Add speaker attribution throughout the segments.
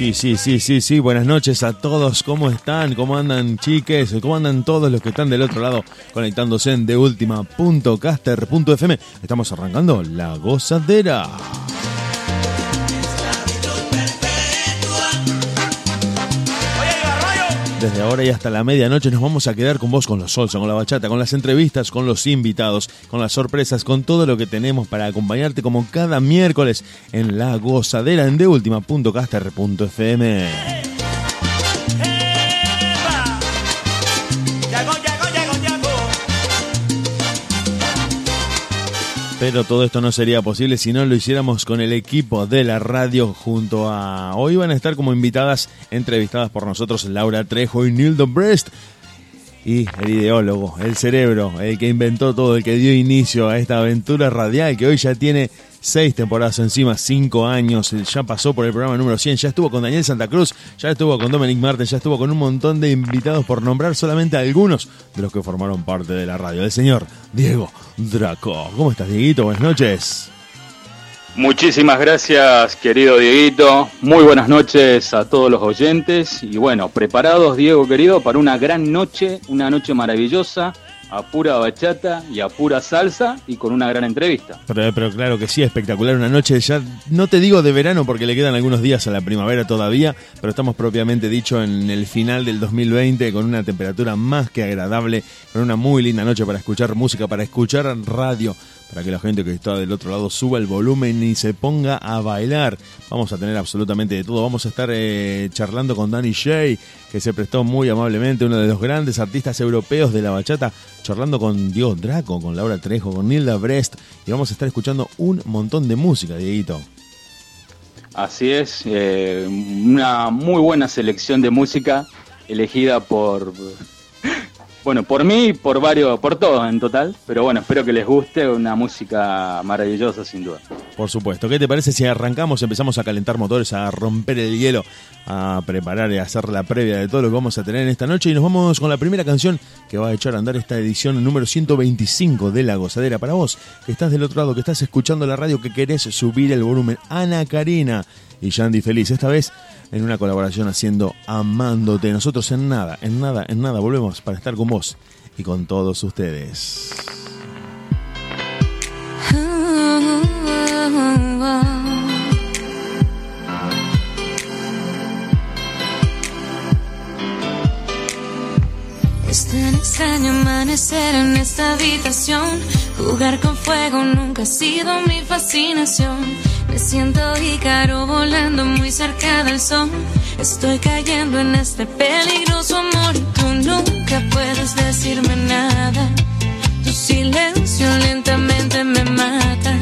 Speaker 1: Sí, sí, sí, sí, sí. Buenas noches a todos. ¿Cómo están? ¿Cómo andan, chiques? ¿Cómo andan todos los que están del otro lado conectándose en deultima.caster.fm? Estamos arrancando la gozadera. Desde ahora y hasta la medianoche nos vamos a quedar con vos, con los salsa, con la bachata, con las entrevistas, con los invitados, con las sorpresas, con todo lo que tenemos para acompañarte como cada miércoles en la gozadera en deultima.caster.fm. Pero todo esto no sería posible si no lo hiciéramos con el equipo de la radio junto a... Hoy van a estar como invitadas, entrevistadas por nosotros Laura Trejo y Neil Brest. Y el ideólogo, el cerebro, el que inventó todo, el que dio inicio a esta aventura radial que hoy ya tiene seis temporadas encima, cinco años, ya pasó por el programa número 100, ya estuvo con Daniel Santa Cruz, ya estuvo con Dominic Martin, ya estuvo con un montón de invitados por nombrar solamente algunos de los que formaron parte de la radio. El señor Diego Draco. ¿Cómo estás, Dieguito? Buenas noches.
Speaker 2: Muchísimas gracias, querido Dieguito. Muy buenas noches a todos los oyentes. Y bueno, preparados, Diego querido, para una gran noche, una noche maravillosa, a pura bachata y a pura salsa y con una gran entrevista.
Speaker 1: Pero, claro que sí, espectacular. Una noche ya, no te digo de verano porque le quedan algunos días a la primavera todavía, pero estamos propiamente dicho en el final del 2020 con una temperatura más que agradable, con una muy linda noche para escuchar música, para escuchar radio, para que la gente que está del otro lado suba el volumen y se ponga a bailar. Vamos a tener absolutamente de todo. Vamos a estar eh, charlando con Danny Shay, que se prestó muy amablemente, uno de los grandes artistas europeos de la bachata, charlando con Diego Draco, con Laura Trejo, con Nilda Brest, y vamos a estar escuchando un montón de música, Dieguito.
Speaker 2: Así es, eh, una muy buena selección de música elegida por, bueno, por mí, por varios, por todos en total. Pero bueno, espero que les guste, una música maravillosa sin duda.
Speaker 1: Por supuesto. ¿Qué te parece si arrancamos, empezamos a calentar motores, a romper el hielo, a preparar y a hacer la previa de todo lo que vamos a tener en esta noche? Y nos vamos con la primera canción que va a echar a andar esta edición número 125 de La Gozadera. Para vos, que estás del otro lado, que estás escuchando la radio, que querés subir el volumen. Ana Karina y Yandy Feliz. Esta vez en una colaboración haciendo Amándote. Nosotros en nada, en nada, en nada volvemos para estar con vos y con todos ustedes.
Speaker 3: Es tan extraño amanecer en esta habitación. Jugar con fuego nunca ha sido mi fascinación. Me siento ícaro volando muy cerca del sol. Estoy cayendo en este peligroso amor tú nunca puedes decirme nada. Tu silencio lentamente me mata.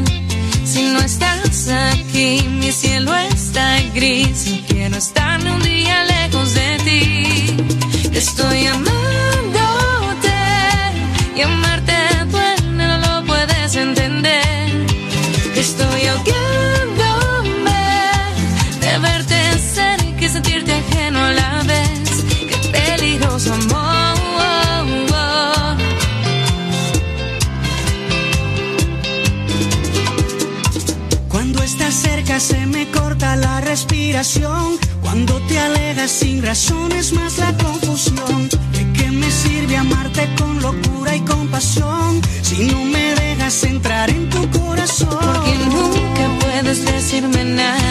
Speaker 3: Si no estás aquí, mi cielo está gris. No quiero estar un día lejos de ti. Estoy amándote
Speaker 4: respiración. Cuando te alejas sin razón es más la confusión. ¿De qué me sirve amarte con locura y compasión si no me dejas entrar en tu corazón?
Speaker 3: Porque nunca puedes decirme nada.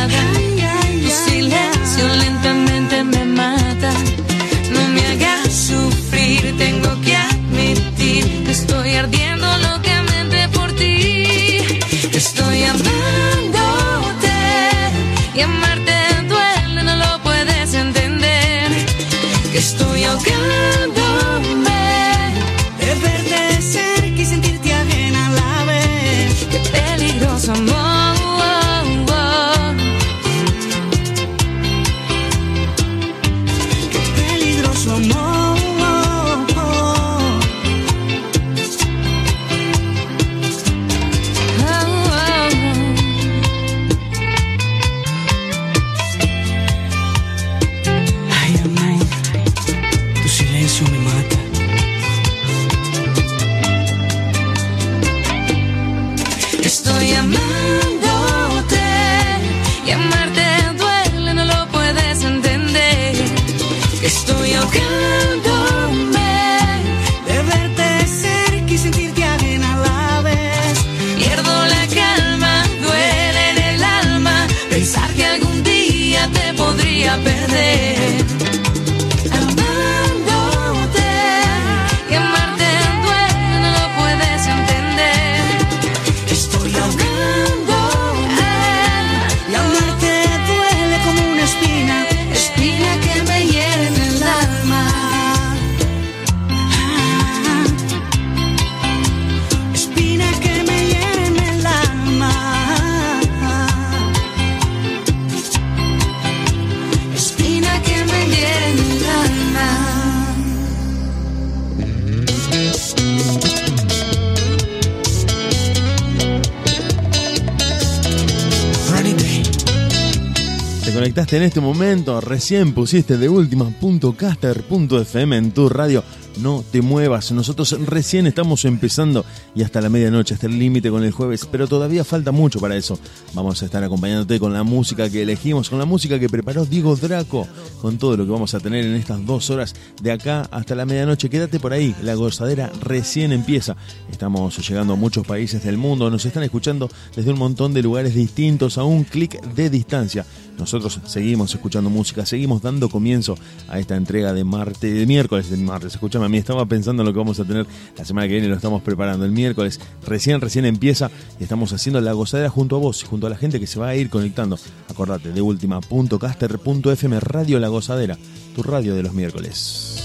Speaker 1: Recién pusiste de última.caster.fm en tu radio. No te muevas, nosotros recién estamos empezando y hasta la medianoche, hasta el límite con el jueves, pero todavía falta mucho para eso. Vamos a estar acompañándote con la música que elegimos, con la música que preparó Diego Draco, con todo lo que vamos a tener en estas dos horas de acá hasta la medianoche. Quédate por ahí, la gozadera recién empieza. Estamos llegando a muchos países del mundo, nos están escuchando desde un montón de lugares distintos a un clic de distancia. Nosotros seguimos escuchando música, seguimos dando comienzo a esta entrega de martes, de miércoles de martes. Escúchame, a mí estaba pensando en lo que vamos a tener la semana que viene, lo estamos preparando. El miércoles recién, recién empieza y estamos haciendo la gozadera junto a vos, junto a la gente que se va a ir conectando. Acordate, de última.caster.fm Radio La Gozadera, tu radio de los miércoles.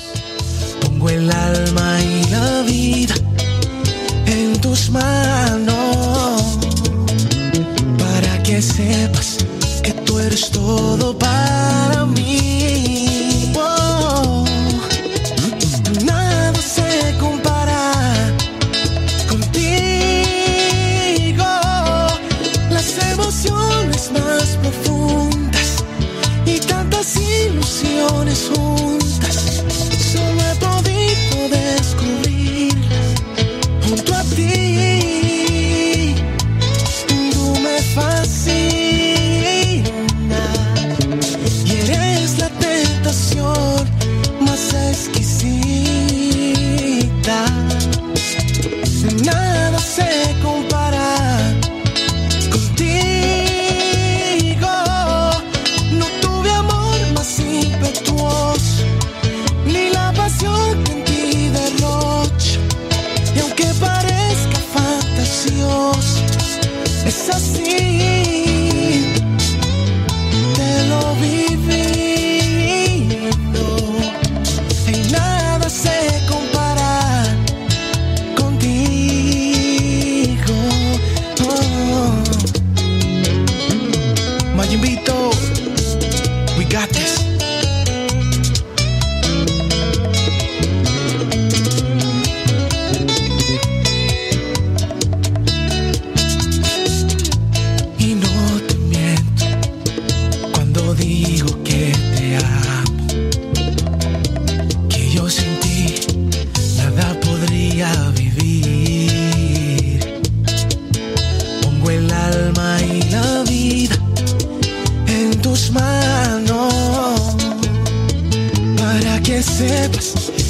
Speaker 5: Pongo el alma y la vida en tus manos para que sepas que tú eres todo para mí. Oh, nada se compara contigo. Las emociones más profundas y tantas ilusiones juntas. Solo he podido descubrirlas junto a ti.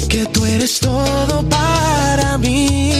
Speaker 5: Que tú eres todo para mí.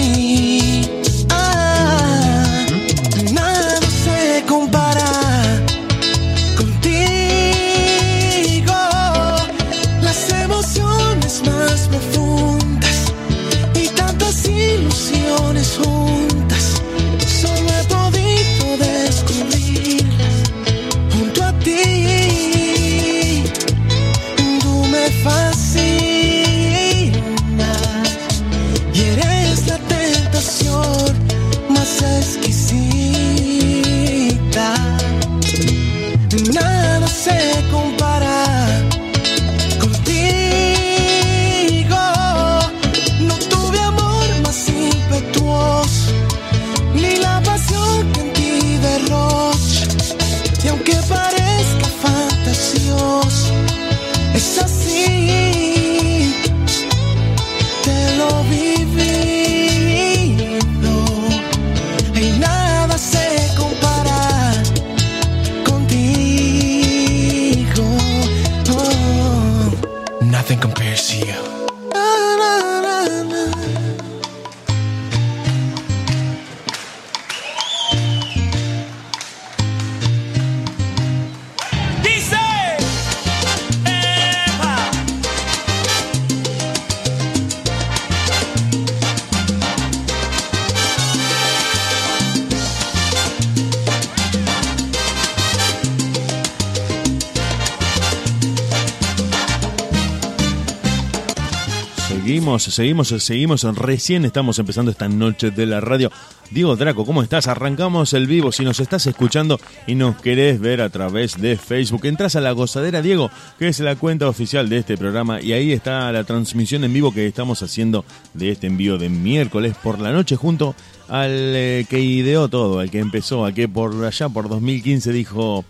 Speaker 1: Seguimos, seguimos. Recién estamos empezando esta noche de la radio. Diego Draco, ¿cómo estás? Arrancamos el vivo. Si nos estás escuchando y nos querés ver a través de Facebook, entras a la gozadera Diego, que es la cuenta oficial de este programa, y ahí está la transmisión en vivo que estamos haciendo de este envío de miércoles por la noche junto al eh, que ideó todo, al que empezó, a que por allá por 2015 dijo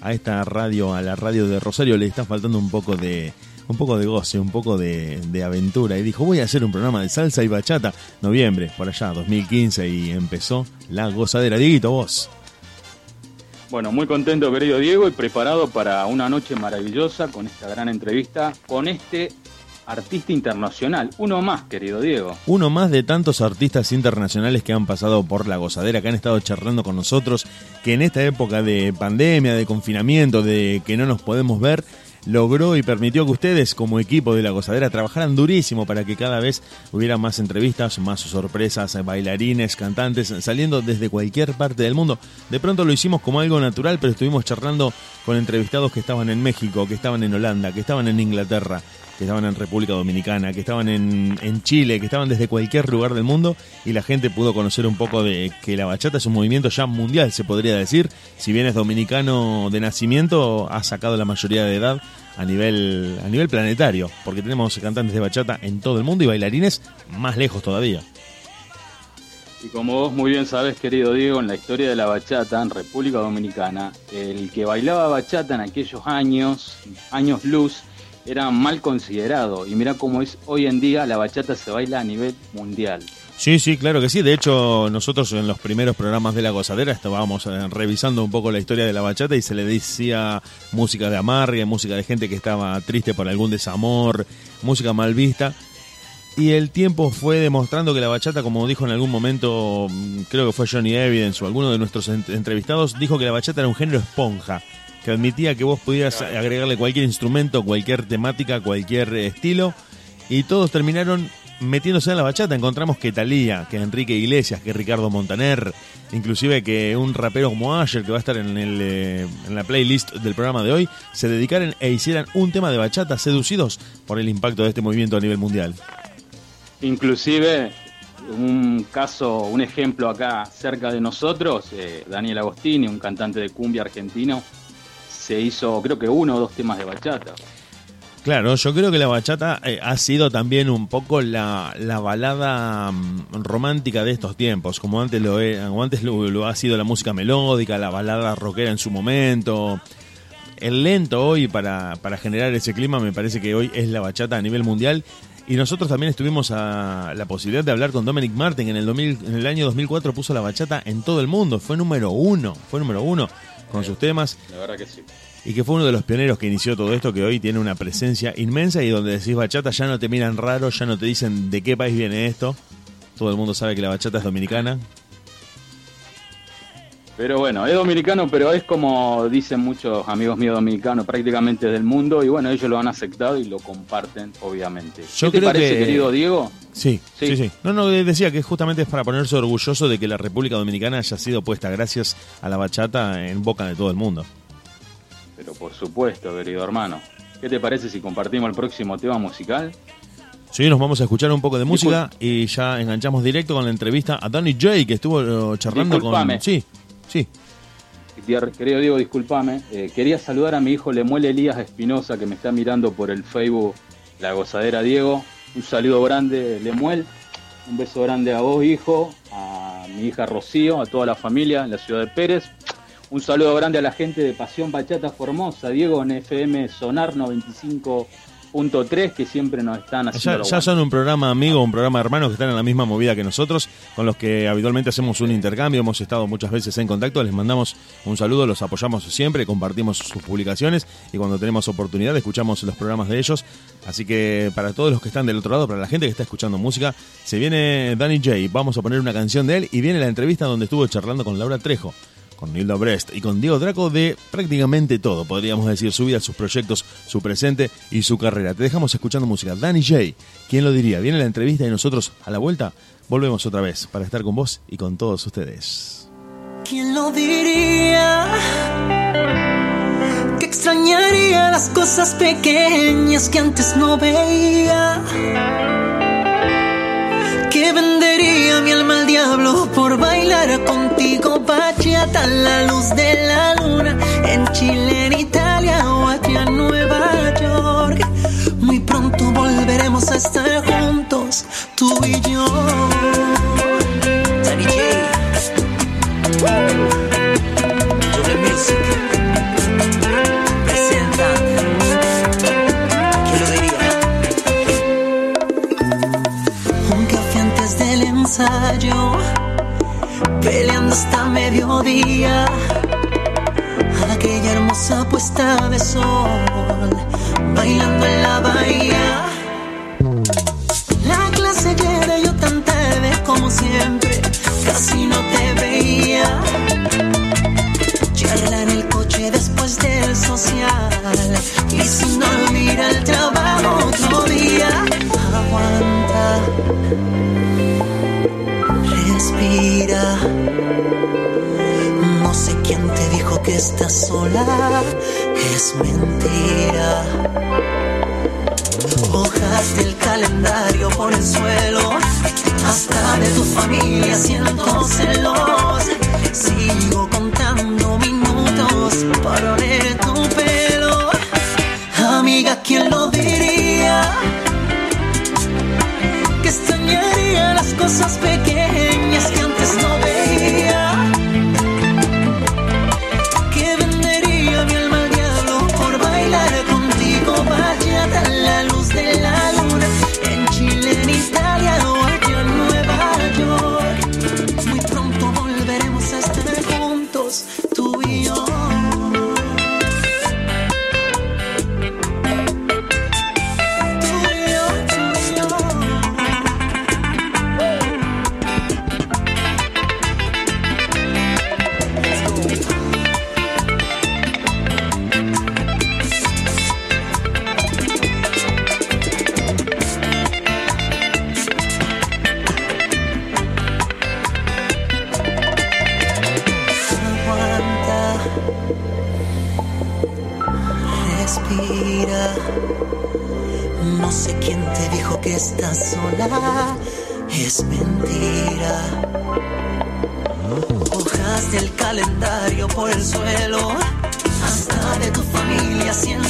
Speaker 1: a esta radio, a la radio de Rosario, le está faltando un poco de un poco de goce, un poco de, aventura y dijo voy a hacer un programa de salsa y bachata, noviembre, por allá, 2015 y empezó la gozadera. Dieguito, vos.
Speaker 2: Bueno, muy contento querido Diego y preparado para una noche maravillosa con esta gran entrevista, con este artista internacional. Uno más, querido Diego.
Speaker 1: Uno más de tantos artistas internacionales que han pasado por la gozadera, que han estado charlando con nosotros, que en esta época de pandemia, de confinamiento, de que no nos podemos ver, logró y permitió que ustedes como equipo de la gozadera trabajaran durísimo para que cada vez hubiera más entrevistas, más sorpresas, bailarines, cantantes, saliendo desde cualquier parte del mundo. De pronto lo hicimos como algo natural, pero estuvimos charlando con entrevistados que estaban en México, que estaban en Holanda, que estaban en Inglaterra, que estaban en República Dominicana, que estaban en, en, Chile, que estaban desde cualquier lugar del mundo y la gente pudo conocer un poco de que la bachata es un movimiento ya mundial, se podría decir. Si bien es dominicano de nacimiento, ha sacado la mayoría de edad a nivel, a nivel planetario, porque tenemos cantantes de bachata en todo el mundo y bailarines más lejos todavía.
Speaker 2: Y como vos muy bien sabes, querido Diego, en la historia de la bachata en República Dominicana, el que bailaba bachata en aquellos años, años luz, era mal considerado. Y mira cómo es hoy en día la bachata se baila a nivel mundial.
Speaker 1: Sí, sí, claro que sí. De hecho, nosotros en los primeros programas de La Gozadera estábamos eh, revisando un poco la historia de la bachata y se le decía música de amargue, música de gente que estaba triste por algún desamor, música mal vista. Y el tiempo fue demostrando que la bachata, como dijo en algún momento, mm, creo que fue Johnny Evidence o alguno de nuestros entrevistados, dijo que la bachata era un género esponja que admitía que vos pudieras agregarle cualquier instrumento, cualquier temática, cualquier estilo, y todos terminaron metiéndose en la bachata. Encontramos que Talía, que Enrique Iglesias, que Ricardo Montaner, inclusive que un rapero como Asher, que va a estar eh, en la playlist del programa de hoy, se dedicaran e hicieran un tema de bachata seducidos por el impacto de este movimiento a nivel mundial.
Speaker 2: Inclusive un caso, un ejemplo acá cerca de nosotros, eh, Daniel Agostini, un cantante de cumbia argentino, se hizo creo que uno o dos temas de bachata.
Speaker 1: Claro, yo creo que la bachata eh, ha sido también un poco la, balada mm, romántica de estos tiempos, como antes lo, antes lo, ha sido la música melódica, la balada rockera en su momento. El lento hoy para, para generar ese clima me parece que hoy es la bachata a nivel mundial. Y nosotros también estuvimos a la posibilidad de hablar con Dominic Martin en el, en el año 2004 puso la bachata en todo el mundo, fue número uno, fue número uno con sus temas.
Speaker 2: La verdad que sí.
Speaker 1: Y que fue uno de los pioneros que inició todo esto, que hoy tiene una presencia inmensa y donde decís bachata ya no te miran raro, ya no te dicen de qué país viene esto. Todo el mundo sabe que la bachata es dominicana.
Speaker 2: Pero bueno, es dominicano, pero es como dicen muchos amigos míos dominicanos, prácticamente del mundo, y bueno, ellos lo han aceptado y lo comparten, obviamente.
Speaker 1: Yo ¿Qué te parece,
Speaker 2: querido Diego?
Speaker 1: Sí, sí, sí, No, no, decía que justamente es para ponerse orgulloso de que la República Dominicana haya sido puesta gracias a la bachata en boca de todo el mundo.
Speaker 2: Pero por supuesto, querido hermano. ¿Qué te parece si compartimos el próximo tema musical?
Speaker 1: Sí, nos vamos a escuchar un poco de música y ya enganchamos directo con la entrevista a Danny J, que estuvo charlando con... Sí, Sí.
Speaker 2: Querido Diego, discúlpame. Eh, quería saludar a mi hijo Lemuel Elías Espinosa, que me está mirando por el Facebook La Gozadera Diego. Un saludo grande, Lemuel. Un beso grande a vos, hijo, a mi hija Rocío, a toda la familia en la ciudad de Pérez. Un saludo grande a la gente de Pasión Bachata Formosa, Diego en FM Sonar 95 punto 3 que siempre nos están haciendo.
Speaker 1: Ya, ya, son un programa amigo, un programa hermano que están en la misma movida que nosotros, con los que habitualmente hacemos un intercambio, hemos estado muchas veces en contacto, les mandamos un saludo, los apoyamos siempre, compartimos sus publicaciones y cuando tenemos oportunidad escuchamos los programas de ellos. Así que para todos los que están del otro lado, para la gente que está escuchando música, se viene Danny J, vamos a poner una canción de él y viene la entrevista donde estuvo charlando con Laura Trejo con Nilda Brest y con Diego Draco de prácticamente todo, podríamos decir, su vida, sus proyectos, su presente y su carrera. Te dejamos escuchando música. Danny J, ¿quién lo diría? Viene la entrevista y nosotros a la vuelta volvemos otra vez para estar con vos y con todos ustedes.
Speaker 5: ¿Quién lo diría? Extrañaría las cosas pequeñas que antes no veía
Speaker 6: bailar contigo bachata a la luz de la luna en Chile, en Italia o aquí en Nueva York. Muy pronto volveremos a estar juntos, tú y yo. Danny J. Music. Ensayo, peleando hasta mediodía. Aquella hermosa puesta de sol, bailando en la bahía. La clase llena yo tan tarde como siempre, casi no te veía. Charla en el coche después del social y sin dormir al trabajo otro día. Aguanta, No sé quién te dijo que estás sola, es mentira. Hojas del calendario por el suelo, hasta de tu familia siento celos. Sigo contando minutos para oler tu pelo. Amiga, ¿quién lo diría? Que extrañaría las cosas pequeñas que antes no veía. Que estás sola, es mentira. Hojas del calendario por el suelo, hasta de tu familia siento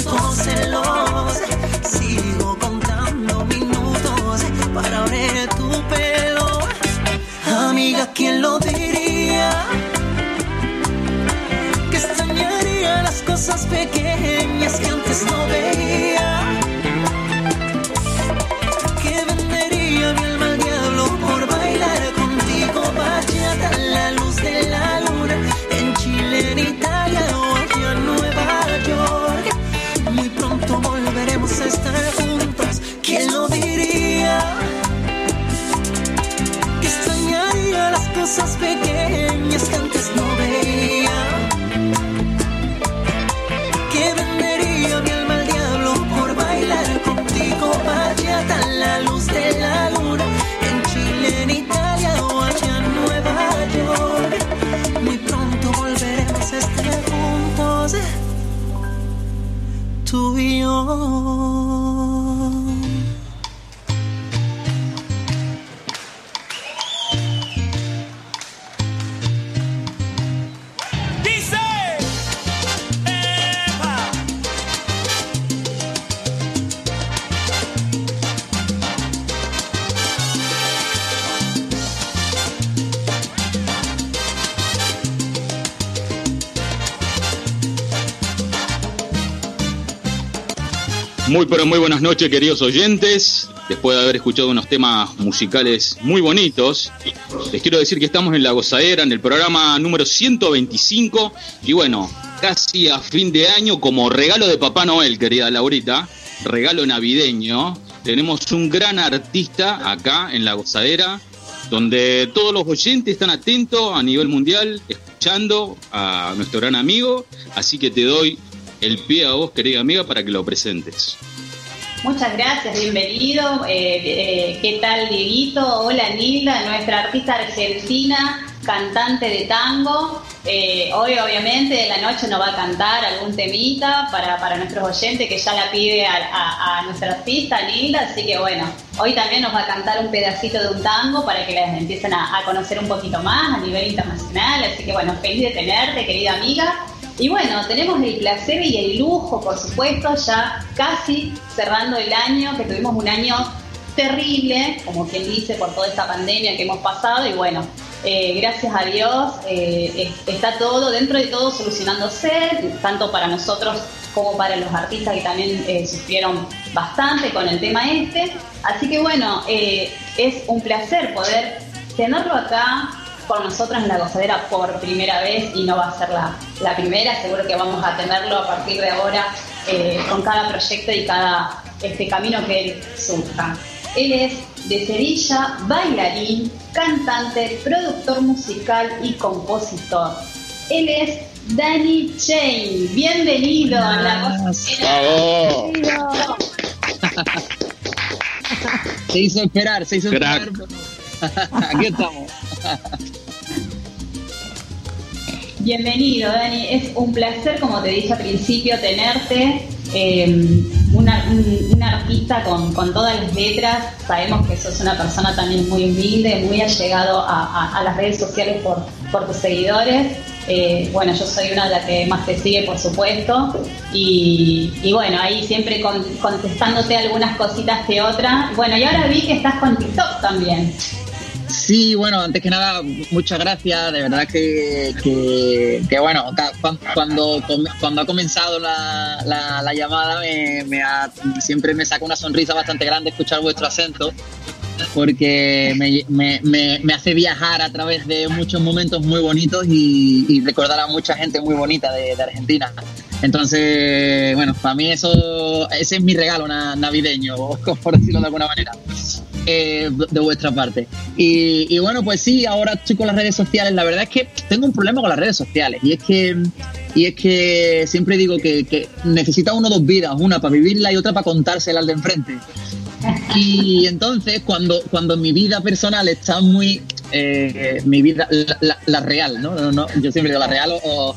Speaker 6: Muy
Speaker 2: pero muy buenas noches queridos oyentes. Después de haber escuchado unos temas musicales muy bonitos, les quiero decir que estamos en La Gozadera, en el programa número 125. Y bueno, casi a fin de año, como regalo de Papá Noel, querida Laurita, regalo navideño, tenemos un gran artista acá en La Gozadera, donde todos los oyentes están atentos a nivel mundial, escuchando a nuestro gran amigo. Así que te doy el pie a vos, querida amiga, para que lo presentes.
Speaker 7: Muchas gracias, bienvenido. Eh, eh, ¿Qué tal, Dieguito? Hola, Nilda, nuestra artista argentina cantante de tango. Eh, hoy obviamente en la noche nos va a cantar algún temita para, para nuestros oyentes que ya la pide a, nuestra artista Nilda, así que bueno, hoy también nos va a cantar un pedacito de un tango para que las empiecen a conocer un poquito más a nivel internacional, así que bueno, feliz de tenerte querida amiga. Y bueno, tenemos el placer y el lujo, por supuesto, ya casi cerrando el año, que tuvimos un año terrible, como quien dice, por toda esta pandemia que hemos pasado. Y bueno, eh, gracias a Dios eh, es- está todo, dentro de todo, solucionándose, tanto para nosotros como para los artistas que también eh, sufrieron bastante con el tema este. Así que bueno, es un placer poder tenerlo acá con nosotros en la gozadera por primera vez y no va a ser la, la primera, seguro que vamos a tenerlo a partir de ahora eh, con cada proyecto y cada este camino que él surja. Él es de Sevilla, bailarín, cantante, productor musical y compositor. Él es Danny Chain. Bienvenido a la gozadera.
Speaker 8: Se hizo esperar, se hizo
Speaker 2: Crack.
Speaker 8: esperar. Aquí estamos.
Speaker 7: Bienvenido, Dani. Es un placer, como te dije al principio, tenerte. eh, una, un, artista con, todas las letras. Sabemos que sos una persona también muy humilde, muy allegado a, las redes sociales por, tus seguidores. Eh, bueno, yo soy una de las que más te sigue, por supuesto. Y, bueno, ahí siempre con- contestándote algunas cositas que otras. Bueno, y ahora vi que estás con TikTok también.
Speaker 8: Sí, bueno, antes que nada, muchas gracias. De verdad que, que, bueno, cuando, cuando ha comenzado la, la, la llamada, me, me ha- siempre me saca una sonrisa bastante grande escuchar vuestro acento, porque me, me, me, hace viajar a través de muchos momentos muy bonitos y, y recordar a mucha gente muy bonita de, de Argentina. Entonces, bueno, para mí eso, ese es mi regalo na- navideño, por decirlo de alguna manera eh, de vuestra parte. Y, y bueno, pues sí, ahora estoy con las redes sociales. La verdad es que tengo un problema con las redes sociales y es que y es que siempre digo que, necesita uno dos vidas, una para vivirla y otra para contársela al de enfrente. Y entonces cuando, cuando mi vida personal está muy eh, mi vida la, la- la real, ¿no? No, no, Yo siempre digo la real o-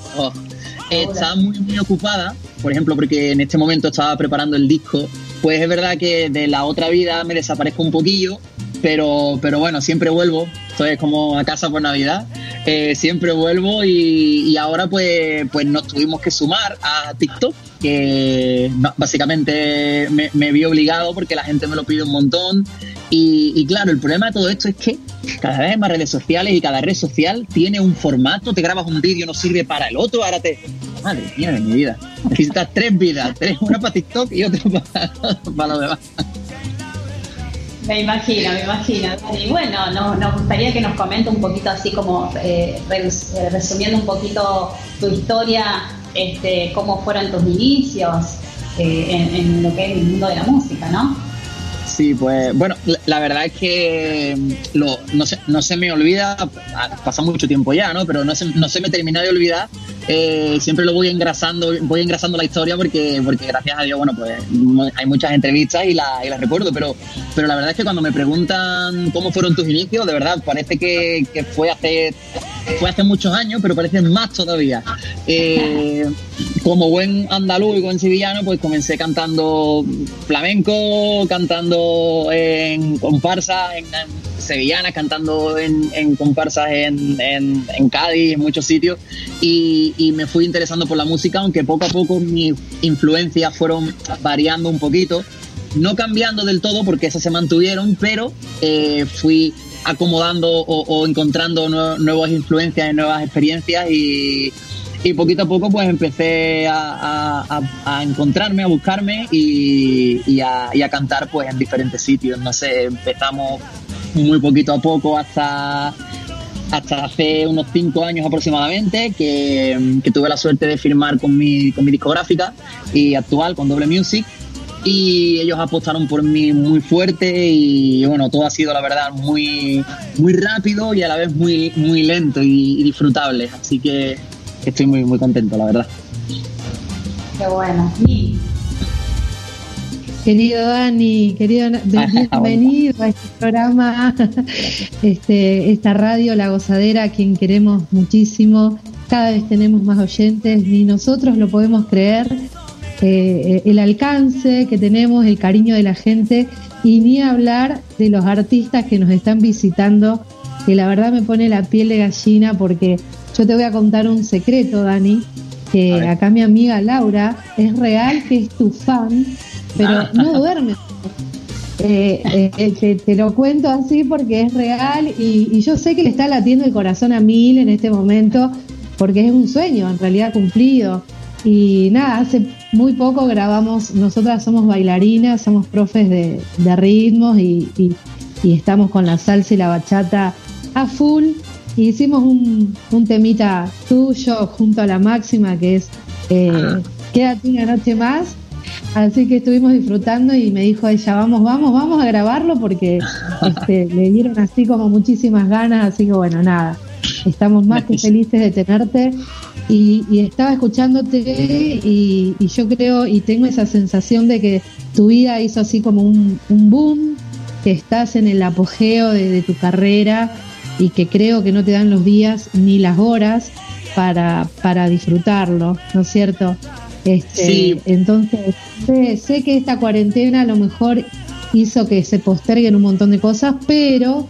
Speaker 8: está muy muy ocupada, por ejemplo, porque en este momento estaba preparando el disco, pues es verdad que de la otra vida me desaparezco un poquillo, pero, pero bueno, siempre vuelvo, esto es como a casa por Navidad, eh, siempre vuelvo y, y ahora pues, pues nos tuvimos que sumar a TikTok, que básicamente me, me vi obligado porque la gente me lo pide un montón y, y claro, el problema de todo esto es que cada vez hay más redes sociales y cada red social tiene un formato, te grabas un vídeo, no sirve para el otro, ahora te... Madre mía de mi vida. Necesitas tres vidas, tres, una para TikTok y otra para, para lo demás.
Speaker 7: Me imagino, me imagino. Y bueno, no- nos gustaría que nos comente un poquito así como eh, eh, resumiendo un poquito tu historia, este, cómo fueron tus inicios eh, en lo que es el mundo de la música, ¿no?
Speaker 8: Sí, pues bueno, la, verdad es que mm, lo, no, se, no se me olvida, ha pasado mucho tiempo ya, ¿no? Pero no se, no se me termina de olvidar. eh, siempre lo voy engrasando, voy engrasando la historia porque, porque gracias a Dios, bueno, pues hay muchas entrevistas y, la, y las recuerdo, pero, pero la verdad es que cuando me preguntan cómo fueron tus inicios, de verdad, parece que, que fue hace fue hace muchos años, pero parece más todavía. Eh, como buen andaluz y buen sevillano, pues comencé cantando flamenco, cantando en comparsas, en, sevillanas, cantando en, comparsas en, en, Cádiz, en muchos sitios, y, y me fui interesando por la música, aunque poco a poco mis influencias fueron variando un poquito no cambiando del todo porque esas se mantuvieron, pero eh, fui acomodando o, o encontrando nue- nuevas influencias y nuevas experiencias y, y poquito a poco pues empecé a, a- encontrarme, a buscarme y, y a, a cantar pues en diferentes sitios. No sé, empezamos muy poquito a poco hasta hasta hace unos cinco años aproximadamente que, que tuve la suerte de firmar con mi, con mi discográfica y actual con Doble Music y ellos apostaron por mí muy fuerte y bueno, todo ha sido la verdad muy, muy rápido y a la vez muy, muy lento y, y disfrutable, así que estoy muy, muy contento, la verdad.
Speaker 7: Qué bueno.
Speaker 9: Querido Dani, querido bienvenido a este programa, este, esta radio La Gozadera, a quien queremos muchísimo. Cada vez tenemos más oyentes, ni nosotros lo podemos creer. Eh, el alcance que tenemos, el cariño de la gente y ni hablar de los artistas que nos están visitando, que la verdad me pone la piel de gallina porque yo te voy a contar un secreto, Dani, que acá mi amiga Laura es real que es tu fan, pero ah. no duerme. Eh, eh, eh te, lo cuento así porque es real y, y, yo sé que le está latiendo el corazón a mil en este momento porque es un sueño en realidad cumplido. Y nada, hace muy poco grabamos, nosotras somos bailarinas, somos profes de, ritmos y, estamos con la salsa y la bachata a full. Y hicimos un, temita tuyo junto a la máxima que es eh, Quédate una noche más. Así que estuvimos disfrutando y me dijo ella, vamos, vamos, vamos a grabarlo porque este, le dieron así como muchísimas ganas. Así que bueno, nada, estamos más que felices de tenerte y, estaba escuchándote y, yo creo y tengo esa sensación de que tu vida hizo así como un, boom, que estás en el apogeo de, tu carrera y que creo que no te dan los días ni las horas para, para disfrutarlo, ¿no es cierto? Este, sí. Entonces, sé, sé que esta cuarentena a lo mejor hizo que se posterguen un montón de cosas, pero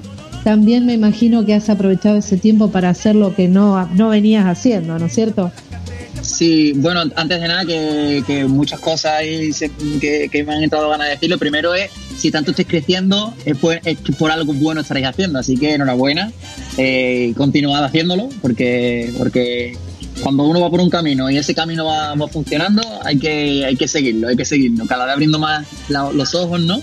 Speaker 9: también me imagino que has aprovechado ese tiempo para hacer lo que no, no venías haciendo, ¿no es cierto?
Speaker 8: Sí, bueno, antes de nada, que, muchas cosas ahí que, me han entrado ganas de decir. Lo primero es, si tanto estés creciendo, es por, por algo bueno estaréis haciendo. Así que enhorabuena, eh, continuad haciéndolo, porque, porque cuando uno va por un camino y ese camino va, funcionando, hay que, hay que seguirlo, hay que seguirlo. Cada vez abriendo más los ojos, ¿no?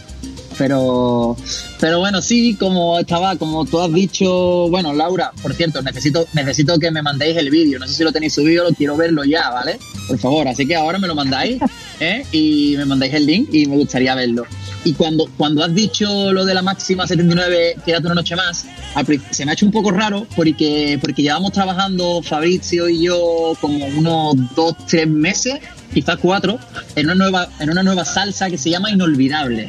Speaker 8: Pero, pero bueno, sí, como estaba, como tú has dicho, bueno, Laura, por cierto, necesito, necesito que me mandéis el vídeo. No sé si lo tenéis subido, lo quiero verlo ya, ¿vale? Por favor, así que ahora me lo mandáis, ¿eh? Y me mandáis el link y me gustaría verlo. Y cuando, cuando has dicho lo de la máxima 79, quédate una noche más, se me ha hecho un poco raro porque, porque llevamos trabajando Fabrizio y yo como unos dos, tres meses, quizás cuatro, en una nueva, en una nueva salsa que se llama Inolvidable.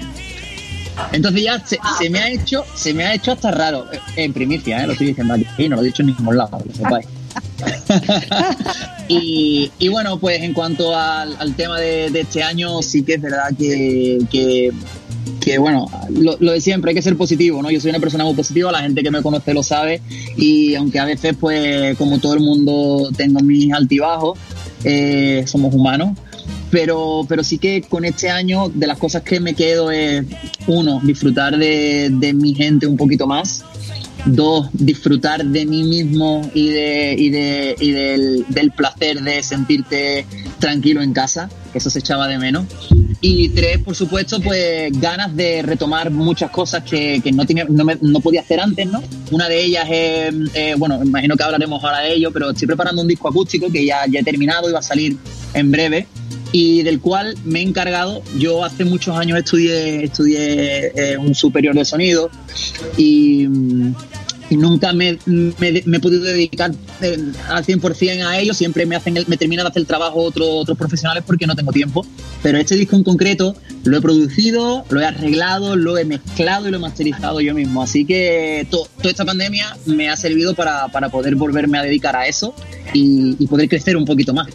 Speaker 8: Entonces ya se, me ha hecho, se me ha hecho hasta raro. Eh, en primicia, ¿eh? lo estoy diciendo aquí, no lo he dicho en ningún lado, y, y, bueno, pues en cuanto al, tema de, este año, sí que es verdad que, que, bueno, lo, de siempre, hay que ser positivo, ¿no? Yo soy una persona muy positiva, la gente que me conoce lo sabe, y aunque a veces, pues, como todo el mundo, tengo mis altibajos, eh, somos humanos, pero, pero sí que con este año de las cosas que me quedo es, uno, disfrutar de, de mi gente un poquito más. Dos, disfrutar de mí mismo y, de, y, de, y del, del, placer de sentirte tranquilo en casa, que eso se echaba de menos. Y tres, por supuesto, pues ganas de retomar muchas cosas que, que no, tenía, no, me, no, podía hacer antes, ¿no? Una de ellas es, eh, bueno, imagino que hablaremos ahora de ello, pero estoy preparando un disco acústico que ya, ya he terminado y va a salir en breve y del cual me he encargado. Yo hace muchos años estudié, estudié eh, un superior de sonido y, nunca me, he podido dedicar eh, al 100% a ello. Siempre me, hacen me terminan de hacer el trabajo otros otros profesionales porque no tengo tiempo. Pero este disco en concreto lo he producido, lo he arreglado, lo he mezclado y lo he masterizado yo mismo. Así que toda esta pandemia me ha servido para, para, poder volverme a dedicar a eso y poder crecer un poquito más.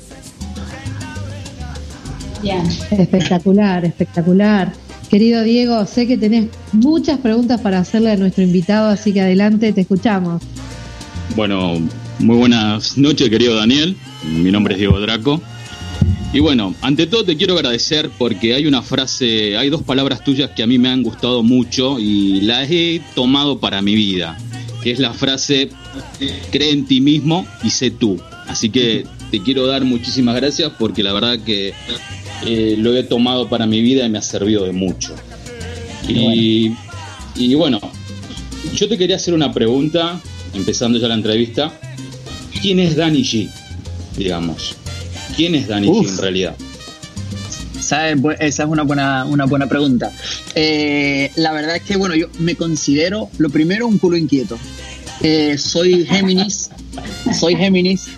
Speaker 9: Espectacular, espectacular. Querido Diego, sé que tenés muchas preguntas para hacerle a nuestro invitado, así que adelante, te escuchamos.
Speaker 2: Bueno, muy buenas noches, querido Daniel. Mi nombre es Diego Draco. Y bueno, ante todo te quiero agradecer porque hay una frase, hay dos palabras tuyas que a mí me han gustado mucho y las he tomado para mi vida, que es la frase, cree en ti mismo y sé tú. Así que te quiero dar muchísimas gracias porque la verdad que eh, lo he tomado para mi vida y me ha servido de mucho. Y, bueno, yo te quería hacer una pregunta, empezando ya la entrevista. ¿Quién es Danny G? Digamos. ¿Quién es Danny G en realidad?
Speaker 8: ¿Sabes? Esa es una buena, una buena pregunta. Eh, la verdad es que, bueno, yo me considero, lo primero, un culo inquieto. Eh, soy Géminis, soy Géminis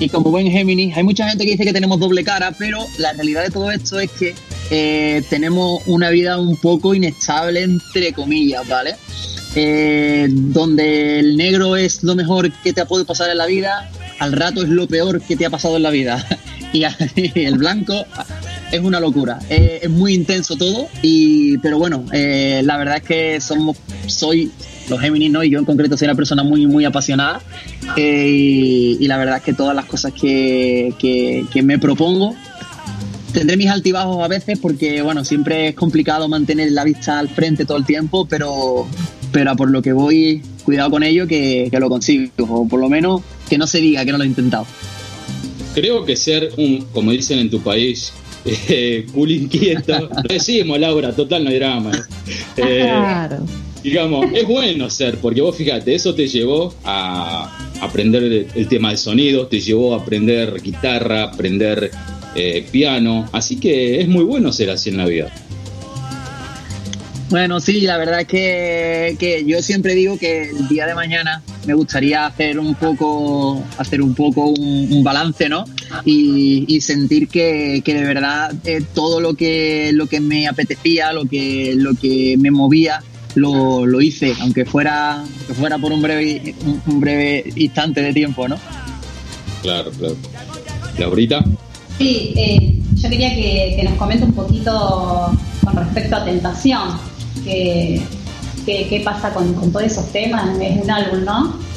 Speaker 8: y como buen Géminis, hay mucha gente que dice que tenemos doble cara, pero la realidad de todo esto es que eh, tenemos una vida un poco inestable, entre comillas, ¿vale? Eh, donde el negro es lo mejor que te ha podido pasar en la vida, al rato es lo peor que te ha pasado en la vida. y el blanco es una locura. Eh, es muy intenso todo, y, pero bueno, eh, la verdad es que somos, soy los Géminis, ¿no? Y yo en concreto soy una persona muy, muy apasionada. y, y la verdad es que todas las cosas que, que, que me propongo tendré mis altibajos a veces porque, bueno, siempre es complicado mantener la vista al frente todo el tiempo, pero, pero por lo que voy, cuidado con ello, que, que lo consigo, o por lo menos que no se diga que no lo he intentado.
Speaker 2: Creo que ser un, como dicen en tu país, eh, cool inquieto, decimos Laura, total no hay drama. Eh,
Speaker 9: Claro.
Speaker 2: Digamos, es bueno ser, porque vos fíjate, eso te llevó a aprender el, tema de sonido, te llevó a aprender guitarra, aprender eh, piano, así que es muy bueno ser así en la vida.
Speaker 8: Bueno, sí, la verdad es que, que yo siempre digo que el día de mañana me gustaría hacer un poco, hacer un poco un, un balance, ¿no? Y, y sentir que, que de verdad eh, todo lo que, lo que me apetecía, lo que, lo que me movía, lo, lo hice, aunque fuera, que fuera por un breve, un, breve instante de tiempo, ¿no?
Speaker 2: Claro, claro. Laurita.
Speaker 7: Sí, eh, yo quería que, que nos comente un poquito con respecto a Tentación. ¿Qué, qué, qué pasa con, con todos esos temas? Es un álbum, ¿no?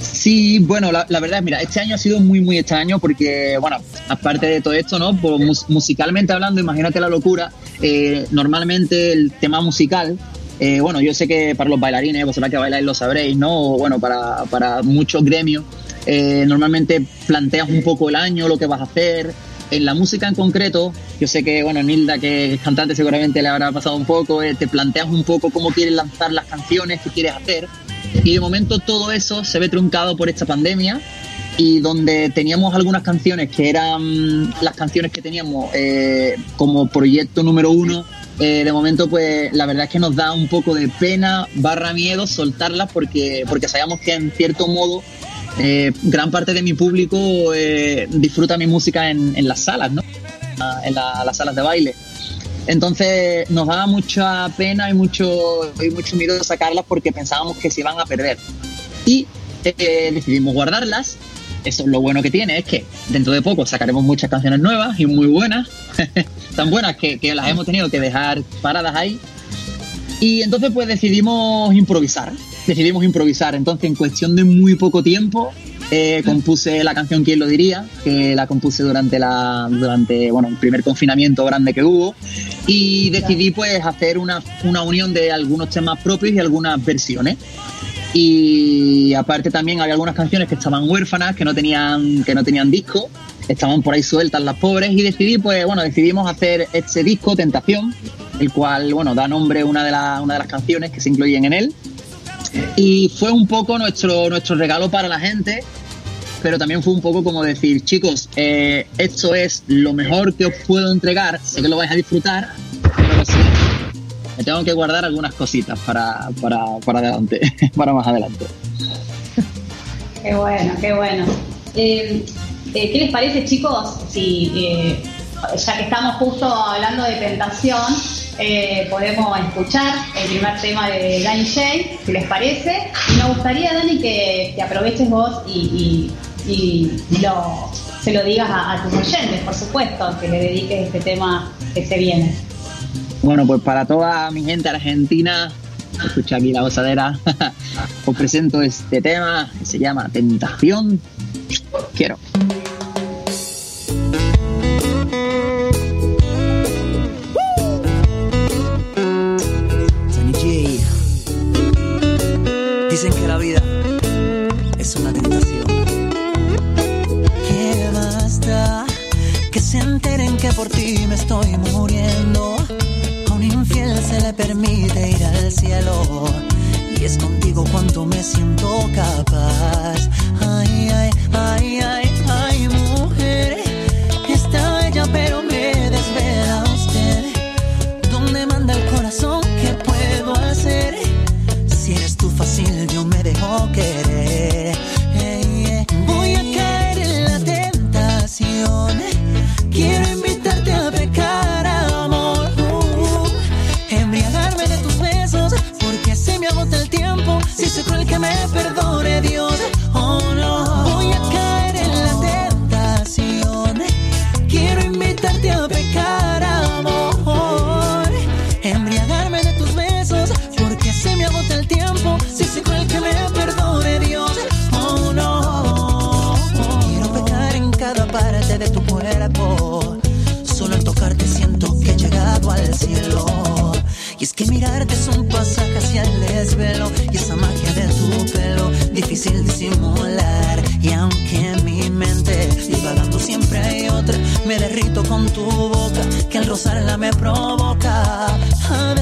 Speaker 8: Sí, bueno, la, la verdad es, mira, este año ha sido muy, muy extraño porque, bueno, aparte de todo esto, ¿no? Pues, mus- musicalmente hablando, imagínate la locura, eh, normalmente el tema musical, eh, bueno, yo sé que para los bailarines, vosotros que bailáis lo sabréis, ¿no? Bueno, para, para muchos gremios, eh, normalmente planteas un poco el año, lo que vas a hacer. En la música en concreto, yo sé que, bueno, Nilda, que es cantante, seguramente le habrá pasado un poco, eh, te planteas un poco cómo quieres lanzar las canciones, qué quieres hacer. Y de momento todo eso se ve truncado por esta pandemia y donde teníamos algunas canciones que eran las canciones que teníamos como proyecto número uno, eh, de momento pues la verdad es que nos da un poco de pena barra miedo soltarlas porque, porque sabíamos que en cierto modo eh, gran parte de mi público eh, disfruta mi música en, las salas, ¿no? En la- las salas de baile. Entonces nos daba mucha pena y mucho, y mucho miedo sacarlas porque pensábamos que se iban a perder. Y decidimos guardarlas. Eso es lo bueno que tiene, es que dentro de poco sacaremos muchas canciones nuevas y muy buenas. Tan buenas que, que las hemos tenido que dejar paradas ahí. Y entonces pues decidimos improvisar. Decidimos improvisar. Entonces en cuestión de muy poco tiempo eh, compuse la canción Quién lo diría, que la compuse durante la durante bueno el primer confinamiento grande que hubo y decidí pues hacer una, una unión de algunos temas propios y algunas versiones y aparte también había algunas canciones que estaban huérfanas que no tenían que no tenían disco estaban por ahí sueltas las pobres y decidí pues bueno decidimos hacer este disco Tentación el cual bueno da nombre a una de, la- una de las canciones que se incluyen en él. Y fue un poco nuestro nuestro regalo para la gente pero también fue un poco como decir, chicos, eh, esto es lo mejor que os puedo entregar, sé que lo vais a disfrutar, pero tengo que guardar algunas cositas para, para, para adelante, para más adelante.
Speaker 7: Qué bueno, qué bueno. Eh, eh, ¿Qué les parece, chicos? Si eh, ya que estamos justo hablando de tentación, eh, podemos escuchar el primer tema de Danny Shay, si les parece. Y me gustaría, Dani, que, que aproveches vos y, y- lo, se lo digas a tus oyentes, por supuesto, que le dediques este tema que se viene.
Speaker 8: Bueno, pues para toda mi gente argentina, escucha aquí la gozadera, os presento este tema que se llama Tentación. Quiero.
Speaker 6: Dicen que la vida es una tentación. Que basta que se enteren que por ti me estoy muriendo. Le permite ir al cielo. Y es contigo cuanto me siento capaz. Ay, ay, ay, ay, que al rozarla me provoca a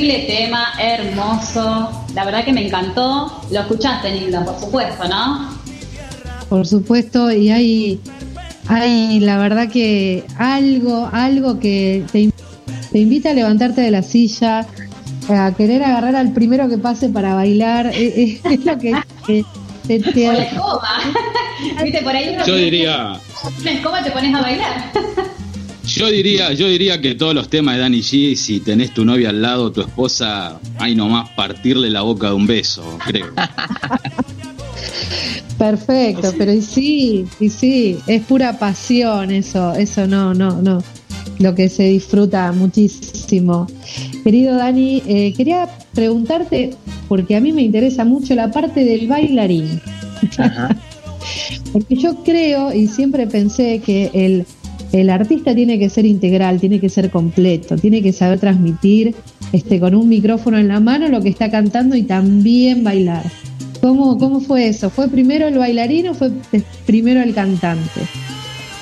Speaker 7: tema, hermoso. La verdad que me encantó. Lo escuchaste, Nilda, por supuesto, ¿no?
Speaker 9: Por supuesto, y hay, hay la verdad que algo, algo que te, in- te invita a levantarte de la silla, a querer agarrar al primero que pase para bailar, es, es- es lo que que te, te-
Speaker 7: O la escoba. Viste, por ahí
Speaker 2: Yo diría,
Speaker 7: Una escoba te pones a bailar.
Speaker 2: yo diría, yo diría que todos los temas de Danny G, si tenés tu novia al lado, tu esposa, hay nomás partirle la boca de un beso, creo.
Speaker 9: Perfecto, pero y sí, y sí, es pura pasión eso, eso no, no, no, lo que se disfruta muchísimo. Querido Dani, eh, quería preguntarte, porque a mí me interesa mucho la parte del bailarín, porque yo creo y siempre pensé que el, el artista tiene que ser integral, tiene que ser completo, tiene que saber transmitir este, con un micrófono en la mano lo que está cantando y también bailar. ¿Cómo, ¿Cómo fue eso? ¿Fue primero el bailarín o fue eh, primero el cantante?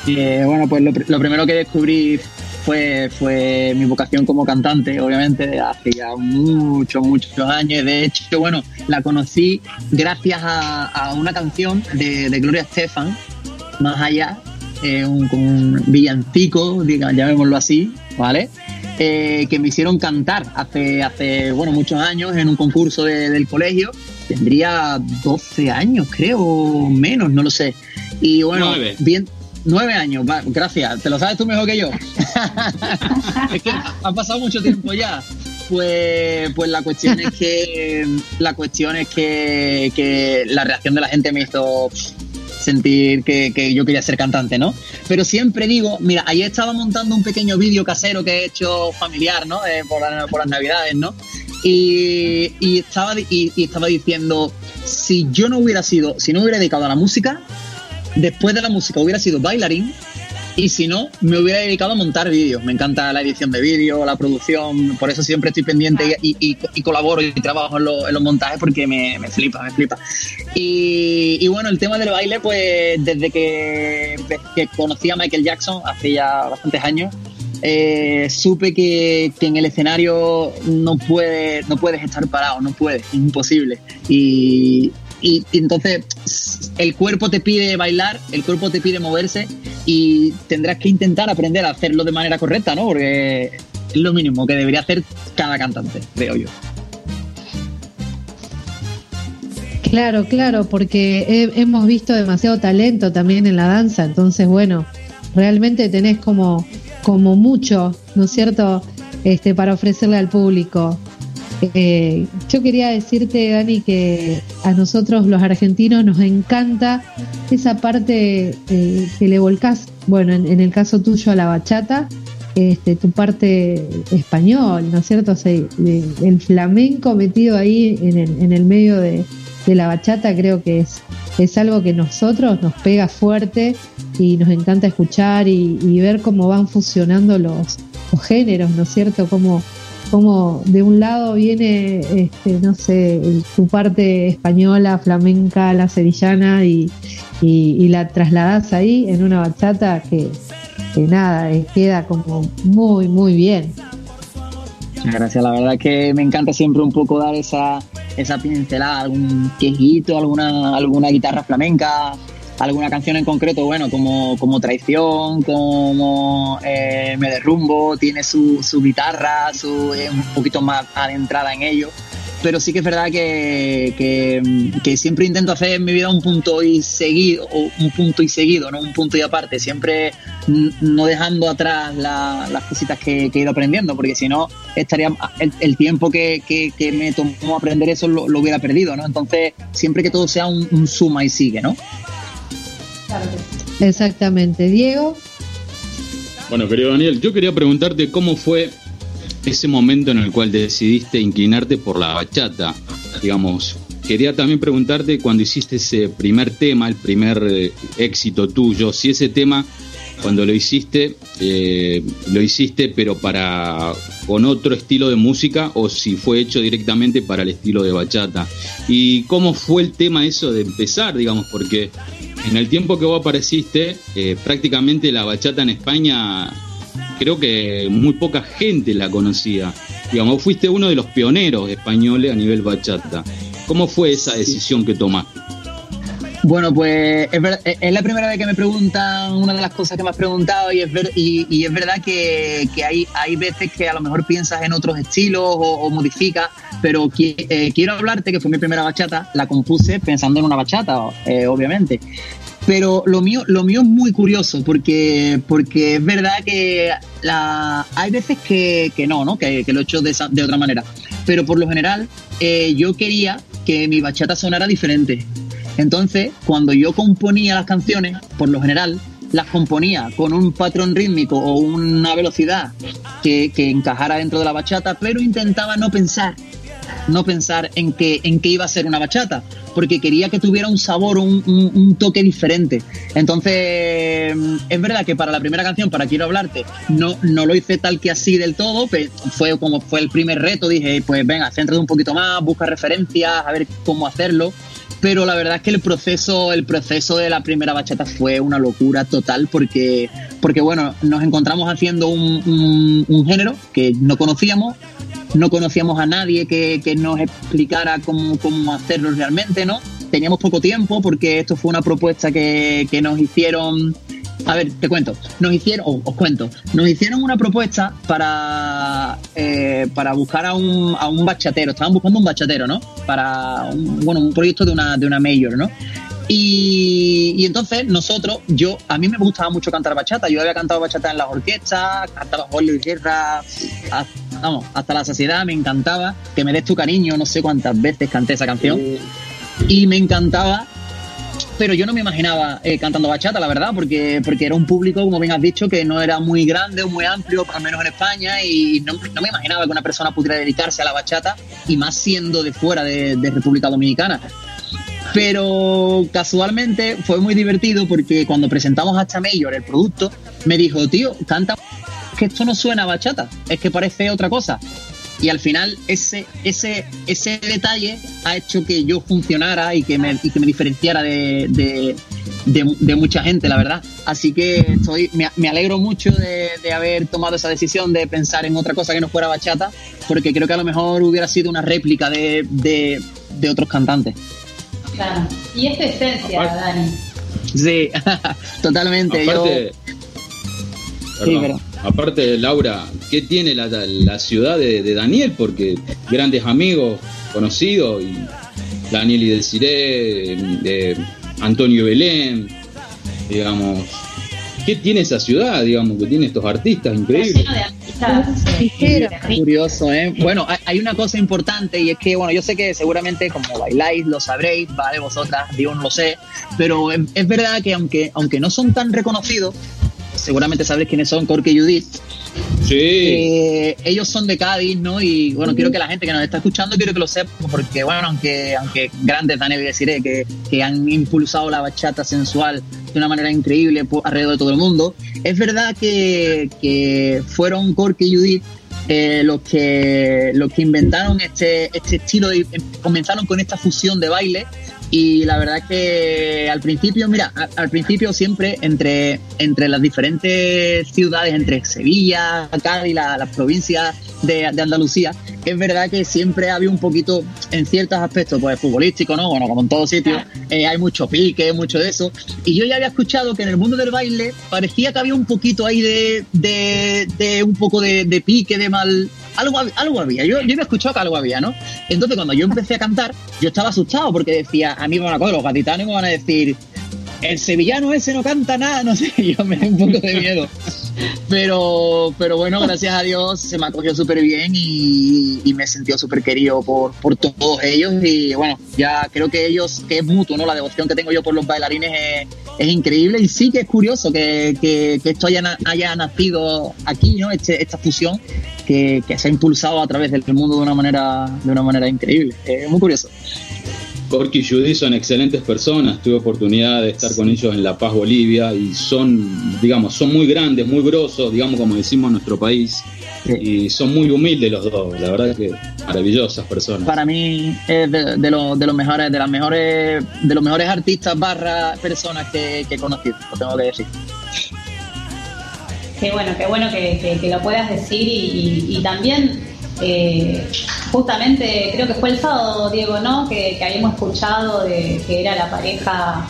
Speaker 8: Eh, bueno, pues lo, pr- lo primero que descubrí fue, fue mi vocación como cantante, obviamente, hace ya muchos, muchos años. De hecho, bueno, la conocí gracias a, a una canción de, de Gloria Estefan, Más Allá, eh, un, un villancico, diga, llamémoslo así, ¿vale? Eh, que me hicieron cantar hace, hace bueno, muchos años en un concurso de- del colegio. Tendría 12 años, creo, menos, no lo sé. Y bueno,
Speaker 2: Nueve.
Speaker 8: bien, nueve años, va, gracias. ¿Te lo sabes tú mejor que yo? es que ha pasado mucho tiempo ya. Pues, pues la cuestión es que la cuestión es que, que la reacción de la gente me hizo sentir que, que yo quería ser cantante, ¿no? Pero siempre digo, mira, ayer estaba montando un pequeño vídeo casero que he hecho familiar, ¿no? Eh, por, por las navidades, ¿no? Y, y estaba, y, y estaba diciendo, si yo no hubiera sido, si no hubiera dedicado a la música, después de la música hubiera sido bailarín y si no, me hubiera dedicado a montar vídeos. Me encanta la edición de vídeos, la producción, por eso siempre estoy pendiente y, y- colaboro y trabajo en, los- montajes porque me, me flipa, me flipa. Y, y bueno, el tema del baile, pues desde que, que conocí a Michael Jackson hace ya bastantes años, eh, supe que, que en el escenario no, puede, no puedes estar parado, no puedes, es imposible. Y, y- entonces el cuerpo te pide bailar, el cuerpo te pide moverse y tendrás que intentar aprender a hacerlo de manera correcta, ¿no? Porque es lo mínimo que debería hacer cada cantante, creo yo.
Speaker 9: Claro, claro, porque he- hemos visto demasiado talento también en la danza, entonces bueno, realmente tenés como, como mucho, ¿no es cierto?, este, para ofrecerle al público. Eh, yo quería decirte, Dani, que a nosotros los argentinos nos encanta esa parte eh, que le volcás, bueno, en, el caso tuyo a la bachata, este, tu parte español, ¿no es cierto? O sea, el flamenco metido ahí en el, en el medio de, la bachata creo que es, es algo que nosotros nos pega fuerte y nos encanta escuchar y, y ver cómo van fusionando los, los géneros, ¿no es cierto? Cómo, cómo de un lado viene, este, no sé, tu parte española, flamenca, la sevillana y, y, la trasladás ahí en una bachata que, que nada, eh, queda como muy, muy bien.
Speaker 8: Muchas gracias, la verdad que me encanta siempre un poco dar esa, esa pincelada, algún quejito, alguna, alguna guitarra flamenca, alguna canción en concreto, bueno, como, como Traición, como eh, Me Derrumbo, tiene su, su guitarra, su, es un poquito más adentrada en ello. Pero sí que es verdad que, que, que siempre intento hacer en mi vida un punto y seguido, o un punto y seguido, no un punto y aparte, siempre no dejando atrás la- las cositas que, que he ido aprendiendo, porque si no, estaría el, el tiempo que me tomó aprender eso lo, lo hubiera perdido, ¿no? Entonces, siempre que todo sea un, un suma y sigue, ¿no?
Speaker 9: Exactamente. Diego,
Speaker 2: Bueno, querido Daniel, yo quería preguntarte cómo fue ese momento en el cual decidiste inclinarte por la bachata, digamos. Quería también preguntarte cuando hiciste ese primer tema, el primer eh, éxito tuyo, si ese tema cuando lo hiciste, eh, lo hiciste pero para con otro estilo de música o si fue hecho directamente para el estilo de bachata. Y cómo fue el tema eso de empezar, digamos, porque en el tiempo que vos apareciste, eh, prácticamente la bachata en España, creo que muy poca gente la conocía. Digamos, fuiste uno de los pioneros españoles a nivel bachata. ¿Cómo fue esa decisión que tomaste?
Speaker 8: Bueno, pues es, ver- es la primera vez que me preguntan una de las cosas que me has preguntado y es, ver- y, y es verdad que, que hay, hay veces que a lo mejor piensas en otros estilos o, o modificas, pero eh, quiero hablarte que fue mi primera bachata, la compuse pensando en una bachata, eh, obviamente. Pero lo mío, lo mío es muy curioso porque, porque es verdad que la, hay veces que, que no, ¿no? Que, lo he hecho de, esa- de otra manera. Pero por lo general eh, yo quería que mi bachata sonara diferente. Entonces, cuando yo componía las canciones, por lo general, las componía con un patrón rítmico o una velocidad que encajara dentro de la bachata, pero intentaba no pensar, no pensar en que, en que iba a ser una bachata, porque quería que tuviera un sabor, un, un- toque diferente. Entonces, mm, es verdad que para la primera canción, para Quiero Hablarte, no, no lo hice tal que así del todo, pe- fue como fue el primer reto, dije, pues venga, céntrate un poquito más, busca referencias, a ver cómo hacerlo. Pero la verdad es que el proceso, el proceso de la primera bachata fue una locura total porque, porque bueno, nos encontramos haciendo un, un- un género que no conocíamos, no conocíamos a nadie que, que nos explicara cómo, cómo hacerlo realmente, ¿no? Teníamos poco tiempo porque esto fue una propuesta que, que nos hicieron. A ver, te cuento. Nos hicieron, o os cuento, nos hicieron una propuesta para, eh, para buscar a un, a un bachatero. Estaban buscando un bachatero, ¿no? Para un, bueno, un proyecto de una, de una mayor, ¿no? Y, y entonces nosotros, yo, a mí me gustaba mucho cantar bachata. Yo había cantado bachata en las orquestas, cantaba Julio y Guerra, haz- vamos, hasta la saciedad, me encantaba. Que me des tu cariño, no sé cuántas veces canté esa canción. Y me encantaba, pero yo no me imaginaba eh, cantando bachata, la verdad, porque, porque era un público, como bien has dicho, que no era muy grande o muy amplio, al menos en España, y no, no me imaginaba que una persona pudiera dedicarse a la bachata, y más siendo de fuera de, de República Dominicana. Pero casualmente fue muy divertido porque cuando presentamos a Chamayor el producto, me dijo, tío, canta que esto no suena a bachata, es que parece otra cosa. Y al final ese, ese, ese detalle ha hecho que yo funcionara y que me, y que me diferenciara de, de, de- de mucha gente, la verdad. Así que estoy, me, me alegro mucho de, haber tomado esa decisión de pensar en otra cosa que no fuera bachata, porque creo que a lo mejor hubiera sido una réplica de, de otros cantantes.
Speaker 7: Claro. Y es tu esencia,
Speaker 2: Aparte-
Speaker 7: Dani.
Speaker 8: Sí, totalmente. Yo-
Speaker 2: Aparte,
Speaker 8: Sí, pero-
Speaker 2: aparte, Laura, ¿qué tiene la, la ciudad de, de Daniel? Porque grandes amigos, conocidos, y Daniel y Desiree, de Antonio Belén, digamos. ¿Qué tiene esa ciudad, digamos, que tiene estos artistas increíbles?
Speaker 8: Curioso, ¿eh? Bueno, hay- hay una cosa importante y es que, bueno, yo sé que seguramente como bailáis lo sabréis, ¿vale? Vosotras, digo, no lo sé, pero es, es verdad que aunque, aunque no son tan reconocidos, seguramente sabréis quiénes son, Corky y Judith,
Speaker 2: Sí,
Speaker 8: eh, ellos son de Cádiz, ¿no? Y bueno, quiero que la gente que nos está escuchando, quiero que lo sepa, porque bueno, aunque, aunque grandes Daniel y Desiree, que, que han impulsado la bachata sensual de una manera increíble por- alrededor de todo el mundo, es verdad que, que fueron Corky y Judith eh, los que los que inventaron este, este estilo, de, comenzaron con esta fusión de baile y la verdad es que al principio, mira, al principio siempre entre, entre las diferentes ciudades, entre Sevilla, Cádiz, la- las provincias de, de Andalucía, es verdad que siempre había un poquito, en ciertos aspectos, pues futbolístico, ¿no? Bueno, como en todos sitios, eh, hay mucho pique, mucho de eso. Y yo ya había escuchado que en el mundo del baile parecía que había un poquito ahí de, de, de un poco de, de pique, de mal. Algo, algo había, yo, yo había escuchado que algo había, ¿no? Entonces cuando yo empecé a cantar, yo estaba asustado porque decía, a mí me van a coger los gaditanos y me van a decir, el sevillano ese no canta nada, no sé, yo me da un poco de miedo. Pero, pero bueno, gracias a Dios se me acogió súper bien y, me sentido súper querido por, por todos ellos. Y bueno, ya creo que ellos, que es mutuo, ¿no? La devoción que tengo yo por los bailarines es, increíble. Y sí que es curioso que, que- que esto haya, haya nacido aquí, ¿no? Este- esta fusión que, que se ha impulsado a través del mundo de una manera, de una manera increíble. Es muy curioso.
Speaker 2: Corky y Judy son excelentes personas. Tuve oportunidad de estar con ellos en La Paz, Bolivia, y son, digamos, son muy grandes, muy grosos, digamos, como decimos en nuestro país. Y son muy humildes los dos, la verdad que maravillosas personas.
Speaker 8: para mí es de, de los, de los mejores de las mejores de los mejores artistas barra personas que, que he conocido lo tengo que decir
Speaker 7: Qué bueno, qué bueno que, que- que lo puedas decir y, y- y también eh, justamente creo que fue el sábado, Diego, ¿no? Que, que habíamos escuchado de que era la pareja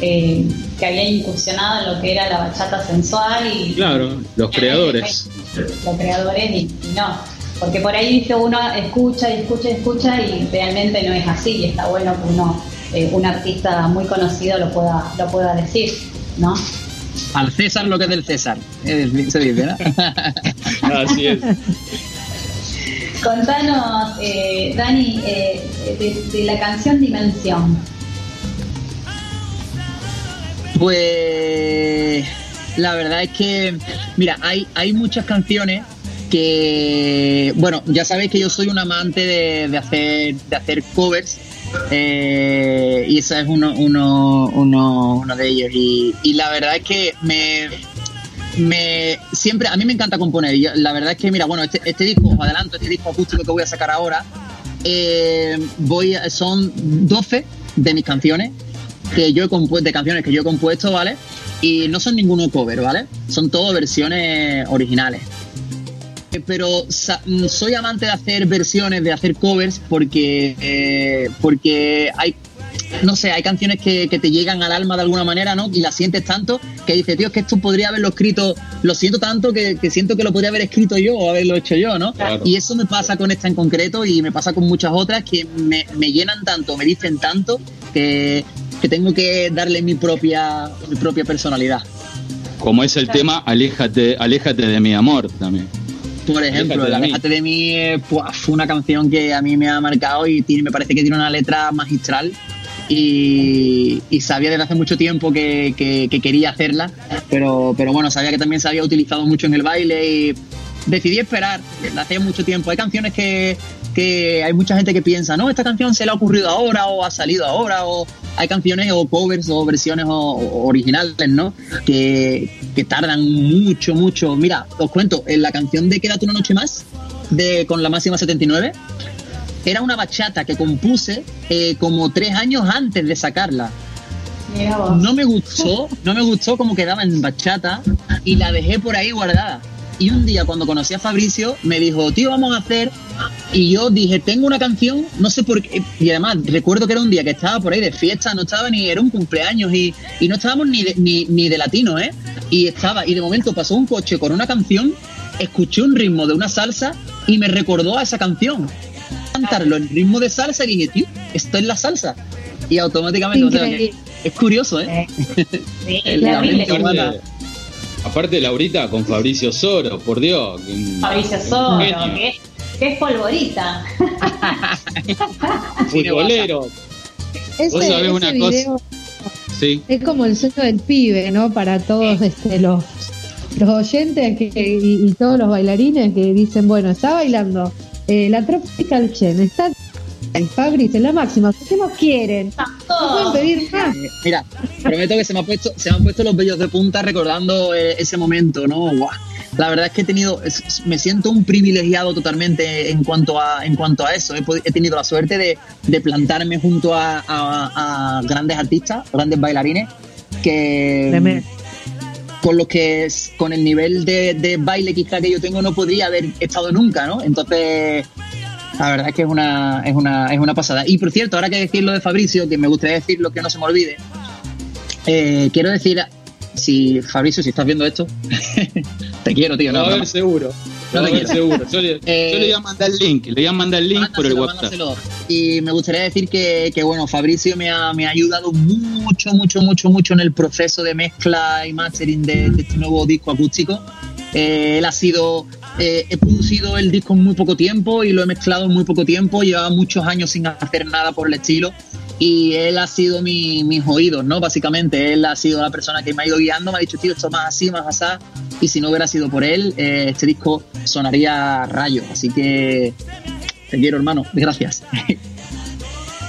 Speaker 7: eh, que había incursionado en lo que era la bachata sensual y
Speaker 2: Claro, los creadores.
Speaker 7: los creadores y, y no. Porque por ahí dice uno escucha y escucha y escucha y realmente no es así y está bueno que uno, eh, un artista muy conocido lo pueda, lo pueda decir, ¿no?
Speaker 8: al César lo que es del César se dice ¿no?
Speaker 2: Así es.
Speaker 7: Contanos, eh, Dani, eh, de, la canción Dimensión.
Speaker 8: Pues la verdad es que, mira, hay, hay muchas canciones que, bueno, ya sabéis que yo soy un amante de, de hacer, de hacer covers eh, y ese es uno, uno, uno, uno de ellos. Y, y la verdad es que me, me siempre, a mí me encanta componer. Y la verdad es que, mira, bueno, este, este disco, os adelanto, este disco acústico que voy a sacar ahora, eh, voy a- son 12 de mis canciones que yo he compuesto, de canciones que yo he compuesto, ¿vale? Y no son ninguno cover, ¿vale? Son todo versiones originales. Eh, Pero mm, soy amante de hacer versiones, de hacer covers, porque, eh, porque hay, no sé, hay canciones que, que te llegan al alma de alguna manera, ¿no? Y las sientes tanto que dices, tío, es que esto podría haberlo escrito, lo siento tanto que, que siento que lo podría haber escrito yo o haberlo hecho yo, ¿no?
Speaker 2: Claro.
Speaker 8: Y eso me pasa con esta en concreto y me pasa con muchas otras que me, me llenan tanto, me dicen tanto que, que tengo que darle mi propia, mi propia personalidad.
Speaker 2: Como es el tema, aléjate, aléjate de mi amor también.
Speaker 8: Por ejemplo,
Speaker 2: Aléjate de mí.
Speaker 8: Aléjate de mí eh, fue una canción que a mí me ha marcado y tiene, me parece que tiene una letra magistral y, sabía desde hace mucho tiempo que, que- que quería hacerla, pero, pero bueno, sabía que también se había utilizado mucho en el baile y decidí esperar desde hace mucho tiempo. Hay canciones que, que hay mucha gente que piensa, no, esta canción se le ha ocurrido ahora o ha salido ahora o, hay canciones o covers o versiones o, o originales, ¿no? Que, que tardan mucho, mucho. Mira, os cuento, en la canción de Quédate una noche más, de con la máxima 79, era una bachata que compuse eh, como tres años antes de sacarla. No me gustó, no me gustó cómo quedaba en bachata y la dejé por ahí guardada. Y un día cuando conocí a Fabricio me dijo, tío, vamos a hacer... Y yo dije, tengo una canción, no sé por qué. Y además recuerdo que era un día que estaba por ahí de fiesta, no estaba ni, era un cumpleaños y, y no estábamos ni de, ni, ni de latino, ¿eh? Y estaba, y de momento pasó un coche con una canción, escuché un ritmo de una salsa y me recordó a esa canción. Cantarlo en ritmo de salsa y dije, tío, esto es la salsa. Y automáticamente, o sea, es curioso, ¿eh?
Speaker 7: Sí,
Speaker 8: El
Speaker 7: terrible.
Speaker 8: lamento humana.
Speaker 2: Aparte, aparte Laurita con Fabricio Soro, por Dios. que-
Speaker 7: Fabricio Soro, que es, que es polvorita.
Speaker 2: Futbolero.
Speaker 9: Ese,
Speaker 2: Vos sabés
Speaker 9: ese
Speaker 2: una
Speaker 9: video
Speaker 2: Sí.
Speaker 9: es como el sueño del pibe, ¿no? Para todos este, los, los oyentes que, y, y todos los bailarines que dicen, bueno, está bailando eh, la Tropical Chen, está en Fabrice, en la máxima, ¿qué más quieren? No pueden pedir más.
Speaker 8: Eh, Mira, prometo que se me, ha puesto, se me han puesto los vellos de punta recordando eh, ese momento, ¿no? Guau. La verdad es que he tenido, es- me siento un privilegiado totalmente en cuanto a, en cuanto a eso. He, he tenido la suerte de, de plantarme junto a, a- a grandes artistas, grandes bailarines, que. Con los que es- con el nivel de, de baile quizá que yo tengo no podría haber estado nunca, ¿no? Entonces, la verdad es que es una, es una, es una pasada. Y por cierto, ahora que decir lo de Fabricio, que me gustaría decirlo que no se me olvide, eh, quiero decir, si Fabricio, si estás viendo esto, te quiero, tío.
Speaker 2: Lo
Speaker 8: No,
Speaker 2: a ver
Speaker 8: no,
Speaker 2: seguro.
Speaker 8: No te quiero.
Speaker 2: seguro. Yo le,
Speaker 8: Eh,
Speaker 2: yo le voy a mandar el link. Le voy a mandar el link por el WhatsApp.
Speaker 8: mándaselo. Y me gustaría decir que, que, bueno, Fabricio me ha, me ha ayudado mucho, mucho, mucho, mucho en el proceso de mezcla y mastering de, de este nuevo disco acústico. Eh, él ha sido, eh, he producido el disco en muy poco tiempo y lo he mezclado en muy poco tiempo. Llevaba muchos años sin hacer nada por el estilo. Y él ha sido mi, mis oídos, ¿no? Básicamente, él ha sido la persona que me ha ido guiando, me ha dicho, tío, esto más así, más así. Y si no hubiera sido por él, eh, este disco sonaría rayo. Así que te quiero, hermano. Gracias.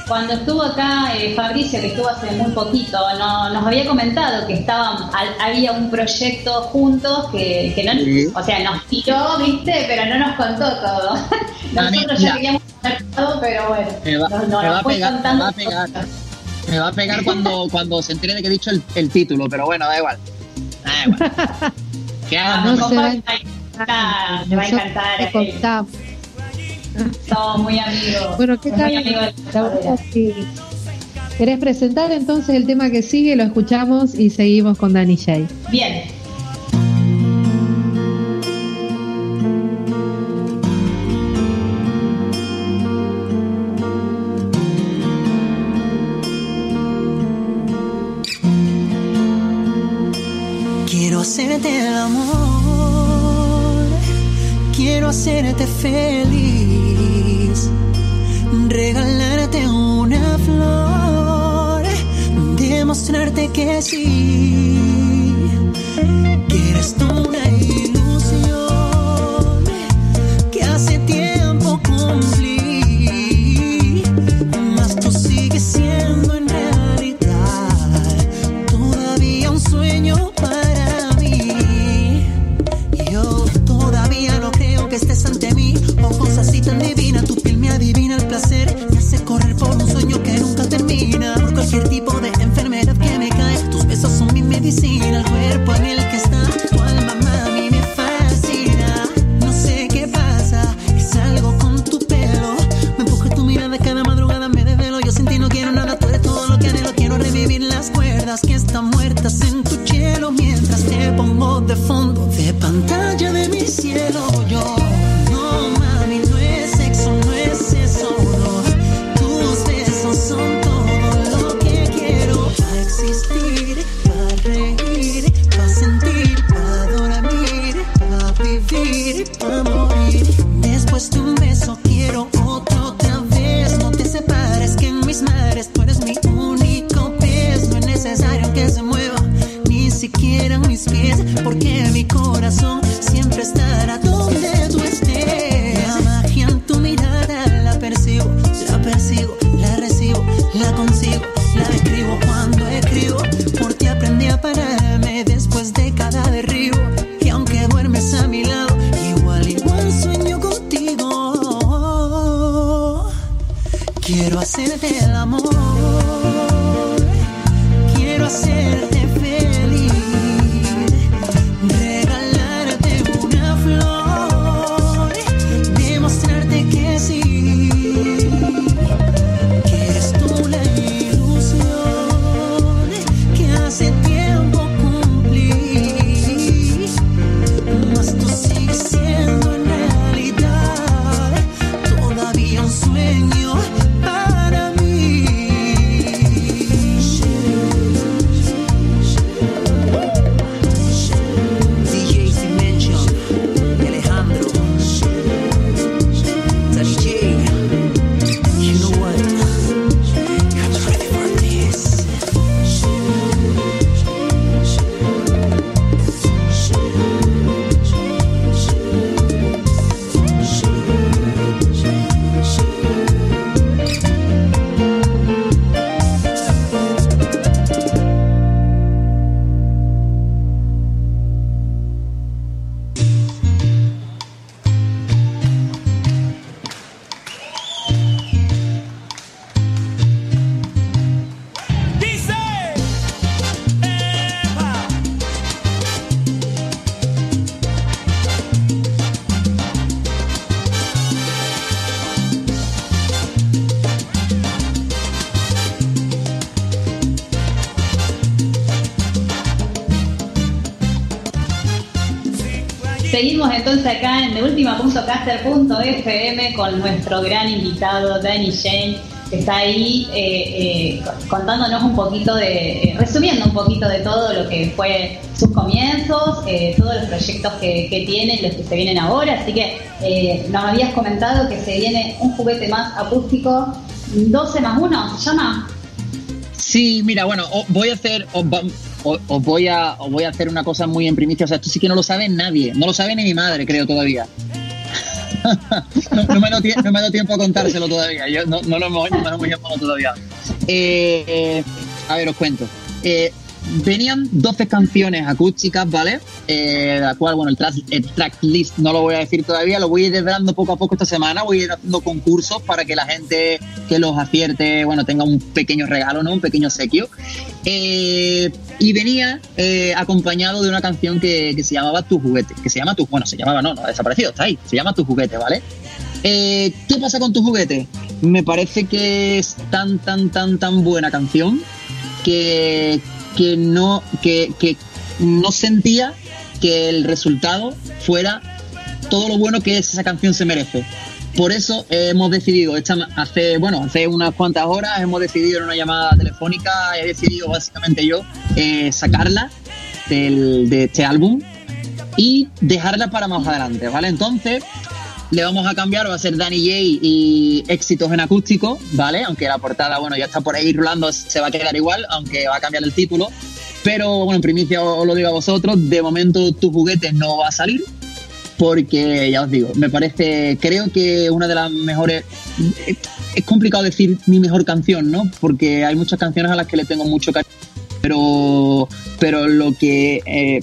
Speaker 7: Cuando estuvo acá eh, Fabricio, que estuvo hace muy poquito, no- nos había comentado que estaban, al- había un proyecto juntos que, que no,
Speaker 8: Sí.
Speaker 7: o sea, nos tiró, viste, pero no nos contó todo.
Speaker 8: A mí,
Speaker 7: Nosotros ya queríamos pero bueno,
Speaker 8: Me va, me a pegar, me va a pegar.
Speaker 7: cosas.
Speaker 8: Me va a pegar cuando, cuando se entere de que he dicho el, el título, pero bueno, da igual. Da igual. ¿Qué hago?
Speaker 9: No se va a
Speaker 7: ah, te va a encantar.
Speaker 9: te
Speaker 7: eh. Somos muy amigos.
Speaker 9: Bueno, ¿qué tal?
Speaker 7: amigos
Speaker 9: si ¿Querés presentar entonces el tema que sigue? Lo escuchamos y seguimos con Dani J.
Speaker 7: Bien.
Speaker 6: Hacerte el amor, quiero hacerte feliz, regalarte una flor, demostrarte que sí, que eres una ilusión. Que hace tiempo cumplí, cuerpo
Speaker 7: Seguimos entonces acá en deultima.caster.fm con nuestro gran invitado Danny Shane, que está ahí eh, eh, contándonos un poquito de, eh, resumiendo un poquito de todo lo que fue sus comienzos, todos los proyectos que, que tiene y los que se vienen ahora. Así que nos habías comentado que se viene un juguete más acústico, 12 más 1, ¿se llama?
Speaker 8: Sí, mira, bueno, voy a hacer, os, voy a, os voy a hacer una cosa muy en primicia. O sea, esto sí que no lo sabe nadie, no lo sabe ni mi madre, creo todavía. no, no me no me ha dado tiempo a contárselo todavía. Yo no, no lo hemos, no todavía. Eh, eh, a ver, os cuento. Eh, venían 12 canciones acústicas, ¿vale? Eh, la cual, bueno, el track, list no lo voy a decir todavía, lo voy a ir desvelando poco a poco esta semana. Voy a ir haciendo concursos para que la gente que los acierte, bueno, tenga un pequeño regalo, ¿no? Un pequeño sequio. Eh, y venía eh, acompañado de una canción que, que se llamaba Tu juguete, que se llama Tu, bueno, se llamaba, no, no ha desaparecido, está ahí, se llama Tu juguete, ¿vale? Eh, ¿Qué pasa con Tu juguete? Me parece que es tan, tan, tan, tan buena canción que, que no, que, que no sentía que el resultado fuera todo lo bueno que esa canción se merece. Por eso hemos decidido, hace, bueno, hace unas cuantas horas hemos decidido en una llamada telefónica, he decidido básicamente yo eh, sacarla del- de este álbum y dejarla para más adelante, ¿vale? Entonces le vamos a cambiar, va a ser Danny J y éxitos en acústico, ¿vale? Aunque la portada, bueno, ya está por ahí rulando, se va a quedar igual, aunque va a cambiar el título. Pero bueno, en primicia os lo digo a vosotros, de momento tu juguete no va a salir, porque ya os digo, me parece, creo que una de las mejores, es- complicado decir mi mejor canción, ¿no? Porque hay muchas canciones a las que le tengo mucho cariño, pero, pero lo que... eh,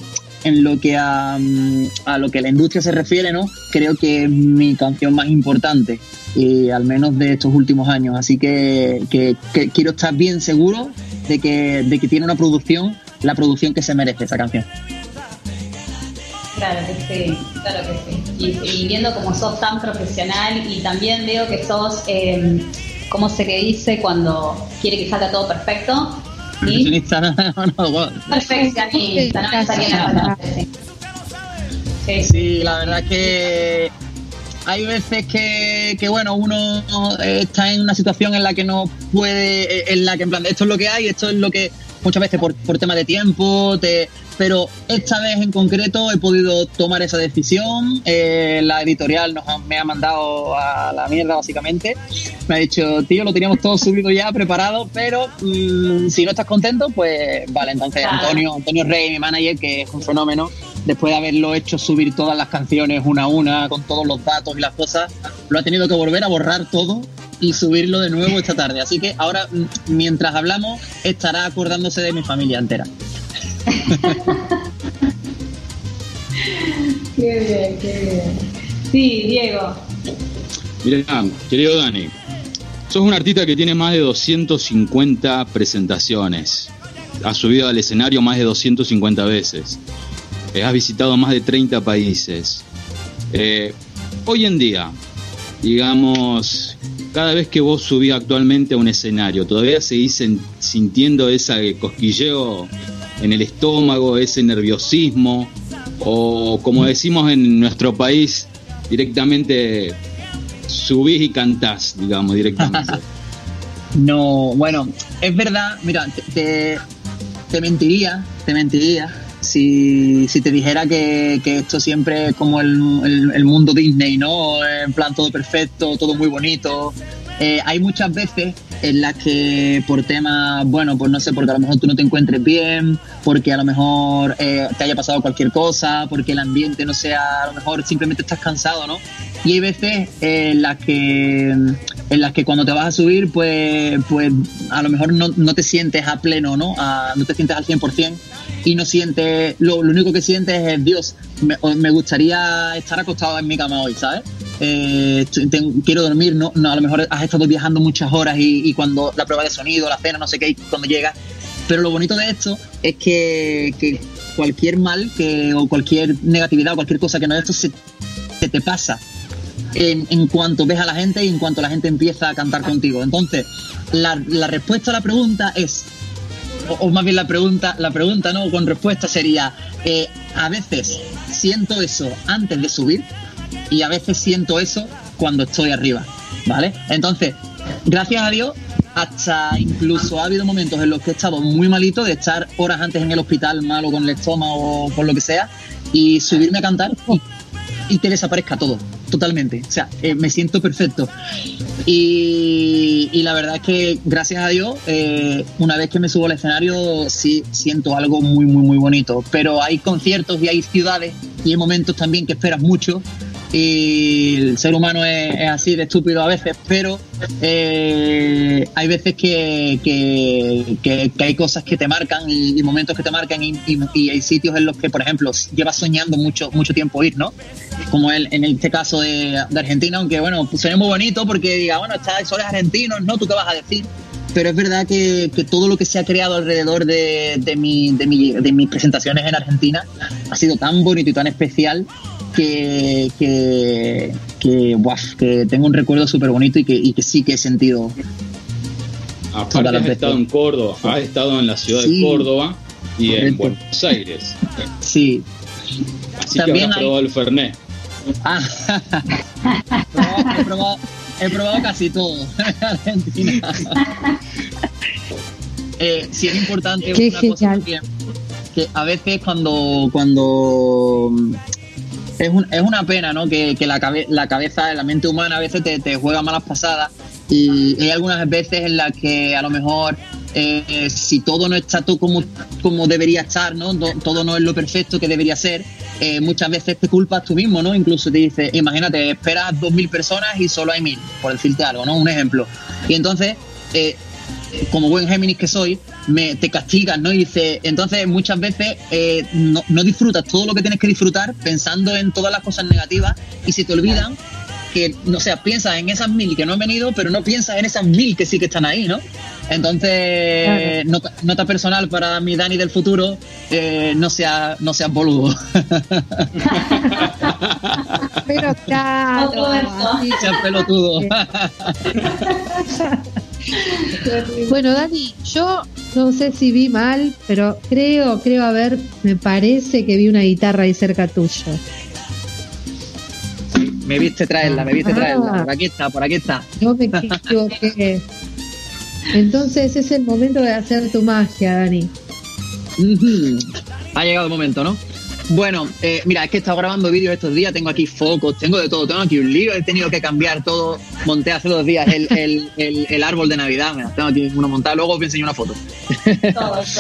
Speaker 8: en lo que a, mm, a lo que la industria se refiere, ¿no? Creo que es mi canción más importante, y al menos de estos últimos años. Así que, que- que quiero estar bien seguro de que, de que tiene una producción, la producción que se merece esa canción.
Speaker 7: Claro que sí, claro que sí. Y, y viendo como sos tan profesional y también veo que sos, eh, ¿cómo se que dice cuando quiere que salga todo perfecto?
Speaker 8: Perfeccionista, no, no
Speaker 7: sí. Sí.
Speaker 8: Sí, la verdad que hay veces que, que, bueno, uno está en una situación en la que no puede, en la que en plan, esto es lo que hay, esto es lo que muchas veces por, por tema de tiempo, te, pero esta vez en concreto he podido tomar esa decisión. Eh, la editorial nos ha- me ha mandado a la mierda básicamente. Me ha dicho, tío, lo teníamos todo subido ya, preparado, pero mm, si no estás contento, pues vale. Entonces. Antonio, Antonio Rey, mi manager, que es un fenómeno, después de haberlo hecho subir todas las canciones una a una, con todos los datos y las cosas, lo ha tenido que volver a borrar todo y subirlo de nuevo esta tarde. Así que ahora, mm, mientras hablamos, estará acordándose de mi familia entera.
Speaker 7: Qué bien, qué bien. Sí, Diego.
Speaker 2: Mirá, querido Dani, sos un artista que tiene más de 250 presentaciones. Has subido al escenario más de 250 veces. Eh, has visitado más de 30 países. Eh, hoy en día, digamos, cada vez que vos subís actualmente a un escenario, ¿todavía seguís sintiendo ese cosquilleo en el estómago, ese nerviosismo? O como decimos en nuestro país, directamente subís y cantás, digamos, directamente.
Speaker 8: No, bueno, es verdad, mira, te, te, mentiría, te mentiría si, si te dijera que, que esto siempre es como el, el- el mundo Disney, ¿no? En plan todo perfecto, todo muy bonito. Eh, hay muchas veces en las que por temas, bueno, pues no sé, porque a lo mejor tú no te encuentres bien, porque a lo mejor eh, te haya pasado cualquier cosa, porque el ambiente no sea, a lo mejor simplemente estás cansado, ¿no? Y hay veces en las que en las que cuando te vas a subir, pues, pues a lo mejor no, no te sientes a pleno, ¿no? No te sientes al 100% y no sientes, lo, único que sientes es, Dios, me, me gustaría estar acostado en mi cama hoy, ¿sabes? Eh, quiero dormir, ¿no? a lo mejor has estado viajando muchas horas y, cuando la prueba de sonido, la cena, no sé qué, y cuando llegas. Pero lo bonito de esto es que, cualquier mal que, o cualquier negatividad o cualquier cosa que no es esto se, te pasa en, cuanto ves a la gente y en cuanto la gente empieza a cantar contigo. Entonces, la, respuesta a la pregunta es, o, o más bien la pregunta, la pregunta, ¿no? Con respuesta sería, eh, a veces siento eso antes de subir y a veces siento eso cuando estoy arriba, ¿vale? Entonces, gracias a Dios, hasta incluso ha habido momentos en los que he estado muy malito de estar horas antes en el hospital malo con el estómago o por lo que sea y subirme a cantar y, que desaparezca todo, totalmente. O sea, eh, me siento perfecto. Y, y la verdad es que, gracias a Dios, eh, una vez que me subo al escenario, sí siento algo muy, muy, muy bonito. Pero hay conciertos y hay ciudades y hay momentos también que esperas mucho. Y el ser humano es, así de estúpido a veces, pero eh, hay veces que, que, hay cosas que te marcan y, momentos que te marcan y, hay sitios en los que, por ejemplo, llevas soñando mucho, mucho tiempo ir, ¿no? Como el, en este caso de, Argentina, aunque bueno, pues suena muy bonito porque diga, bueno, está, soles argentinos, ¿no? ¿Tú qué vas a decir? Pero es verdad que, que todo lo que se ha creado alrededor de, de, mi, de, mi- de mis presentaciones en Argentina ha sido tan bonito y tan especial que, que, que, que tengo un recuerdo súper bonito y que, y que sí que he sentido.
Speaker 2: Aparte has estado en Córdoba, has estado en la ciudad
Speaker 8: Sí.
Speaker 2: de Córdoba y en. Buenos Aires.
Speaker 8: Sí.
Speaker 2: Así
Speaker 8: También
Speaker 2: que habrás
Speaker 8: hay-
Speaker 2: probado el Fernet.
Speaker 8: Ah, he, probado, he probado casi todo en Argentina. Eh, sí es importante
Speaker 9: Qué
Speaker 8: una cosa también, que a veces cuando cuando es, un- es una pena ¿no? que, que la, cabe- la cabeza, la mente humana a veces te, te juega malas pasadas y hay algunas veces en las que a lo mejor eh, si todo no está todo como, como debería estar, ¿no? Do- todo no es lo perfecto que debería ser, eh, muchas veces te culpas tú mismo, ¿no? Incluso te dices, imagínate, esperas 2.000 personas y solo hay 1.000, por decirte algo, ¿no? Un ejemplo. Y entonces, eh, como buen Géminis que soy, me, te castigas, ¿no? Y dice, entonces muchas veces eh, no, no disfrutas todo lo que tienes que disfrutar pensando en todas las cosas negativas y se te olvidan que, no sea, piensas en esas mil que no han venido, pero no piensas en esas mil que sí que están ahí, ¿no? Entonces,
Speaker 9: Claro.
Speaker 8: nota, nota personal para mi Dani del futuro, eh, no seas no seas boludo.
Speaker 9: Pero claro,
Speaker 8: seas pelotudo.
Speaker 9: Bueno, Dani, yo no sé si vi mal, pero creo, creo haber, me parece que vi una guitarra ahí cerca tuyo.
Speaker 8: me viste traerla, me viste
Speaker 9: Ah.
Speaker 8: traerla. Por aquí está, por aquí está.
Speaker 9: No me equivoqué. Entonces es el momento de hacer tu magia, Dani.
Speaker 8: Ha llegado el momento, ¿no? Bueno, eh, mira, es que he estado grabando vídeos estos días, tengo aquí focos, tengo de todo, tengo aquí un lío, he tenido que cambiar todo, monté hace dos días el, el- el- el árbol de Navidad, mira, tengo aquí uno montado, luego os enseño una foto.
Speaker 7: Todo.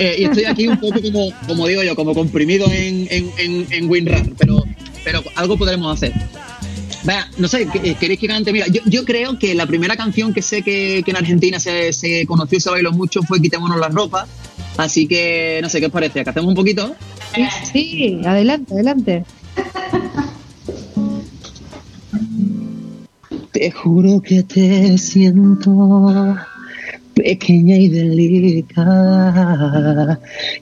Speaker 8: Eh, y estoy aquí un poco como, como digo yo, como comprimido en, en, en, en WinRAR, pero, pero algo podremos hacer. Vaya, no sé, ¿qué- eh, ¿queréis que cante? Mira, yo, yo creo que la primera canción que sé que, que en Argentina se, se conoció y se bailó mucho fue Quitémonos la ropa. Así que, no sé, ¿qué os parece? ¿Que hacemos un poquito?
Speaker 9: Sí, sí, adelante, adelante.
Speaker 6: Te juro que te siento pequeña y delicada.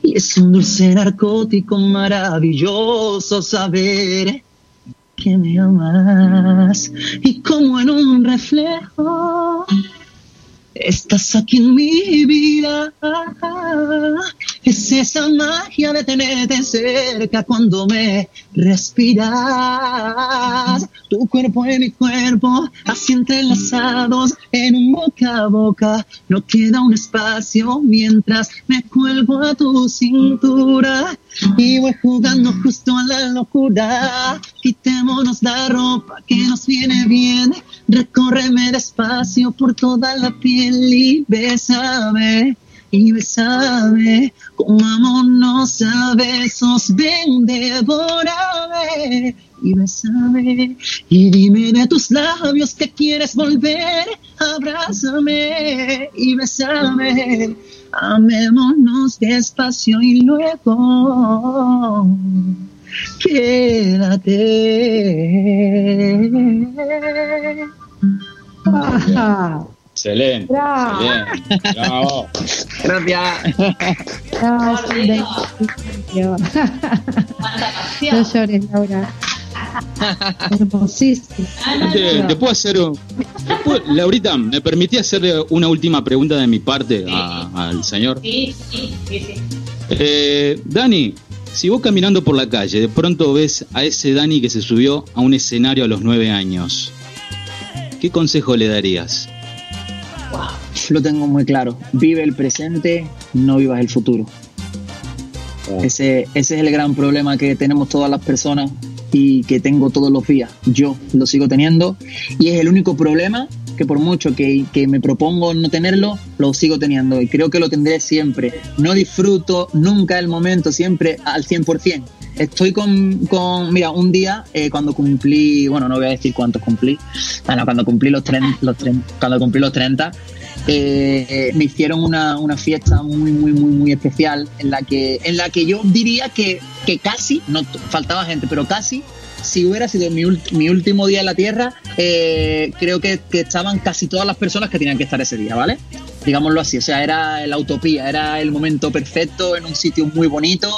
Speaker 6: Y es un dulce narcótico maravilloso saber que me amas. Y como en un reflejo, estás aquí en mi vida. Es esa magia de tenerte cerca cuando me respiras. Tu cuerpo en mi cuerpo, así entrelazados en un boca a boca. No queda un espacio mientras me cuelgo a tu cintura. Y voy jugando justo a la locura. Quitémonos la ropa que nos viene bien. Recórreme despacio por toda la piel y bésame. Y bésame, comámonos a besos, ven, devórame. Y bésame, y dime de tus labios que quieres volver, abrázame y bésame. Amémonos despacio y luego quédate.
Speaker 9: Ah,
Speaker 2: Excelente.
Speaker 9: Bravo.
Speaker 2: Excelente. Bravo.
Speaker 8: Gracias.
Speaker 9: No llores, Laura. Hermosísimo.
Speaker 2: Te, te puedo hacer. un- te puedo- Laurita, ¿me permití hacerle una última pregunta de mi parte a- al señor?
Speaker 7: Sí, sí, sí, sí.
Speaker 2: Eh, Dani, si vos caminando por la calle de pronto ves a ese Dani que se subió a un escenario a los nueve años, ¿qué consejo le darías?
Speaker 8: Lo tengo muy claro. Vive el presente, no vivas el futuro. Ese, ese es el gran problema que tenemos todas las personas y que tengo todos los días. Yo lo sigo teniendo y es el único problema que por mucho que, que me propongo no tenerlo, lo sigo teniendo y creo que lo tendré siempre. No disfruto nunca el momento, siempre al 100%. Estoy con, con mira, un día eh, cuando cumplí, bueno, no voy a decir cuántos cumplí, bueno, cuando cumplí los, tren- cuando cumplí los 30, eh, eh, me hicieron una, una fiesta muy, muy, muy, muy especial en la que, en la que yo diría que, que casi, no faltaba gente, pero casi, si hubiera sido mi, mi último día en la Tierra, eh, creo que, que estaban casi todas las personas que tenían que estar ese día, ¿vale? Digámoslo así, o sea, era la utopía, era el momento perfecto en un sitio muy bonito,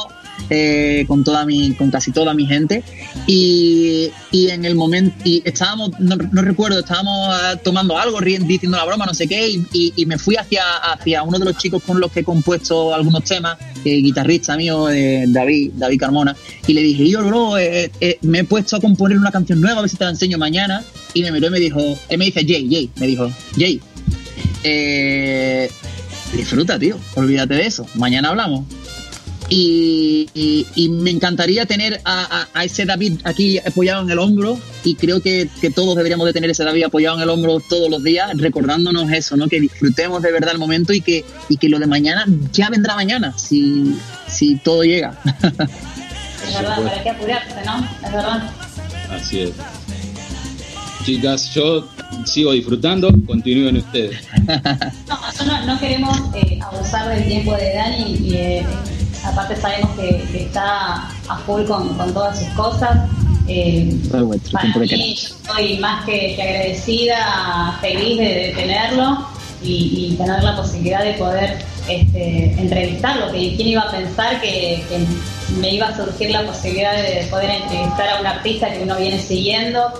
Speaker 8: eh, con toda mi, con casi toda mi gente. Y, en el momento, y estábamos, no, no recuerdo, estábamos ah, tomando algo, diciendo la broma, no sé qué, y, y- y me fui hacia, hacia uno de los chicos con los que he compuesto algunos temas, eh, guitarrista mío, eh, David, David Carmona, y le dije, yo, bro, eh, eh, me he puesto a componer una canción nueva, a ver si te la enseño mañana. Y me miró y me dijo, él me dice, Jay, Jay, me dijo, Jay, eh, disfruta, tío, olvídate de eso, mañana hablamos. Y, y- y me encantaría tener a, a- a ese David aquí apoyado en el hombro y creo que, que todos deberíamos de tener ese David apoyado en el hombro todos los días, recordándonos eso, ¿no? que disfrutemos de verdad el momento y que, y que lo de mañana ya vendrá mañana, si, si todo llega.
Speaker 7: Es verdad, para qué apurarse, ¿no? Es verdad.
Speaker 2: Así es. Chicas, yo sigo disfrutando, continúen ustedes.
Speaker 7: No, no, no queremos eh, abusar del tiempo de Dani y eh, aparte sabemos que, que está a full con, con todas sus cosas. Eh,
Speaker 8: Todo vuestro,
Speaker 7: para mí, yo estoy más que, que agradecida, feliz de, de tenerlo y, y tener la posibilidad de poder este, entrevistarlo. Que quién iba a pensar que, que me iba a surgir la posibilidad de poder entrevistar a un artista que uno viene siguiendo,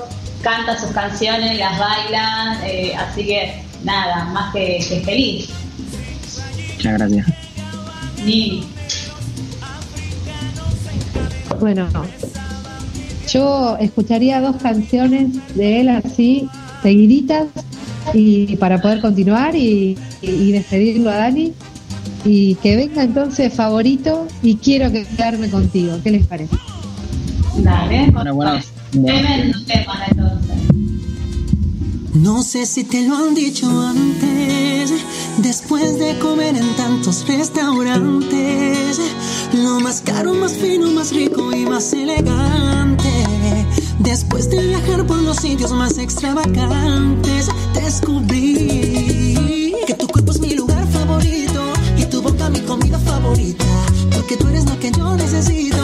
Speaker 7: canta sus canciones, las baila, eh, así que nada, más que, que feliz.
Speaker 8: Muchas gracias.
Speaker 7: Ni
Speaker 9: Bueno, yo escucharía dos canciones de él así, seguiditas, y para poder continuar y, y- y despedirlo a Dani. Y que venga entonces favorito y quiero que quedarme contigo. ¿Qué les parece?
Speaker 7: Dale,
Speaker 8: Bueno, bueno,
Speaker 7: tremendo tema entonces.
Speaker 6: No sé si te lo han dicho antes, después de comer en tantos restaurantes, lo más caro, más fino, más rico y más elegante. Después de viajar por los sitios más extravagantes, descubrí que tu cuerpo es mi lugar favorito y tu boca mi comida favorita, porque tú eres lo que yo necesito,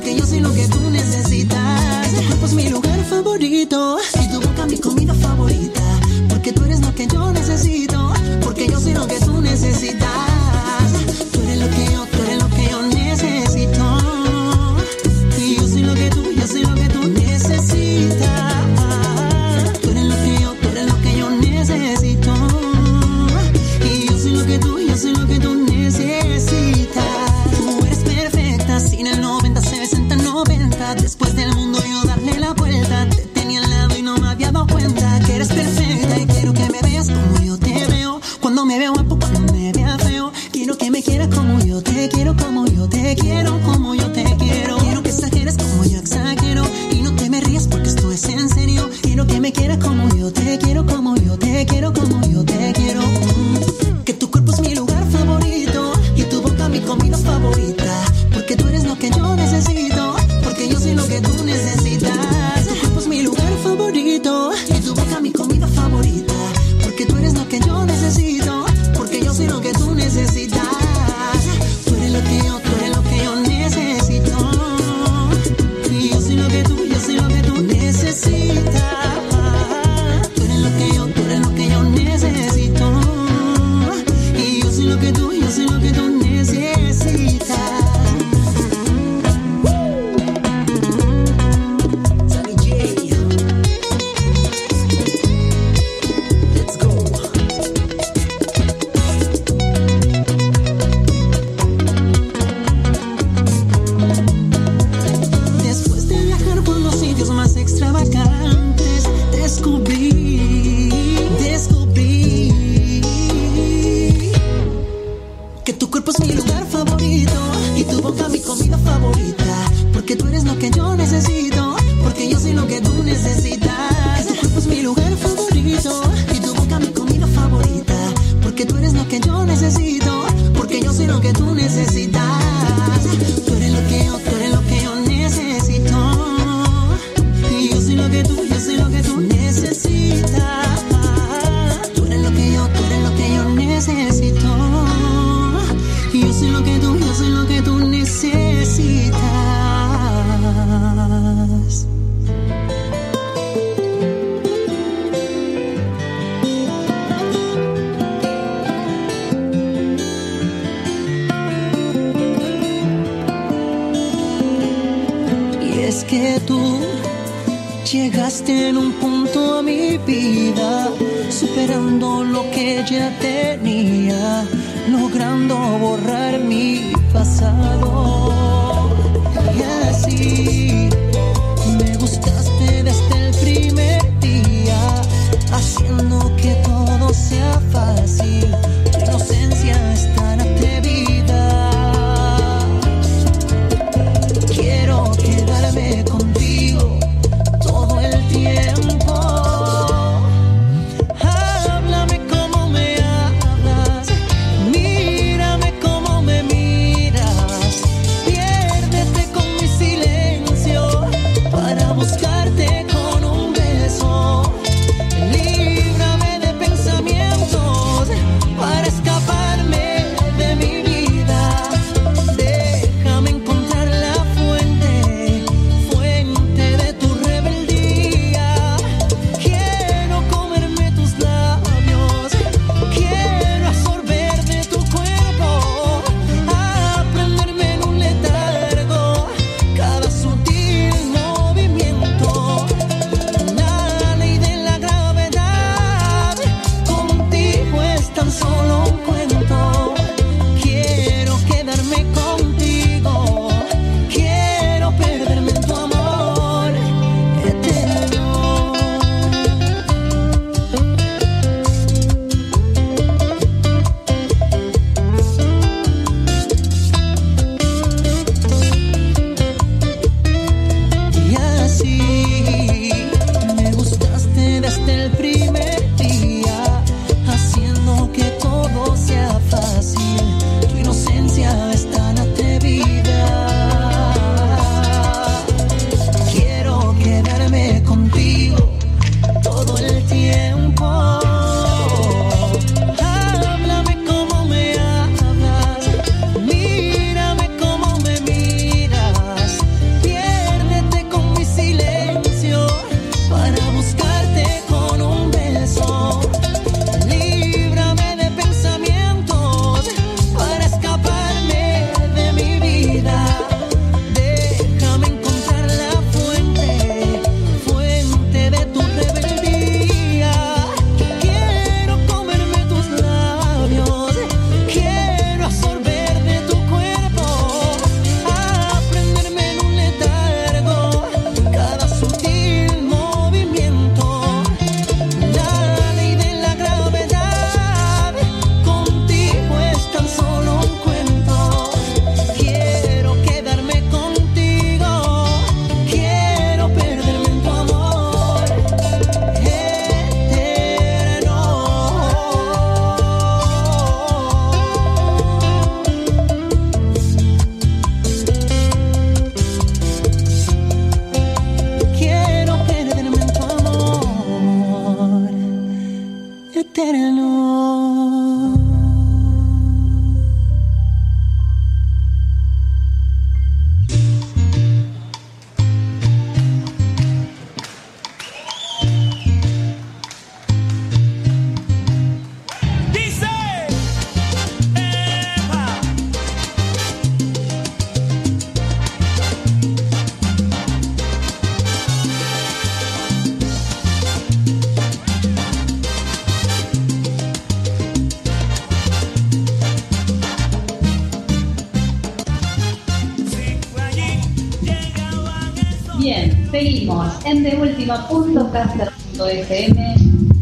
Speaker 6: porque yo soy lo que tú necesitas. Tu cuerpo es mi lugar favorito y tu boca mi comida favorita, porque tú eres lo que yo necesito, porque yo soy lo que tú necesitas. Tú eres lo que yo,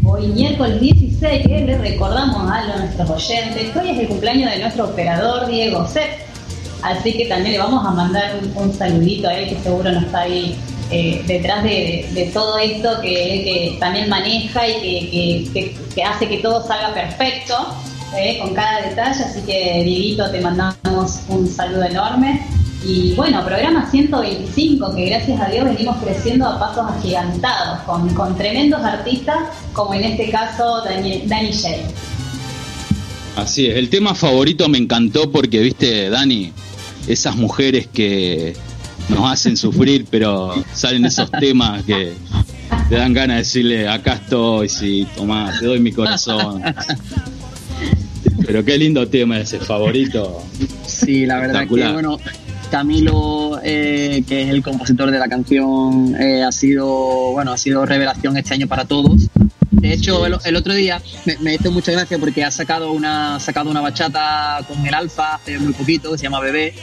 Speaker 7: Hoy miércoles 16, que le recordamos a nuestros oyentes que hoy es el cumpleaños de nuestro operador Diego Sepp. Así que también le vamos a mandar un, saludito a él que seguro no está ahí eh, detrás de, todo esto que, también maneja y que, hace que todo salga perfecto eh, con cada detalle. Así que, Dieguito, te mandamos un saludo enorme. Y bueno, programa 125, que gracias a Dios venimos creciendo a pasos agigantados, con, con tremendos artistas, como en este caso Dani, Dani
Speaker 2: Así es, el tema favorito me encantó porque, viste, Dani, esas mujeres que nos hacen sufrir, pero salen esos temas que te dan ganas de decirle, acá estoy, sí, tomá, te doy mi corazón. Pero qué lindo tema ese favorito.
Speaker 8: Sí, la verdad que bueno, Camilo, eh, que es el compositor de la canción, eh, ha sido bueno, ha sido revelación este año para todos. De hecho, el, otro día me, me, hizo mucha gracia porque ha sacado una, sacado una bachata con el Alfa hace muy poquito, se llama Bebé,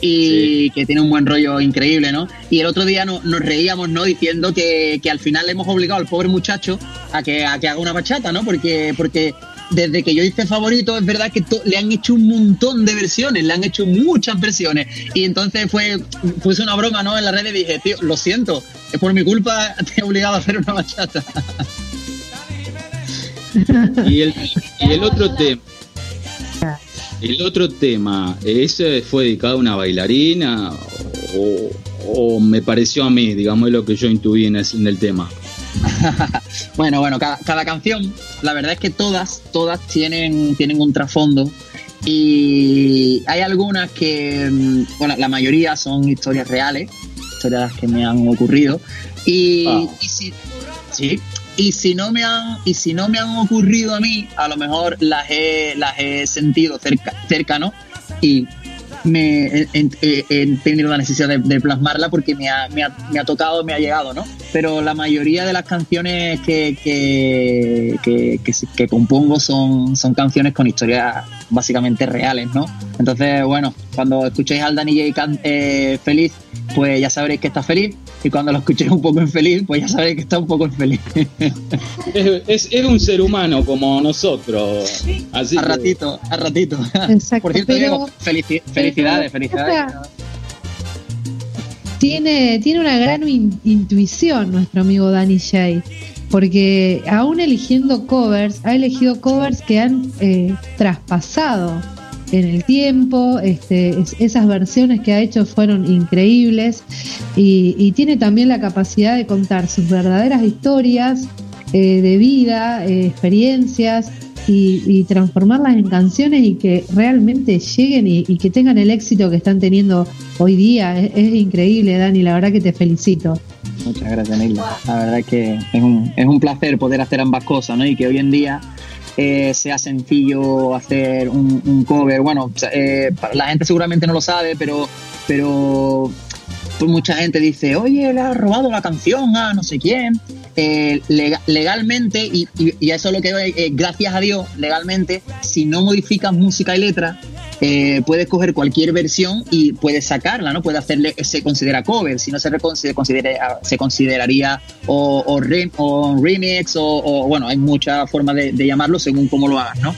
Speaker 8: y que tiene un buen rollo increíble, ¿no? Y el otro día nos reíamos, ¿no? Diciendo que, que, al final le hemos obligado al pobre muchacho a que, a que haga una bachata, ¿no? Porque, porque desde que yo hice favorito, es verdad que le han hecho un montón de versiones, le han hecho muchas versiones. Y entonces fue, fue una broma, ¿no? En la red y dije, tío, lo siento, es por mi culpa, te he obligado a hacer una bachata.
Speaker 2: y el, otro tema. El otro tema, ¿ese fue dedicado a una bailarina o, me pareció a mí, digamos, lo que yo intuí en el tema?
Speaker 8: bueno, bueno, cada, canción, la verdad es que todas, todas tienen, tienen un trasfondo y hay algunas que, mm, bueno, la mayoría son historias reales, historias que me han ocurrido y, ah. si, sí, y si no me han y si no me han ocurrido a mí, a lo mejor las he, las he sentido cerca, cerca ¿no? Y me he, tenido la necesidad de, plasmarla porque me ha, me, ha, me ha, tocado, me ha llegado, ¿no? Pero la mayoría de las canciones que, que, que, compongo son, son canciones con historias básicamente reales, ¿no? Entonces, bueno, cuando escuchéis al Danny J eh, feliz, pues ya sabréis que está feliz. Y cuando lo escuchéis un poco infeliz, pues ya sabréis que está un poco infeliz.
Speaker 2: es, es, un ser humano como nosotros.
Speaker 8: Así a ratito, a ratito. Por cierto, Diego, felicidades, felicidades.
Speaker 9: Tiene, tiene una gran intuición nuestro amigo Danny J porque aún eligiendo covers, ha elegido covers que han eh, traspasado en el tiempo, este, esas versiones que ha hecho fueron increíbles y, tiene también la capacidad de contar sus verdaderas historias eh, de vida, eh, experiencias y, transformarlas en canciones y que realmente lleguen y, que tengan el éxito que están teniendo hoy día. Es, increíble, Dani, la verdad que te felicito.
Speaker 8: Muchas gracias, Neila. La verdad que es un, es un placer poder hacer ambas cosas, ¿no? Y que hoy en día eh, sea sencillo hacer un, cover. Bueno, eh, la gente seguramente no lo sabe, pero, pero pues mucha gente dice, oye, le ha robado la canción a no sé quién. Eh, legalmente, y, y, eso es lo que eh, gracias a Dios, legalmente, si no modificas música y letra, eh, puedes coger cualquier versión y puedes sacarla, ¿no? Puede hacerle, se considera cover, si no se, se, considera, se consideraría o, o, remix o, bueno, hay muchas formas de, llamarlo según cómo lo hagas, ¿no?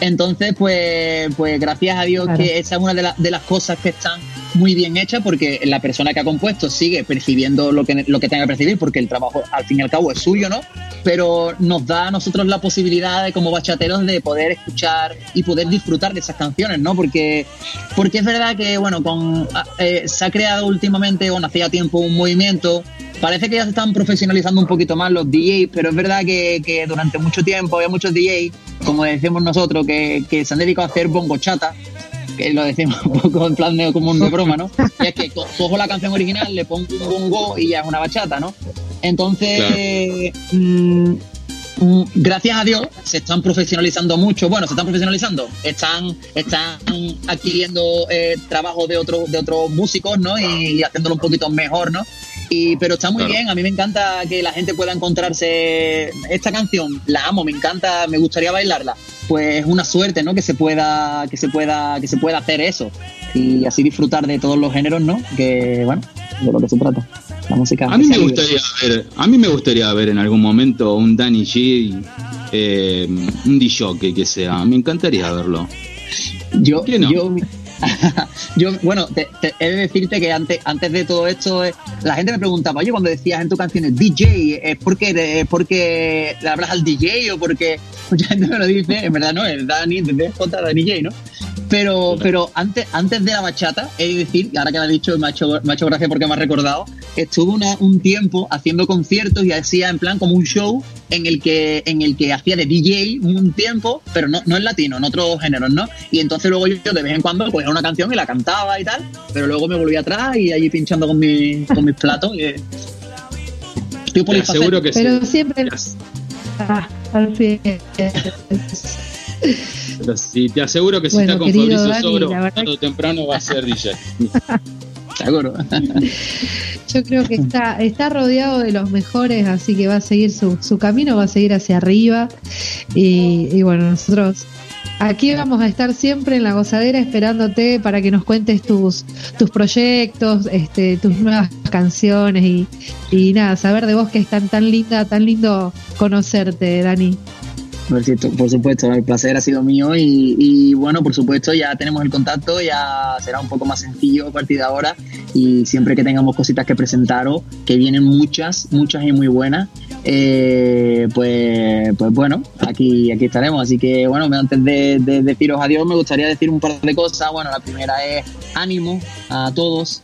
Speaker 8: Entonces, pues, pues gracias a Dios que esa es una de, de las cosas que están muy bien hechas porque la persona que ha compuesto sigue percibiendo lo que, lo que tenga que percibir porque el trabajo al fin y al cabo es suyo, ¿no? Pero nos da a nosotros la posibilidad de como bachateros de poder escuchar y poder disfrutar de esas canciones, ¿no? Porque, porque es verdad que, bueno, con, ah, eh, se ha creado últimamente, bueno, hacía tiempo un movimiento parece que ya se están profesionalizando un poquito más los DJs, pero es verdad que, que durante mucho tiempo había muchos DJs, como decimos nosotros, que, que se han dedicado a hacer bongo chata, que lo decimos un poco en plan de, como de broma, ¿no? Y es que cojo la canción original, le pongo un bongo y ya es una bachata, ¿no? Entonces, mm, mm, gracias a Dios se están profesionalizando mucho. Bueno, se están profesionalizando, están, están adquiriendo eh, trabajo de otros de otros músicos, ¿no? Y, haciéndolo un poquito mejor, ¿no? Y, pero está muy bien, a mí me encanta que la gente pueda encontrarse esta canción, la amo, me encanta, me gustaría bailarla. Pues es una suerte, ¿no? Que se pueda, que se pueda, que se pueda hacer eso y así disfrutar de todos los géneros, ¿no? Que bueno, de lo que se trata. La música.
Speaker 2: A mí me gustaría ver, a mí me gustaría ver en algún momento un Danny G, eh, un DJ que sea, me encantaría verlo.
Speaker 8: Yo, yo Yo, bueno, te- te- he de decirte que antes, antes de todo esto, eh, la gente me preguntaba, oye, cuando decías en tus canciones DJ, ¿es porque, es porque le hablas al DJ o porque mucha gente me lo dice? En verdad no, es Dani, Dani J, ¿no? Pero, pero antes, antes de la bachata, he de decir, y ahora que lo has dicho, me ha hecho, me ha hecho gracia porque me has recordado, estuve una- un tiempo haciendo conciertos y hacía en plan como un show en el que, en el que hacía de DJ un tiempo, pero no, no en latino, en otros géneros, ¿no? Y entonces luego yo de vez en cuando cogía una canción y la cantaba y tal, pero luego me volvía atrás y allí pinchando con, mi, con mis platos. y, eh, estoy
Speaker 2: aseguro que
Speaker 9: Pero siempre. Ah, al fin.
Speaker 2: Pero sí, te aseguro que si
Speaker 9: Bueno,
Speaker 2: está con Fabricio
Speaker 9: Dani, verdad
Speaker 2: tarde o temprano va a ser DJ.
Speaker 9: Yo creo que está, está rodeado de los mejores, así que va a seguir su, su camino, va a seguir hacia arriba. Y, y bueno, nosotros aquí vamos a estar siempre en la gozadera esperándote para que nos cuentes tus, tus proyectos, este, tus nuevas canciones y, y nada, saber de vos que es tan, tan linda, tan lindo conocerte, Dani.
Speaker 8: Por cierto, por supuesto, el placer ha sido mío y, y, bueno, por supuesto ya tenemos el contacto, ya será un poco más sencillo a partir de ahora y siempre que tengamos cositas que presentaros, que vienen muchas, muchas y muy buenas, eh, pues, pues bueno, aquí, aquí estaremos. Así que bueno, antes de, de deciros adiós me gustaría decir un par de cosas. Bueno, la primera es ánimo a todos,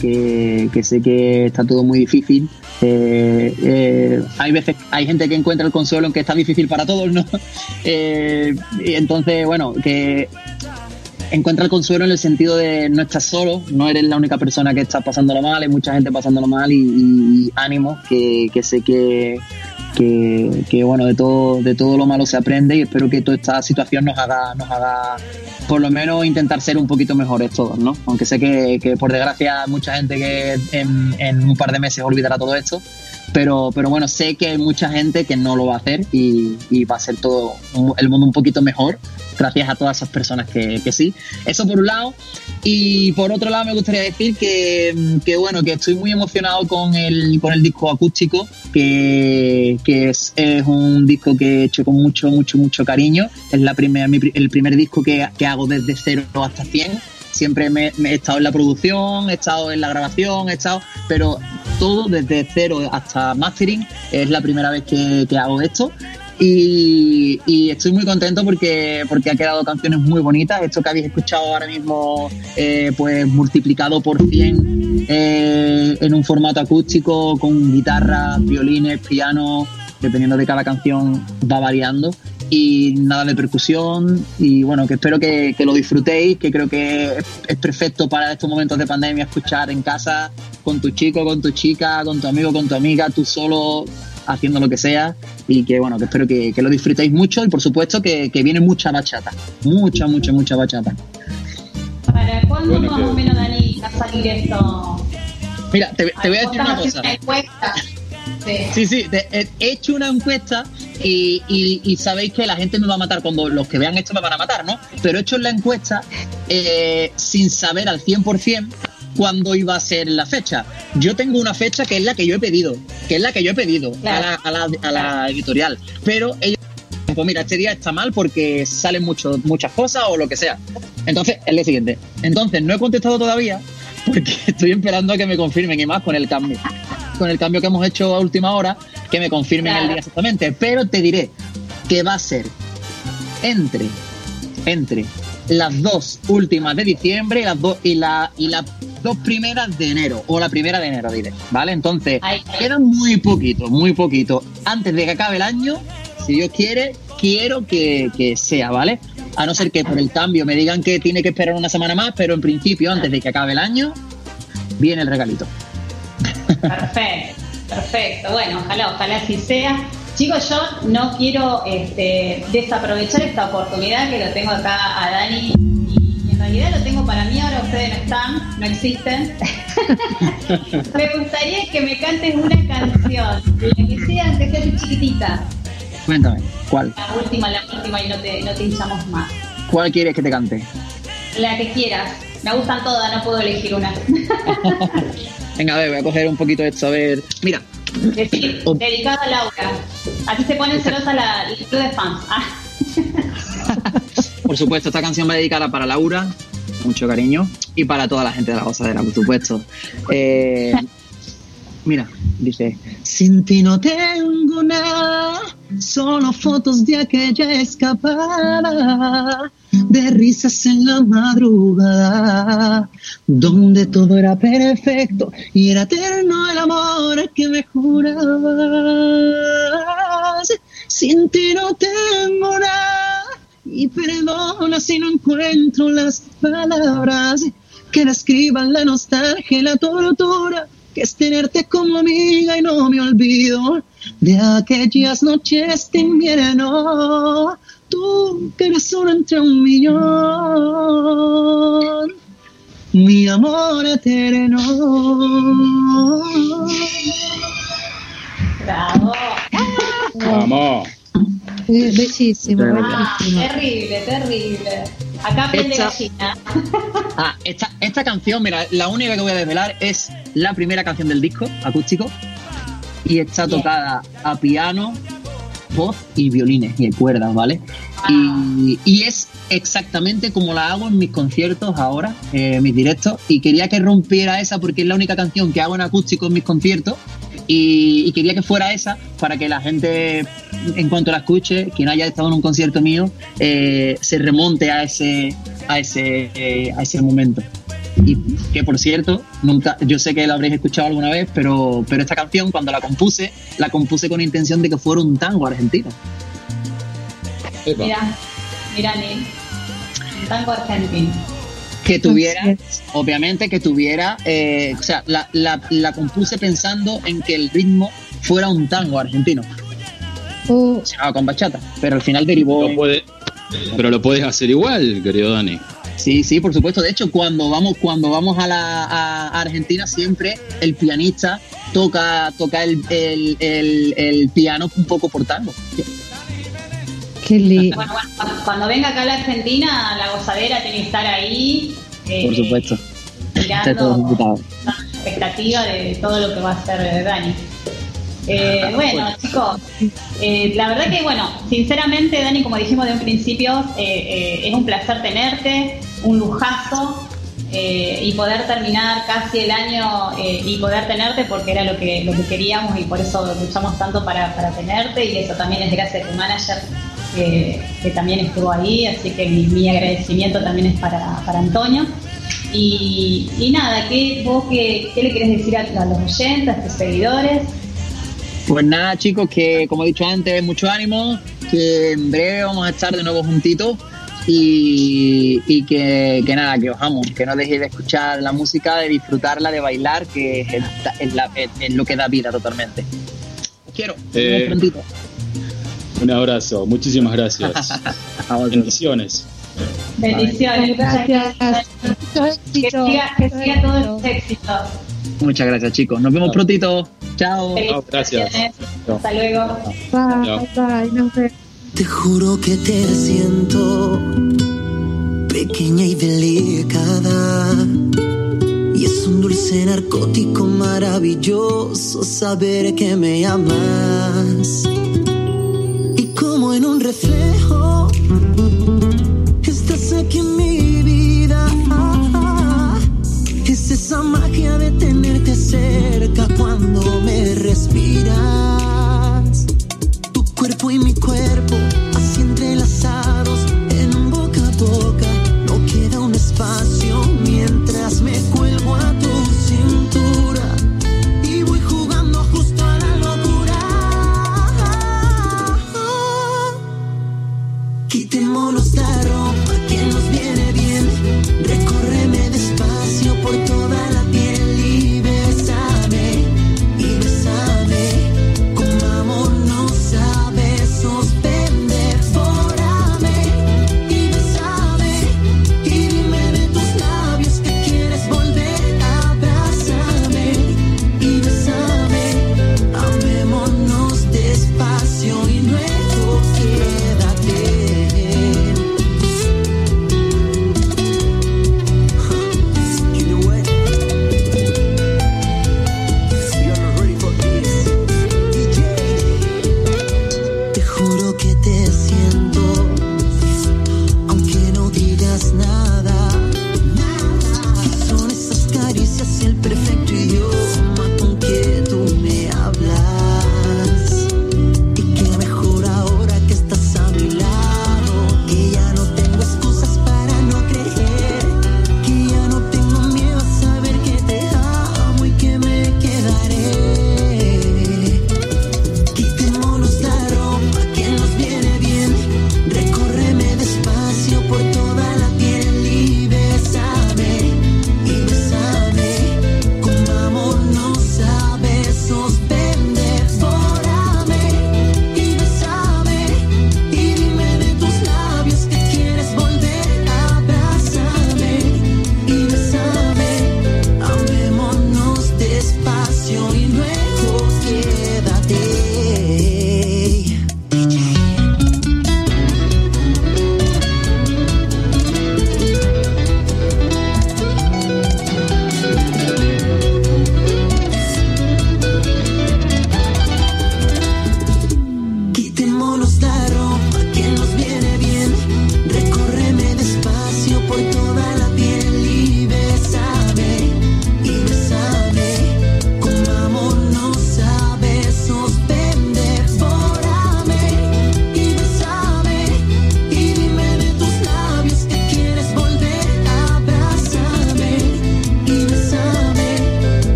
Speaker 8: que sé que está todo muy difícil. Eh, eh, hay veces hay gente que encuentra el consuelo en que está difícil para todos, ¿no? Eh, entonces, bueno, que encuentra el consuelo en el sentido de no estás solo, no eres la única persona que está pasándolo mal, hay mucha gente pasándolo mal y ánimo, que, que sé que, que, que, bueno, de todo, de todo lo malo se aprende y espero que toda esta situación nos haga, nos haga por lo menos intentar ser un poquito mejores todos, ¿no? Aunque sé que, que por desgracia mucha gente que en un par de meses olvidará todo esto, pero, pero bueno, sé que hay mucha gente que no lo va a hacer y, y va a ser todo el mundo un poquito mejor gracias a todas esas personas que, que sí. Eso por un lado. Y por otro lado me gustaría decir que, que, bueno, que estoy muy emocionado con el, con el disco acústico, que, que es, es un disco que he hecho con mucho, mucho, mucho cariño. Es la primera, mi el primer disco que, que hago desde cero hasta 100 siempre me he estado en la producción, he estado en la grabación, he estado, pero todo desde cero hasta mastering es la primera vez que, que hago esto. Y, estoy muy contento porque, porque ha quedado canciones muy bonitas. Esto que habéis escuchado ahora mismo, eh, pues multiplicado por 100 eh, en un formato acústico con guitarra, violines, piano, dependiendo de cada canción va variando y nada de percusión. Y bueno que espero que, que lo disfrutéis que creo que es, es perfecto para estos momentos de pandemia escuchar en casa con tu chico con tu chica con tu amigo con tu amiga tú solo haciendo lo que sea. Y que bueno que espero que, que lo disfrutéis mucho y por supuesto que, que viene mucha bachata mucha mucha mucha bachata.
Speaker 7: ¿Para cuándo
Speaker 8: Bueno,
Speaker 7: más
Speaker 8: que-
Speaker 7: o menos, Dani, va a salir esto?
Speaker 8: mira te, te voy a decir una
Speaker 7: ¿Vos
Speaker 8: cosa
Speaker 7: Sí.
Speaker 8: Sí, te- he he hecho una encuesta y, y- y sabéis que la gente me va a matar cuando los que vean esto me van a matar, ¿no? Pero he hecho la encuesta eh, sin saber al 100% cuándo iba a ser la fecha. Yo tengo una fecha que es la que yo he pedido, que es la que yo he pedido a, la, a la- a la editorial, pero ellos pues mira, este día está mal porque salen mucho, muchas cosas o lo que sea. Entonces, es lo siguiente. Entonces, no he contestado todavía porque estoy esperando a que me confirmen y más con el cambio. Con el cambio que hemos hecho a última hora, que me confirmen el día exactamente. Pero te diré que va a ser entre, entre las dos últimas de diciembre y las dos y la y las dos primeras de enero o la primera de enero diré vale entonces queda muy poquito muy poquito. Antes de que acabe el año si Dios quiere quiero que, que sea vale a no ser que por el cambio me digan que tiene que esperar una semana más pero en principio antes de que acabe el año viene el regalito
Speaker 7: Perfecto, perfecto. Bueno, ojalá, ojalá así sea. Chicos, yo no quiero este, desaprovechar esta oportunidad que lo tengo acá a Dani y en realidad lo tengo para mí, ahora ustedes no están, no existen. me gustaría que me cantes una canción, la que sea, aunque sea chiquitita.
Speaker 8: cuéntame cuál
Speaker 7: La última, la última y no te, no te hinchamos más.
Speaker 8: cuál quieres que te cante
Speaker 7: La que quieras. Me gustan todas, no puedo elegir una.
Speaker 8: venga a ver voy a coger un poquito de esto a ver mira
Speaker 7: Decir, dedicada a Laura. Así se ponen celosa la, el club de fans. Ah.
Speaker 8: Por supuesto, esta canción va dedicada para Laura, mucho cariño. Y para toda la gente de la gozadera, por supuesto. Eh, mira, dice, sin ti no tengo nada, solo fotos de aquella escapada, de risas en la madrugada, donde todo era perfecto y era eterno el amor que me jurabas. Sin ti no tengo nada y perdona si no encuentro las palabras que describan la nostalgia y la tortura que es tenerte como amiga y no me olvido de aquellas noches de invierno. Tú que eres uno entre un millón, mi amor eterno.
Speaker 7: Bravo.
Speaker 2: Vamos.
Speaker 9: Eh, Bellísimo,
Speaker 7: Ah,
Speaker 9: bellísimo.
Speaker 7: terrible, terrible. Acá prende
Speaker 8: Esta-
Speaker 7: gallina.
Speaker 8: Ah, esta, esta canción, mira, la única que voy a desvelar es la primera canción del disco, acústico, y está tocada a piano, voz y violines y cuerdas, ¿vale? Y, es exactamente como la hago en mis conciertos ahora, eh, mis directos, y quería que rompiera esa porque es la única canción que hago en acústico en mis conciertos. Y, y quería que fuera esa para que la gente, en cuanto la escuche, quien haya estado en un concierto mío, eh, se remonte a ese, a ese, eh, a ese momento. Y que por cierto, nunca, yo sé que la habréis escuchado alguna vez, pero, pero esta canción cuando la compuse, la compuse con intención de que fuera un tango argentino.
Speaker 2: Epa.
Speaker 7: Mira, mira, Nil. Un tango argentino.
Speaker 8: Que tuviera, obviamente que tuviera, eh, o sea, la, la, la compuse pensando en que el ritmo fuera un tango argentino, se llamaba con bachata, pero al final derivó
Speaker 2: Lo
Speaker 8: en-
Speaker 2: puede- pero lo puedes hacer igual, querido Dani.
Speaker 8: Sí, sí, por supuesto. De hecho, cuando vamos, cuando vamos a la a Argentina, siempre el pianista toca, toca el, el, el- el piano un poco por tango.
Speaker 9: qué lindo.
Speaker 7: Bueno, bueno, cuando- venga acá a la Argentina, la gozadera tiene que estar ahí. eh,
Speaker 8: Por supuesto. Está todo
Speaker 7: Mirando la expectativa de todo lo que va a hacer Dani. Eh, bueno, chicos, eh, la verdad que, bueno, sinceramente, Dani, como dijimos de un principio, eh, es un placer tenerte, un lujazo y poder terminar casi el año y poder tenerte porque era lo que, lo que queríamos y por eso luchamos tanto para, para tenerte y eso también es gracias a tu manager que, que también estuvo ahí, así que mi, mi agradecimiento también es para, para Antonio. Y, y nada, ¿qué, vos qué, qué le querés decir a, a los oyentes, a tus seguidores?
Speaker 8: Pues nada, chicos, que como he dicho antes, mucho ánimo, que en breve vamos a estar de nuevo juntitos y, y que, que nada, que os amo, que no dejéis de escuchar la música, de disfrutarla, de bailar, que es, es la- es- es lo que da vida totalmente. Os quiero.
Speaker 2: Eh,
Speaker 8: prontito.
Speaker 2: Un abrazo, muchísimas gracias. Bendiciones.
Speaker 7: Bendiciones.
Speaker 9: Gracias.
Speaker 7: Que siga, que siga todos
Speaker 9: éxito.
Speaker 7: los éxitos.
Speaker 8: Muchas gracias, chicos. Nos vemos prontito. Chao.
Speaker 2: Chao, gracias.
Speaker 7: Hasta luego.
Speaker 9: Bye, bye, nos vemos.
Speaker 6: Te juro que te siento pequeña y delicada. Y es un dulce narcótico maravilloso saber que me amas. Y como en un reflejo, cerca cuando me respiras. Tu cuerpo y mi cuerpo,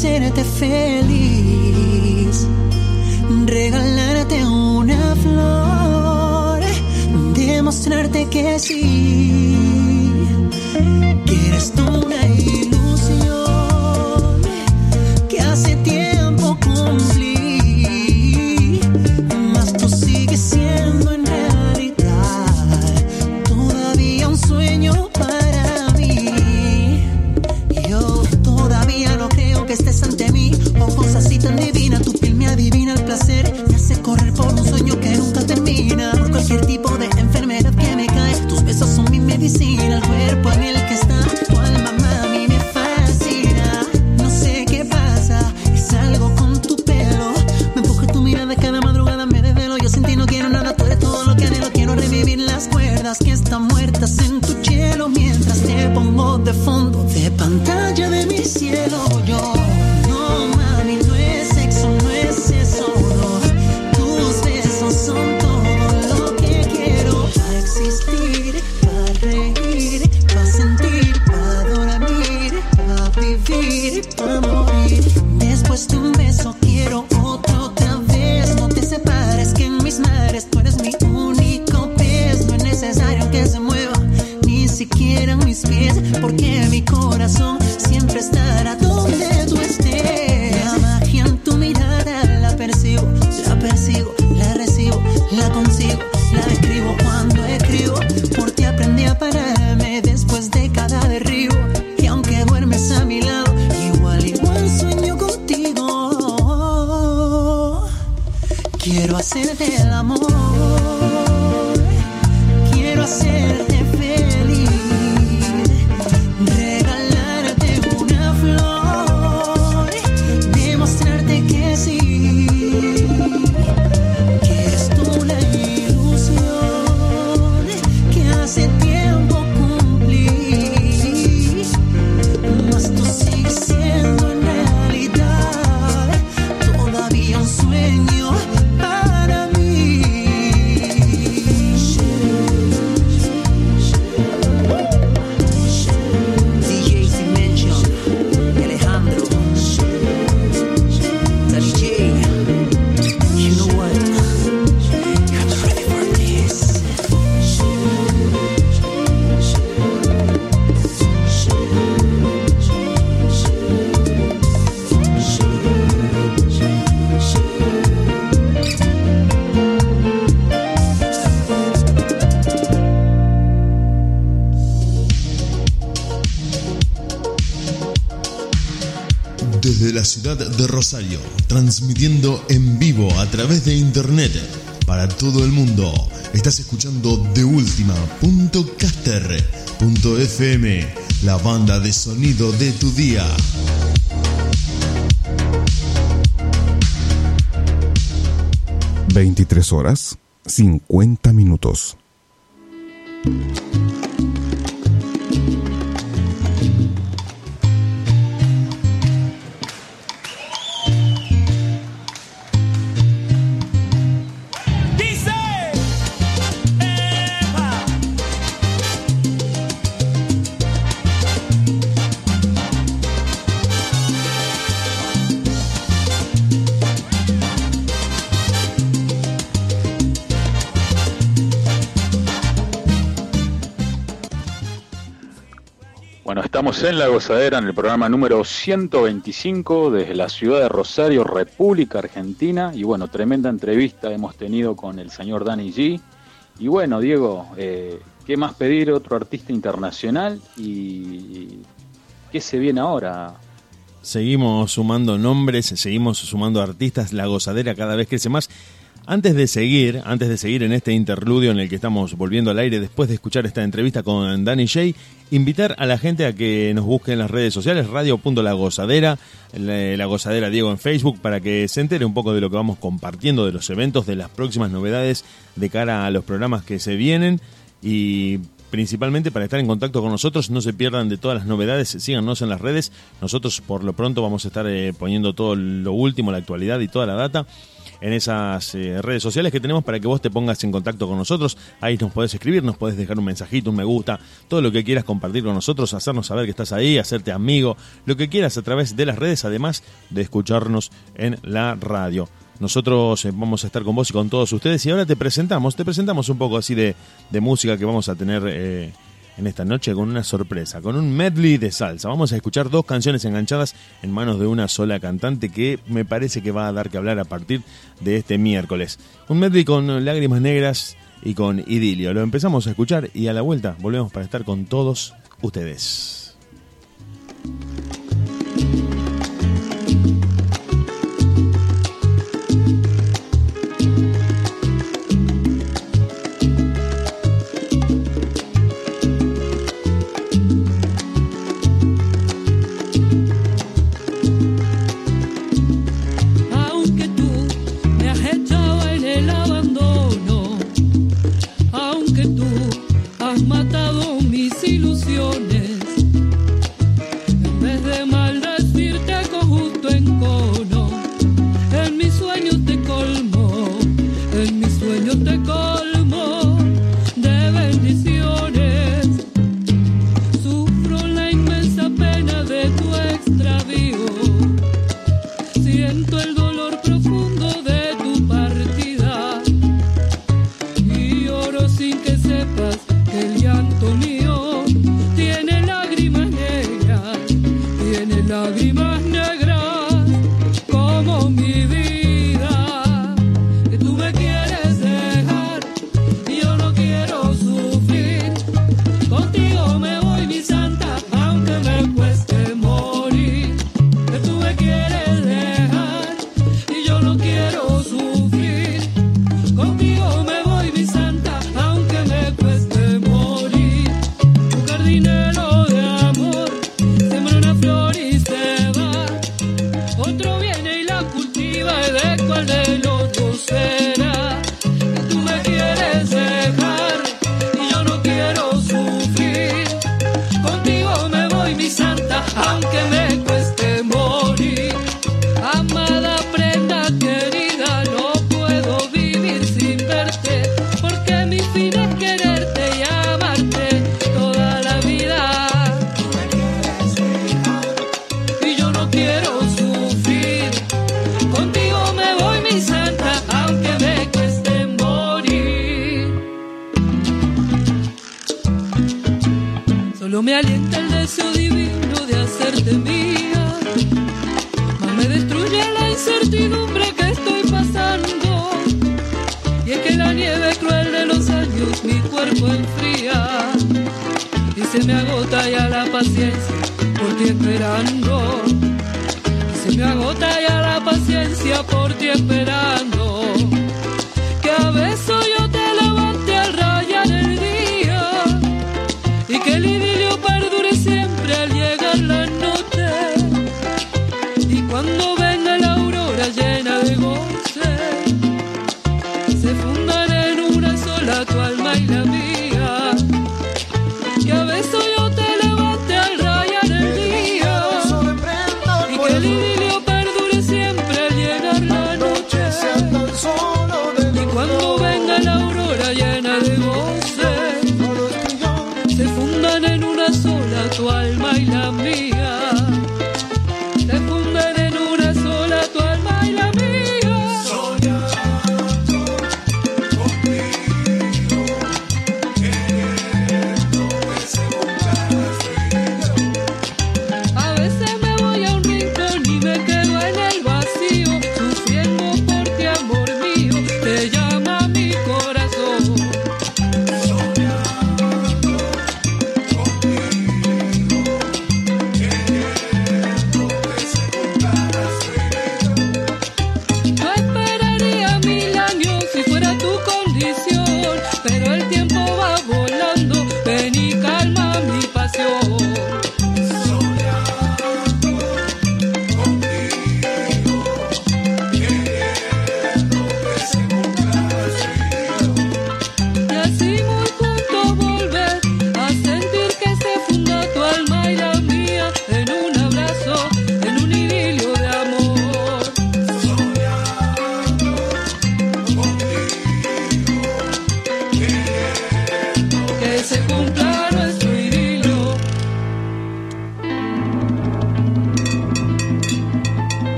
Speaker 6: hacerte feliz, regalarte una flor, demostrarte que sí, que eres tú de
Speaker 10: Rosario, transmitiendo en vivo a través de internet para todo el mundo. Estás escuchando de FM, la banda de sonido de tu día.
Speaker 11: Veintitrés horas, cincuenta minutos.
Speaker 2: Gozadera en el programa número 125 desde la ciudad de Rosario, República Argentina. Y bueno, tremenda entrevista hemos tenido con el señor Danny G. Y bueno, Diego, eh, ¿qué más pedir? Otro artista internacional. ¿Y qué se viene ahora?
Speaker 1: Seguimos sumando nombres, seguimos sumando artistas, la gozadera cada vez crece más. Antes de seguir, antes de seguir en este interludio en el que estamos volviendo al aire después de escuchar esta entrevista con Danny J, invitar a la gente a que nos busque en las redes sociales, radio.lagozadera, la, la gozadera Diego en Facebook, para que se entere un poco de lo que vamos compartiendo, de los eventos, de las próximas novedades de cara a los programas que se vienen y principalmente para estar en contacto con nosotros, no se pierdan de todas las novedades, síganos en las redes, nosotros por lo pronto vamos a estar eh, poniendo todo lo último, la actualidad y toda la data
Speaker 12: en esas eh, redes sociales que tenemos para que vos te pongas en contacto con nosotros. Ahí nos podés escribir, nos podés dejar un mensajito, un me gusta, todo lo que quieras compartir con nosotros, hacernos saber que estás ahí, hacerte amigo, lo que quieras a través de las redes, además de escucharnos en la radio. Nosotros eh, vamos a estar con vos y con todos ustedes y ahora te presentamos, te presentamos un poco así de, de música que vamos a tener. Eh, en esta noche con una sorpresa, con un medley de salsa. Vamos a escuchar dos canciones enganchadas en manos de una sola cantante que me parece que va a dar que hablar a partir de este miércoles. Un medley con lágrimas negras y con idilio. Lo empezamos a escuchar y a la vuelta volvemos para estar con todos ustedes.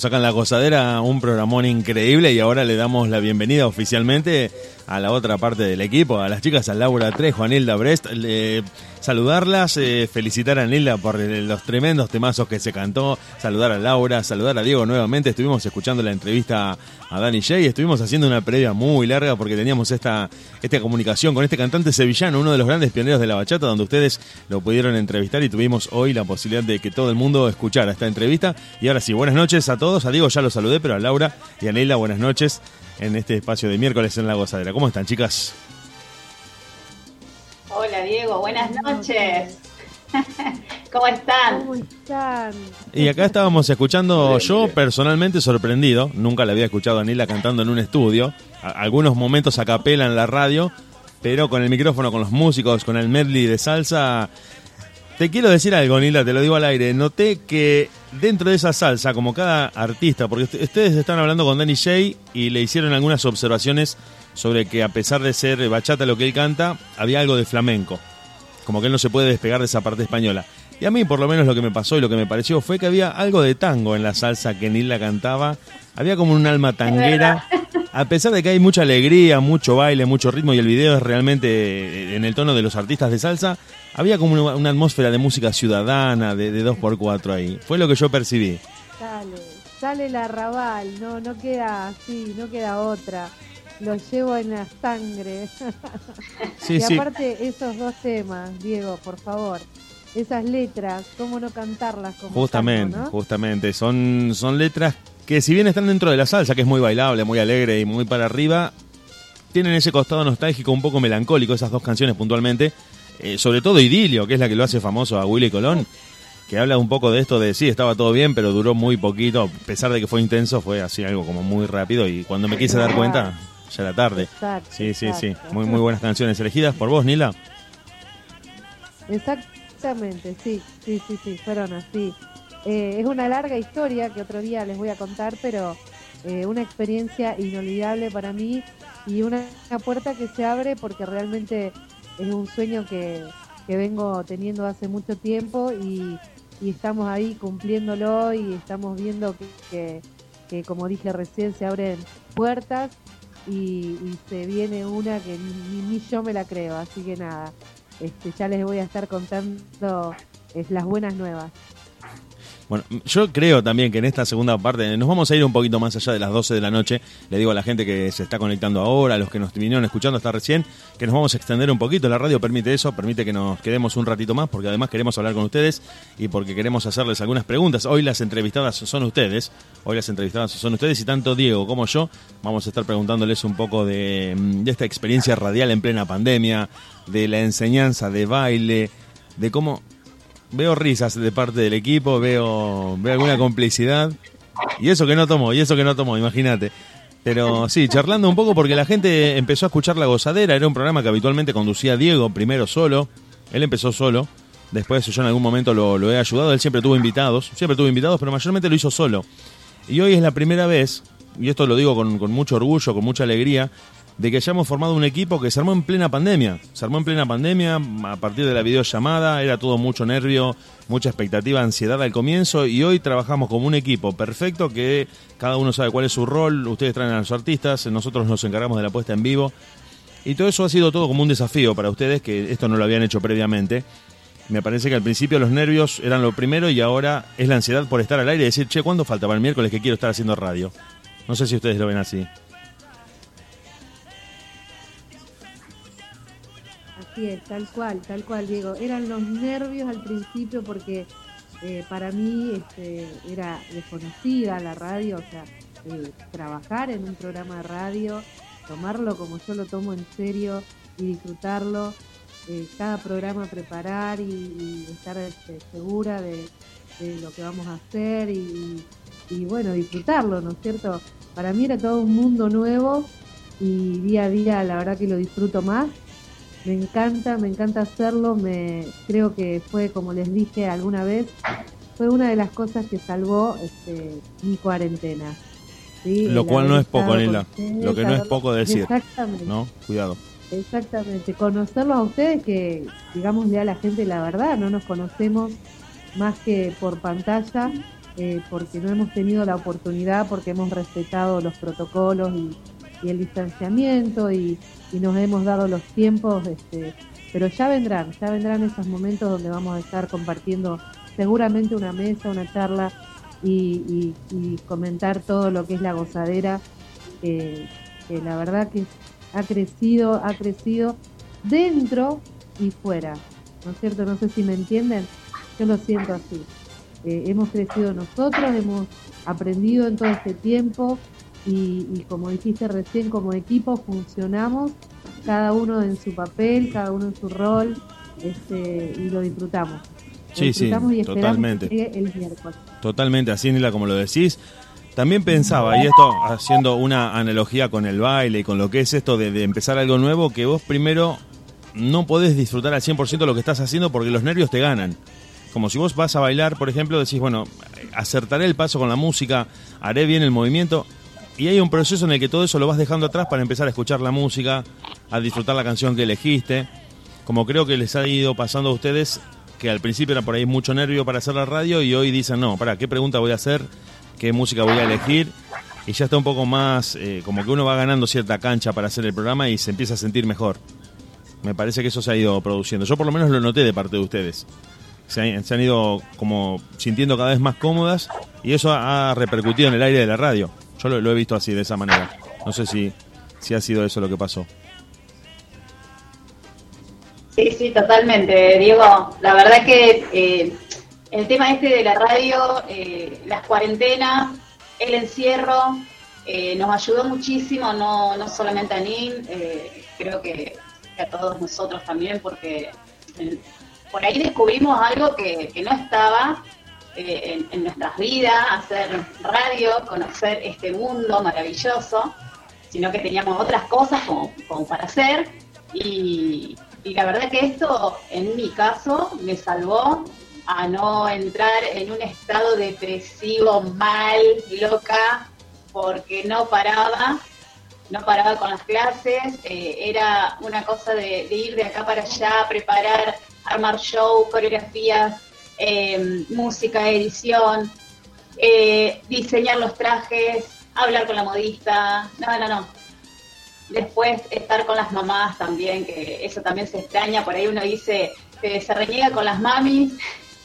Speaker 1: Bueno, estamos acá en La Gozadera, un programón increíble y ahora le damos la bienvenida oficialmente a la otra parte del equipo, a las chicas, a Laura Trejo, a Nilda Brest. Saludarlas, eh, felicitar a Nilda por eh, los tremendos temazos que se cantó, saludar a Laura, saludar a Diego nuevamente. Estuvimos escuchando la entrevista a Dani Jay, estuvimos haciendo una previa muy larga porque teníamos esta, esta comunicación con este cantante sevillano, uno de los grandes pioneros de la bachata, donde ustedes lo pudieron entrevistar y tuvimos hoy la posibilidad de que todo el mundo escuchara esta entrevista. Y ahora sí, buenas noches a todos, a Diego ya lo saludé, pero a Laura y a Nilda, buenas noches en este espacio de miércoles en La Gozadera. ¿Cómo están, chicas?
Speaker 7: Hola Diego, buenas noches. ¿Cómo están?
Speaker 9: ¿Cómo están?
Speaker 1: Y acá estábamos escuchando, yo personalmente sorprendido, nunca la había escuchado a Nila cantando en un estudio, a- algunos momentos a capela en la radio, pero con el micrófono, con los músicos, con el medley de salsa. Te quiero decir algo, Nila, te lo digo al aire. Noté que dentro de esa salsa, como cada artista, porque ust- ustedes están hablando con Danny Jay y le hicieron algunas observaciones sobre que a pesar de ser bachata lo que él canta, había algo de flamenco. Como que él no se puede despegar de esa parte española. Y a mí, por lo menos, lo que me pasó y lo que me pareció fue que había algo de tango en la salsa que Nila cantaba. Había como un alma tanguera. A pesar de que hay mucha alegría, mucho baile, mucho ritmo y el video es realmente eh, en el tono de los artistas de salsa, había como una, una atmósfera de música ciudadana, de, de 2x4 ahí. Fue lo que yo percibí.
Speaker 9: Sale, sale el arrabal, no, no queda así, no queda otra. Lo llevo en la sangre.
Speaker 1: Sí,
Speaker 9: y
Speaker 1: sí.
Speaker 9: aparte, esos dos temas, Diego, por favor, esas letras, ¿cómo no cantarlas como
Speaker 1: Justamente,
Speaker 9: no?
Speaker 1: justamente. Son, son letras que si bien están dentro de la salsa, que es muy bailable, muy alegre y muy para arriba, tienen ese costado nostálgico un poco melancólico, esas dos canciones puntualmente. Eh, sobre todo Idilio, que es la que lo hace famoso a Willy Colón, que habla un poco de esto de sí, estaba todo bien, pero duró muy poquito. A pesar de que fue intenso, fue así algo como muy rápido y cuando me quise dar cuenta, ya era tarde.
Speaker 9: Exacto,
Speaker 1: Sí, sí, sí. Muy, muy buenas canciones elegidas por vos, Nila.
Speaker 9: Exactamente, sí, sí, sí, sí, fueron así. Eh, es una larga historia que otro día les voy a contar, pero eh, una experiencia inolvidable para mí y una, una puerta que se abre porque realmente es un sueño que, que vengo teniendo hace mucho tiempo y, y estamos ahí cumpliéndolo y estamos viendo que, que- como dije recién, se abren puertas y, se viene una que ni, ni- yo me la creo, así que nada, este, ya les voy a estar contando eh, las buenas nuevas.
Speaker 1: Bueno, yo creo también que en esta segunda parte nos vamos a ir un poquito más allá de las 12 de la noche. Le digo a la gente que se está conectando ahora, a los que nos vinieron escuchando hasta recién, que nos vamos a extender un poquito. La radio permite eso, permite que nos quedemos un ratito más, porque además queremos hablar con ustedes y porque queremos hacerles algunas preguntas. Hoy las entrevistadas son ustedes, hoy las entrevistadas son ustedes y tanto Diego como yo vamos a estar preguntándoles un poco de, mm, de esta experiencia radial en plena pandemia, de la enseñanza de baile, de cómo veo risas de parte del equipo, veo, veo alguna complicidad. Y eso que no tomó, y eso que no tomó, imagínate. Pero sí, charlando un poco porque la gente empezó a escuchar La Gozadera, era un programa que habitualmente conducía Diego, primero solo, él empezó solo, después yo en algún momento lo, lo he ayudado, él siempre tuvo invitados, siempre tuvo invitados, pero mayormente lo hizo solo. Y hoy es la primera vez, y esto lo digo con, con mucho orgullo, con mucha alegría, de que hayamos formado un equipo que se armó en plena pandemia. Se armó en plena pandemia, a partir de la videollamada, era todo mucho nervio, mucha expectativa, ansiedad al comienzo, y hoy trabajamos como un equipo perfecto que cada uno sabe cuál es su rol, ustedes traen a los artistas, nosotros nos encargamos de la puesta en vivo, y todo eso ha sido todo como un desafío para ustedes, que esto no lo habían hecho previamente. Me parece que al principio los nervios eran lo primero y ahora es la ansiedad por estar al aire y decir, che, ¿cuándo falta para el miércoles que quiero estar haciendo radio? No sé si ustedes lo ven así.
Speaker 9: Es, tal cual, tal cual, Diego. Eran los nervios al principio porque eh, para mí este, era desconocida la radio, o sea, eh, trabajar en un programa de radio, tomarlo como yo lo tomo en serio y disfrutarlo, eh, cada programa preparar y, estar este, segura de, lo que vamos a hacer y bueno, disfrutarlo, ¿no es cierto? Para mí era todo un mundo nuevo y día a día la verdad que lo disfruto más me encanta, me encanta hacerlo, me creo que fue como les dije alguna vez, fue una de las cosas que salvó este, mi cuarentena. ¿sí?
Speaker 1: Lo
Speaker 9: El
Speaker 1: cual no es poco, Nela. Lo que no es poco decir.
Speaker 9: Exactamente.
Speaker 1: ¿No? Cuidado.
Speaker 9: Exactamente, conocerlos a ustedes que, digámosle a la gente la verdad, no nos conocemos más que por pantalla
Speaker 13: eh, porque no hemos tenido la oportunidad, porque hemos respetado los protocolos y, y el distanciamiento y, y nos hemos dado los tiempos, este, pero ya vendrán, ya vendrán esos momentos donde vamos a estar compartiendo seguramente una mesa, una charla y, comentar todo lo que es la gozadera, que la verdad que ha crecido, ha crecido dentro y fuera, ¿no es cierto? No sé si me entienden, yo lo siento así. Eh, hemos crecido nosotros, hemos aprendido en todo este tiempo y, y como dijiste recién, como equipo funcionamos, cada uno en su papel, cada uno en su rol, este, y lo disfrutamos. Lo
Speaker 1: Sí, sí,
Speaker 13: disfrutamos y esperamos
Speaker 1: totalmente.
Speaker 13: que llegue el miércoles.
Speaker 1: Totalmente así, Nila, como lo decís. También pensaba, y esto haciendo una analogía con el baile y con lo que es esto de, de empezar algo nuevo, que vos primero no podés disfrutar al 100% lo que estás haciendo porque los nervios te ganan. Como si vos vas a bailar, por ejemplo, decís, bueno, acertaré el paso con la música, haré bien el movimiento, y hay un proceso en el que todo eso lo vas dejando atrás para empezar a escuchar la música, a disfrutar la canción que elegiste. Como creo que les ha ido pasando a ustedes, que al principio era por ahí mucho nervio para hacer la radio y hoy dicen, no, para, ¿qué pregunta voy a hacer? ¿Qué música voy a elegir? Y ya está un poco más, eh, como que uno va ganando cierta cancha para hacer el programa y se empieza a sentir mejor. Me parece que eso se ha ido produciendo. Yo por lo menos lo noté de parte de ustedes. Se han, se han ido como sintiendo cada vez más cómodas y eso ha, repercutido en el aire de la radio. Yo lo, he visto así, de esa manera. No sé si, si ha sido eso lo que pasó.
Speaker 7: Sí, sí, totalmente, Diego. La verdad que eh, el tema este de la radio, eh, las cuarentenas, el encierro, eh, nos ayudó muchísimo, no, no solamente a Nin, creo que, a todos nosotros también, porque por ahí descubrimos algo que, que no estaba eh, en, nuestras vidas, hacer radio, conocer este mundo maravilloso, sino que teníamos otras cosas como, para hacer. Y, y la verdad que esto, en mi caso, me salvó a no entrar en un estado depresivo, mal, loca, porque no paraba, no paraba con las clases, eh, era una cosa de, de ir de acá para allá, preparar, armar show, coreografías, eh, música, edición, eh, diseñar los trajes, hablar con la modista, no, no, no, Después estar con las mamás también, que eso también se extraña. Por ahí uno dice que se reniega con las mamis,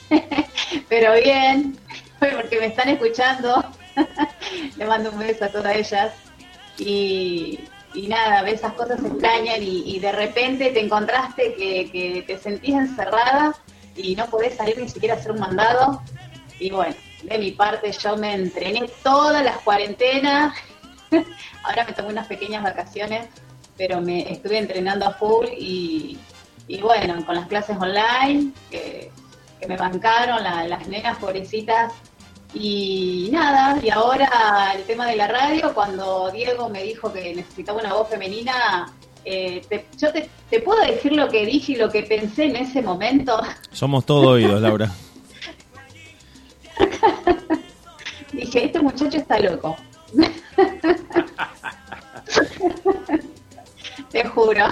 Speaker 7: pero bien, porque me están escuchando. Le mando un beso a todas ellas. Y, y nada, esas cosas se extrañan y, y de repente te encontraste que, que te sentís encerrada y no podés salir ni siquiera a hacer un mandado. Y bueno, de mi parte yo me entrené todas las cuarentenas. Ahora me tomé unas pequeñas vacaciones, pero me estuve entrenando a full y, y bueno, con las clases online que, me bancaron la- las nenas pobrecitas. Y nada, y ahora el tema de la radio, cuando Diego me dijo que necesitaba una voz femenina, eh, te- yo te, te puedo decir lo que dije y lo que pensé en ese momento.
Speaker 1: Somos todo oídos, Laura.
Speaker 7: Dije, este muchacho está loco. te juro,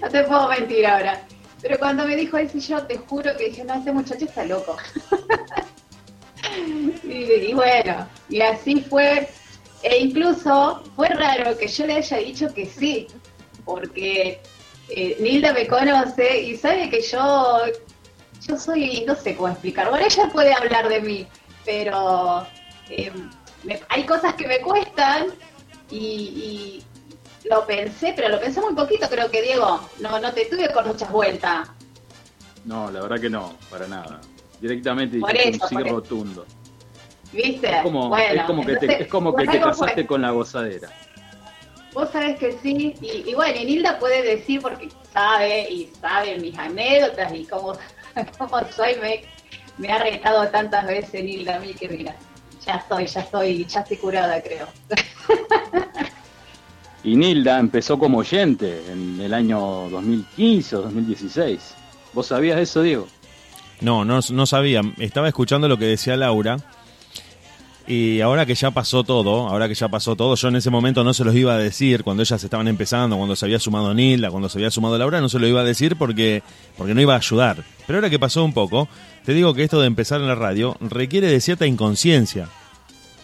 Speaker 7: no te puedo mentir ahora. Pero cuando me dijo eso, yo te juro que dije, no, este muchacho está loco. y, y bueno, y así fue. E incluso fue raro que yo le haya dicho que sí, porque eh, Nilda me conoce y sabe que yo, yo soy, no sé cómo explicar. Bueno, ella puede hablar de mí, pero eh, me- hay cosas que me cuestan y, y lo pensé, pero lo pensé muy poquito, creo que Diego, no, no te tuve con muchas vueltas.
Speaker 2: No, la verdad que no, para nada. Directamente
Speaker 7: eso,
Speaker 2: un sí rotundo.
Speaker 7: ¿Viste?
Speaker 2: Es como,
Speaker 7: bueno,
Speaker 2: es como que te, es como que te casaste
Speaker 7: fue.
Speaker 2: con la gozadera.
Speaker 7: Vos sabés que sí, y, y bueno, y Nilda puede decir porque sabe y sabe mis anécdotas y cómo, cómo soy, me, me ha retado tantas veces Nilda a mí que mira, ya estoy, ya estoy, ya estoy curada creo.
Speaker 2: Y Nilda empezó como oyente en el año 2015 o 2016. ¿Vos sabías eso, Diego?
Speaker 1: No, no, no sabía. Estaba escuchando lo que decía Laura. Y ahora que ya pasó todo, ahora que ya pasó todo, yo en ese momento no se los iba a decir cuando ellas estaban empezando, cuando se había sumado Nilda, cuando se había sumado Laura, no se lo iba a decir porque, porque no iba a ayudar. Pero ahora que pasó un poco, te digo que esto de empezar en la radio requiere de cierta inconsciencia.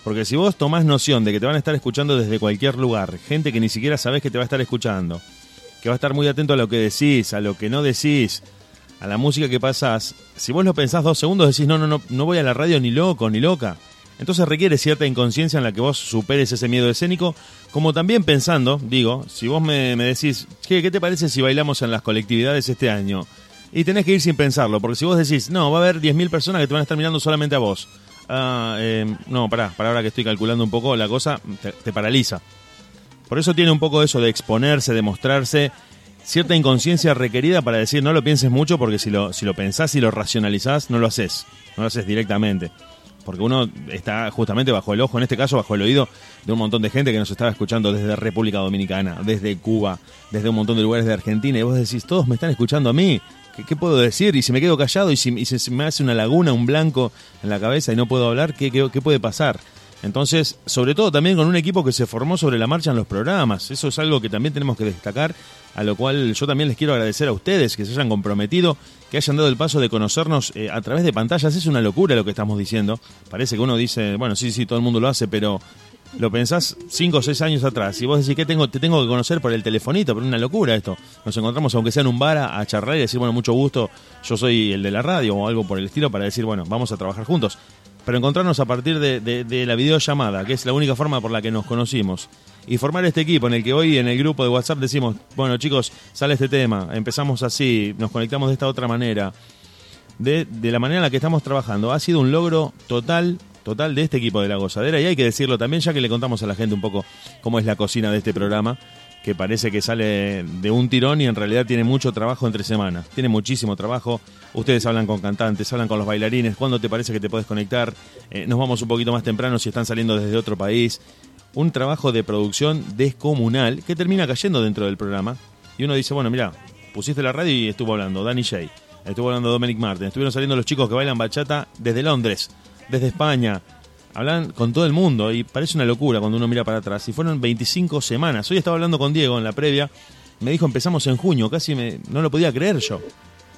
Speaker 1: Porque si vos tomás noción de que te van a estar escuchando desde cualquier lugar, gente que ni siquiera sabés que te va a estar escuchando, que va a estar muy atento a lo que decís, a lo que no decís, a la música que pasás, si vos lo pensás dos segundos decís, no, no, no, no voy a la radio ni loco, ni loca. Entonces requiere cierta inconsciencia en la que vos superes ese miedo escénico, como también pensando, digo, si vos me, decís, ¿qué, ¿qué te parece si bailamos en las colectividades este año? Y tenés que ir sin pensarlo, porque si vos decís, no, va a haber 10.000 personas que te van a estar mirando solamente a vos. Ah, eh, no, pará, para ahora que estoy calculando un poco la cosa, te, te paraliza. Por eso tiene un poco eso de exponerse, de mostrarse, cierta inconsciencia requerida para decir no lo pienses mucho porque si lo, si lo pensás y lo racionalizás, no lo haces, no lo haces directamente. Porque uno está justamente bajo el ojo, en este caso bajo el oído de un montón de gente que nos estaba escuchando desde República Dominicana, desde Cuba, desde un montón de lugares de Argentina, y vos decís, todos me están escuchando a mí, ¿qué, puedo decir? Y si me quedo callado y si, y si me hace una laguna, un blanco en la cabeza y no puedo hablar, ¿qué, qué, qué puede pasar? Entonces, sobre todo también con un equipo que se formó sobre la marcha en los programas. Eso es algo que también tenemos que destacar, a lo cual yo también les quiero agradecer a ustedes que se hayan comprometido, que hayan dado el paso de conocernos eh, a través de pantallas. Es una locura lo que estamos diciendo. Parece que uno dice, bueno, sí, sí, todo el mundo lo hace, pero lo pensás cinco o seis años atrás y vos decís que tengo, te tengo que conocer por el telefonito, pero una locura esto. Nos encontramos, aunque sea en un bar, a, a charlar y decir, bueno, mucho gusto, yo soy el de la radio o algo por el estilo para decir, bueno, vamos a trabajar juntos pero encontrarnos a partir de, de, de, la videollamada, que es la única forma por la que nos conocimos, y formar este equipo en el que hoy en el grupo de WhatsApp decimos, bueno chicos, sale este tema, empezamos así, nos conectamos de esta otra manera, de, de la manera en la que estamos trabajando, ha sido un logro total, total de este equipo de La Gozadera, y hay que decirlo también, ya que le contamos a la gente un poco cómo es la cocina de este programa, que parece que sale de un tirón y en realidad tiene mucho trabajo entre semanas. Tiene muchísimo trabajo. Ustedes hablan con cantantes, hablan con los bailarines. ¿Cuándo te parece que te puedes conectar? Eh, nos vamos un poquito más temprano si están saliendo desde otro país. Un trabajo de producción descomunal que termina cayendo dentro del programa. Y uno dice, bueno, mira, pusiste la radio y estuvo hablando Danny Shay, estuvo hablando Dominic Martin, estuvieron saliendo los chicos que bailan bachata desde Londres, desde España, hablan con todo el mundo y parece una locura cuando uno mira para atrás. Y fueron 25 semanas. Hoy estaba hablando con Diego en la previa. Me dijo empezamos en junio, casi me, no lo podía creer yo.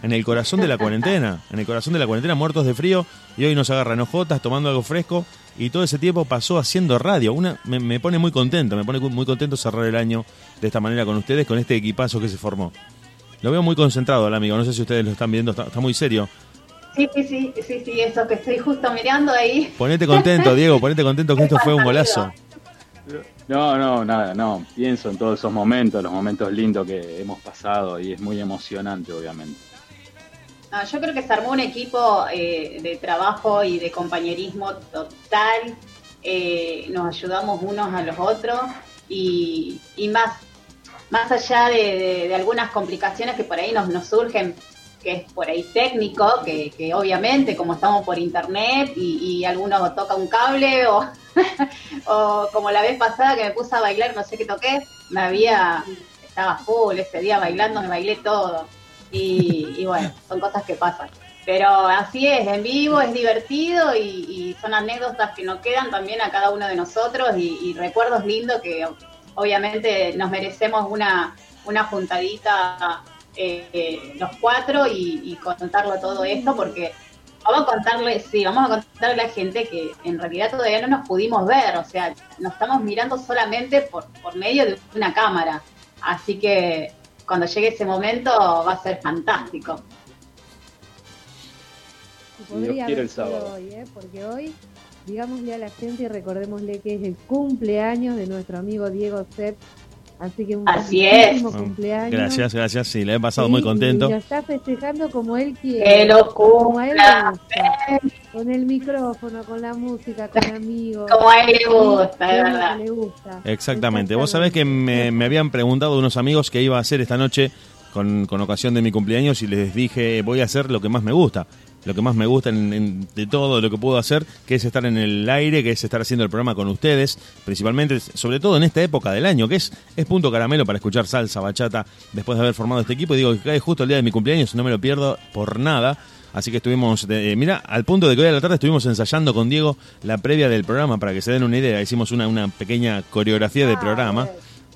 Speaker 1: En el corazón de la cuarentena, en el corazón de la cuarentena, muertos de frío, y hoy nos agarran ojotas, tomando algo fresco, y todo ese tiempo pasó haciendo radio. Una, me, me pone muy contento, me pone muy contento cerrar el año de esta manera con ustedes, con este equipazo que se formó. Lo veo muy concentrado al amigo, no sé si ustedes lo están viendo, está, está muy serio.
Speaker 7: Sí, sí, sí, sí, sí, eso que estoy justo mirando ahí.
Speaker 1: Ponete contento, Diego, ponete contento que esto fue un golazo.
Speaker 2: No, no, nada, no. Pienso en todos esos momentos, los momentos lindos que hemos pasado y es muy emocionante, obviamente.
Speaker 7: No, yo creo que se armó un equipo eh, de trabajo y de compañerismo total. Eh, nos ayudamos unos a los otros y, y más, más allá de, de, de, algunas complicaciones que por ahí nos, nos surgen que es por ahí técnico, que, que obviamente como estamos por internet y, y alguno toca un cable o, o, como la vez pasada que me puse a bailar, no sé qué toqué, me había, estaba full ese día bailando, me bailé todo. Y, bueno, son cosas que pasan. Pero así es, en vivo es divertido y, son anécdotas que nos quedan también a cada uno de nosotros y, y recuerdos lindos que obviamente nos merecemos una, una juntadita eh, los cuatro y, y, contarlo todo esto porque vamos a contarle, sí, vamos a contarle a la gente que en realidad todavía no nos pudimos ver, o sea, nos estamos mirando solamente por, por medio de una cámara. Así que cuando llegue ese momento va a ser fantástico.
Speaker 13: Podría haber sido hoy, ¿eh? porque hoy, digámosle a la gente y recordémosle que es el cumpleaños de nuestro amigo Diego Sepp, Así que un
Speaker 7: Así es.
Speaker 13: cumpleaños.
Speaker 1: Gracias, gracias. Sí, le he pasado sí, muy contento.
Speaker 13: Y lo está festejando como él quiere.
Speaker 7: Que lo
Speaker 13: como a él le gusta. Con el micrófono, con la música, con amigos.
Speaker 7: Como a él le gusta, de verdad.
Speaker 13: Le gusta.
Speaker 1: Exactamente. Exactamente. Vos sabés que me, me, habían preguntado unos amigos qué iba a hacer esta noche con, con ocasión de mi cumpleaños y les dije, voy a hacer lo que más me gusta lo que más me gusta en, en, de todo lo que puedo hacer, que es estar en el aire, que es estar haciendo el programa con ustedes, principalmente, sobre todo en esta época del año, que es, es punto caramelo para escuchar salsa, bachata, después de haber formado este equipo. Y digo que cae justo el día de mi cumpleaños, no me lo pierdo por nada, Así que estuvimos, eh, mira, al punto de que hoy a la tarde estuvimos ensayando con Diego la previa del programa para que se den una idea. Hicimos una, una pequeña coreografía del programa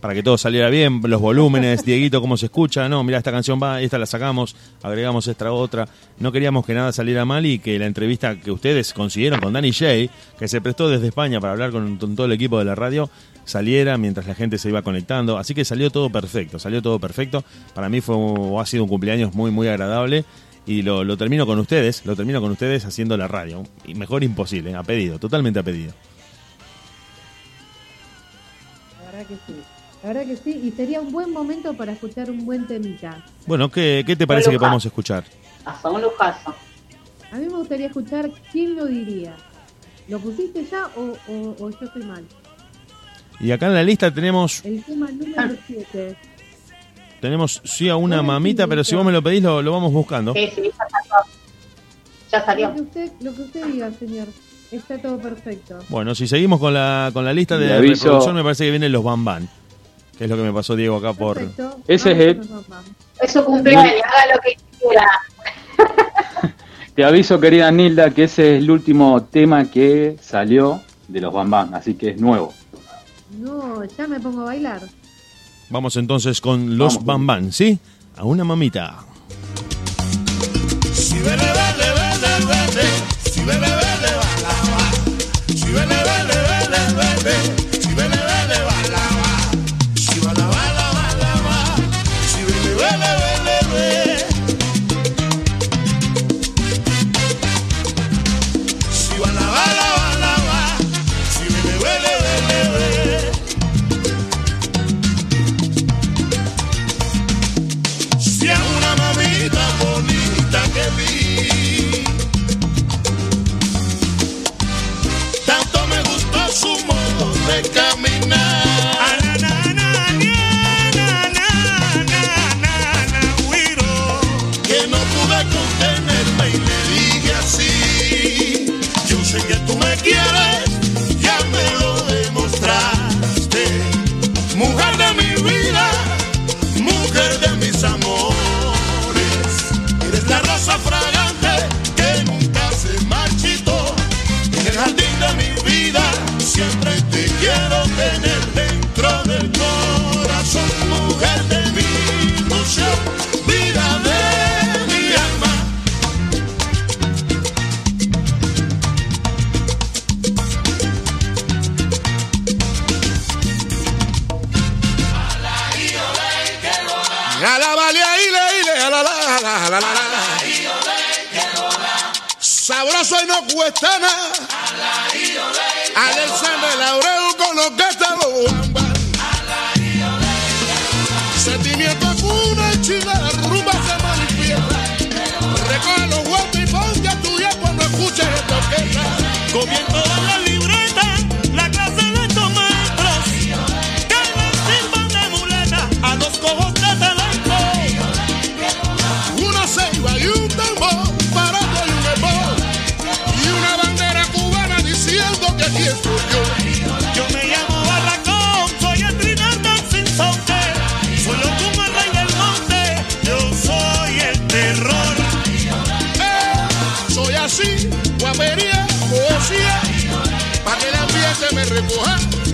Speaker 1: para que todo saliera bien, los volúmenes, Dieguito, cómo se escucha, no, mira, esta canción va, esta la sacamos, agregamos esta otra. No queríamos que nada saliera mal y que la entrevista que ustedes consiguieron con Danny Jay, que se prestó desde España para hablar con, con todo el equipo de la radio, saliera mientras la gente se iba conectando. Así que salió todo perfecto, salió todo perfecto. Para mí fue ha sido un cumpleaños muy, muy agradable. Y lo, lo termino con ustedes, lo termino con ustedes haciendo la radio. Y mejor imposible, a pedido, totalmente a pedido.
Speaker 13: La verdad que sí. La verdad que sí. Y sería un buen momento para escuchar un buen temita.
Speaker 1: Bueno, ¿qué, qué te parece que podemos escuchar?
Speaker 7: Hasta un lujazo.
Speaker 13: A mí me gustaría escuchar quién lo diría. ¿Lo pusiste ya o, o- o yo estoy mal?
Speaker 1: Y acá en la lista tenemos
Speaker 13: El tema número 7.
Speaker 1: tenemos sí a una
Speaker 13: Bueno,
Speaker 1: mamita,
Speaker 13: sí,
Speaker 1: pero si vos me lo pedís lo, lo vamos buscando.
Speaker 7: Sí, sí, ya salió. Ya salió.
Speaker 13: Lo que usted, lo que usted diga, señor. Está todo perfecto.
Speaker 1: Bueno, si seguimos con la, con la lista de reproducción, me parece que vienen los Bam Bam, es lo que me pasó Diego acá por...
Speaker 13: Perfecto.
Speaker 2: Ese es el-
Speaker 13: con los mamás.
Speaker 7: Es su cumpleaños, haga lo que quiera.
Speaker 2: Te aviso, querida Nilda, que ese es el último tema que salió de los Bam Bam, así que es nuevo.
Speaker 13: No, ya me pongo a bailar.
Speaker 1: Vamos entonces con los
Speaker 2: Vamos.
Speaker 1: Bam Bam, ¿sí? A una mamita.
Speaker 14: Si vele, vele, vele, huetana.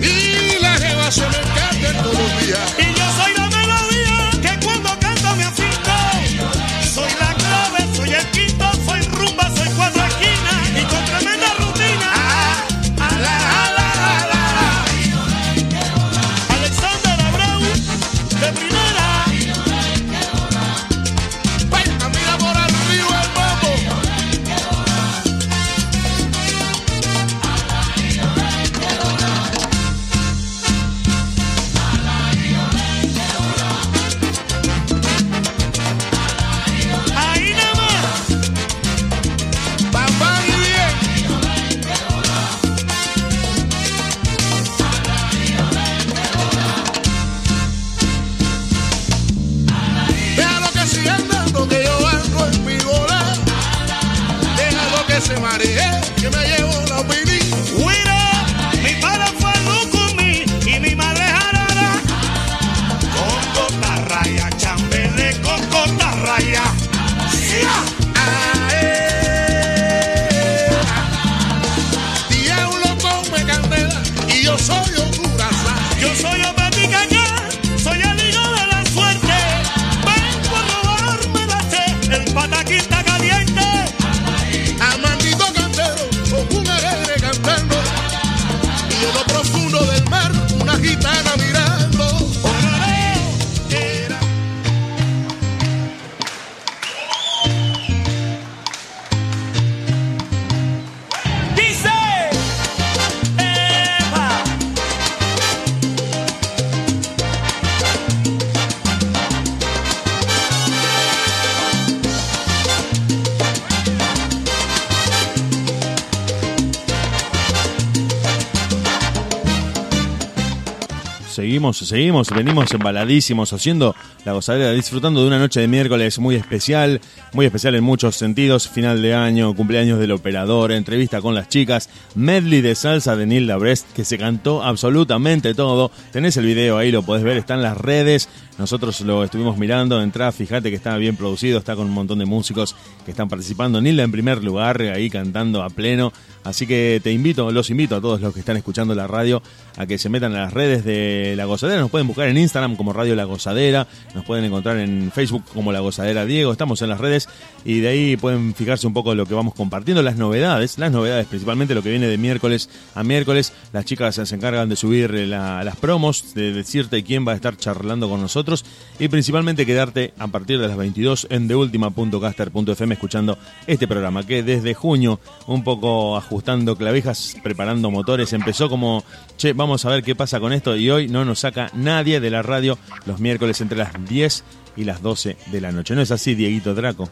Speaker 14: Y la jeva se me todos los días.
Speaker 1: Seguimos, venimos embaladísimos haciendo la gozadera, disfrutando de una noche de miércoles muy especial, muy especial en muchos sentidos, final de año, cumpleaños del operador, entrevista con las chicas, medley de salsa de Nilda Brest, que se cantó absolutamente todo. Tenés el video ahí, lo podés ver, está en las redes. Nosotros lo estuvimos mirando, entrá, fíjate que está bien producido, está con un montón de músicos que están participando. Nilda en primer lugar, ahí cantando a pleno. Así que te invito, los invito a todos los que están escuchando la radio a que se metan a las redes de La Gozadera. Nos pueden buscar en Instagram como Radio La Gozadera, nos pueden encontrar en Facebook como La Gozadera Diego. Estamos en las redes y de ahí pueden fijarse un poco lo que vamos compartiendo, las novedades, las novedades, principalmente lo que viene de miércoles a miércoles. Las chicas se encargan de subir la- las promos, de decirte quién va a estar charlando con nosotros y principalmente quedarte a partir de las 22 en deultima.caster.fm escuchando este programa que desde junio, un poco ajustando clavijas, preparando motores, empezó como, che, vamos a ver qué pasa con esto y hoy no nos saca nadie de la radio los miércoles entre las 10 y las 12 de la noche. ¿No es así, Dieguito Draco?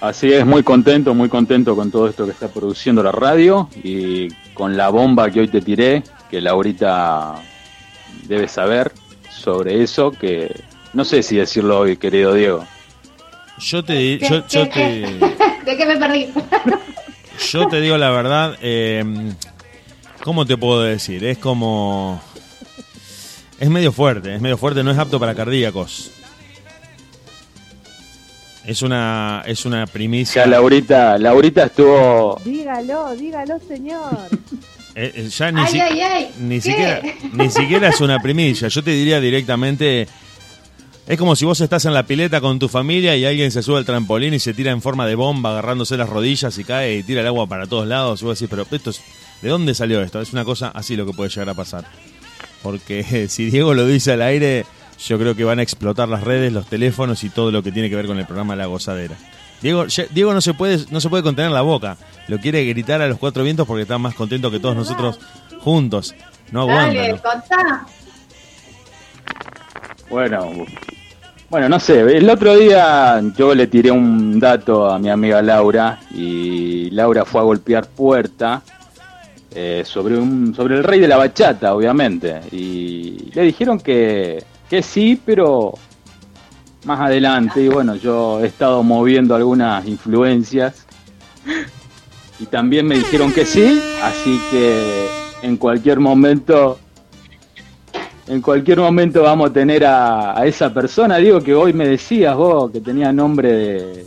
Speaker 2: Así es, muy contento, muy contento con todo esto que está produciendo la radio y con la bomba que hoy te tiré, que Laurita debe saber sobre eso, que no sé si decirlo hoy, querido Diego.
Speaker 1: Yo te, yo, yo te,
Speaker 7: ¿De qué me perdí?
Speaker 1: yo te digo la verdad, eh, ¿cómo te puedo decir? Es como... Es medio fuerte, es medio fuerte, no es apto para cardíacos. Es una, es una primicia.
Speaker 2: Ya Laurita, Laurita estuvo
Speaker 13: Dígalo, dígalo, señor.
Speaker 1: Eh, eh, ya ni,
Speaker 13: Ay,
Speaker 1: si-
Speaker 13: ay, ay,
Speaker 1: ni siquiera ni siquiera es una primicia. Yo te diría directamente es como si vos estás en la pileta con tu familia y alguien se sube al trampolín y se tira en forma de bomba agarrándose las rodillas y cae y tira el agua para todos lados. Y vos decís, pero esto es, ¿de dónde salió esto? Es una cosa así lo que puede llegar a pasar. Porque si Diego lo dice al aire, yo creo que van a explotar las redes, los teléfonos y todo lo que tiene que ver con el programa La Gozadera. Diego, Diego no se puede no se puede contener la boca. Lo quiere gritar a los cuatro vientos porque está más contento que todos nosotros juntos. No aguanta.
Speaker 7: Dale,
Speaker 1: ¿no?
Speaker 7: contá.
Speaker 2: Bueno, bueno, no sé, el otro día yo le tiré un dato a mi amiga Laura y Laura fue a golpear puerta eh, sobre un sobre el rey de la bachata, obviamente, y le dijeron que, que sí, pero más adelante, y bueno, yo he estado moviendo algunas influencias. Y también me dijeron que sí, así que en cualquier momento en cualquier momento vamos a tener a, esa persona, digo que hoy me decías vos que tenía nombre de,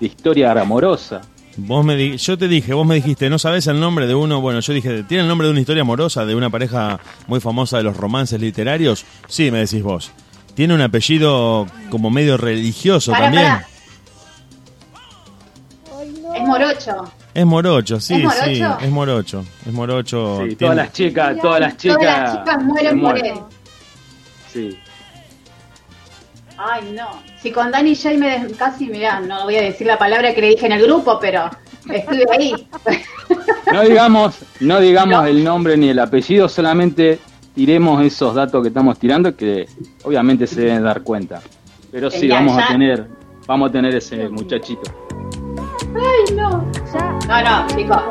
Speaker 2: de historia amorosa.
Speaker 1: Vos me di- yo te dije, vos me dijiste, ¿no sabes el nombre de uno? Bueno, yo dije, ¿tiene el nombre de una historia amorosa de una pareja muy famosa de los romances literarios? Sí, me decís vos. Tiene un apellido como medio religioso también.
Speaker 7: Es morocho.
Speaker 1: Es morocho, sí,
Speaker 7: ¿Es morocho?
Speaker 1: sí, es morocho. Es morocho.
Speaker 2: Sí,
Speaker 1: Tiene-
Speaker 2: todas las chicas, todas las chicas.
Speaker 7: Todas las chicas mueren
Speaker 2: se
Speaker 7: por
Speaker 2: mueren.
Speaker 7: él.
Speaker 2: Sí.
Speaker 7: Ay, no. Si con Dani Jay me des- casi, mirá, no voy a decir la palabra que le dije en el grupo, pero estuve ahí.
Speaker 2: No digamos, no digamos el nombre ni el apellido, solamente tiremos esos datos que estamos tirando que obviamente se deben dar cuenta. Pero sí,
Speaker 7: Ya,
Speaker 2: vamos
Speaker 7: ya.
Speaker 2: a tener, vamos a tener ese muchachito.
Speaker 7: Ay, no. No, no, chicos.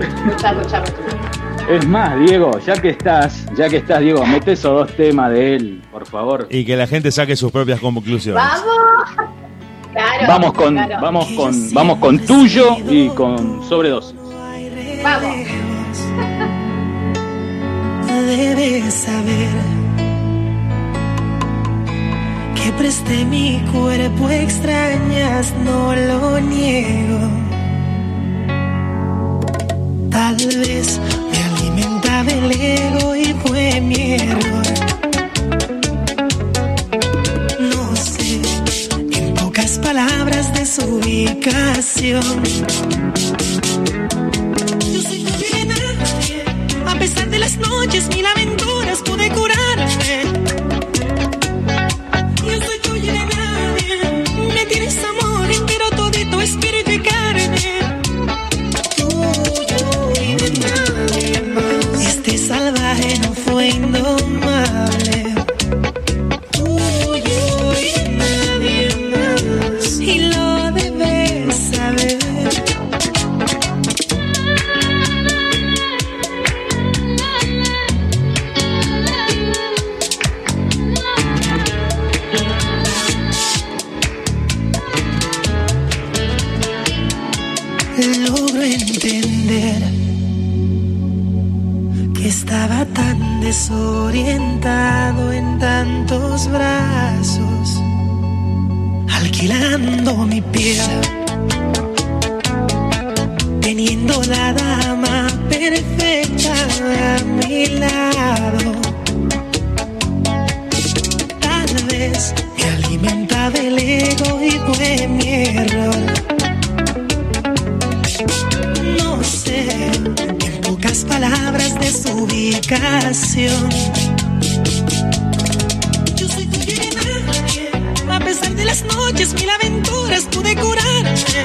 Speaker 7: Escucha, escucha, escucha.
Speaker 2: Es más, Diego, ya que estás, ya que estás, Diego, mete esos dos temas de él, por favor.
Speaker 1: Y que la gente saque sus propias conclusiones.
Speaker 7: ¡Vamos! Claro.
Speaker 2: Vamos con,
Speaker 7: claro.
Speaker 2: vamos con, vamos con tuyo y con sobredosis.
Speaker 7: Vamos.
Speaker 6: Debes saber que presté mi cuerpo extrañas, no lo niego. Tal vez me alimentaba el ego y fue mi error. No sé, en pocas palabras de su ubicación. Yo soy tu nadie. A pesar de las noches, mil aventuras pude curarme. No desorientado en tantos brazos, alquilando mi piel, teniendo la dama perfecta a mi lado. Tal vez me alimenta del ego y fue mi error. No sé, en pocas palabras es ubicación. Yo soy tu llena, a pesar de las noches, mil aventuras pude curarte.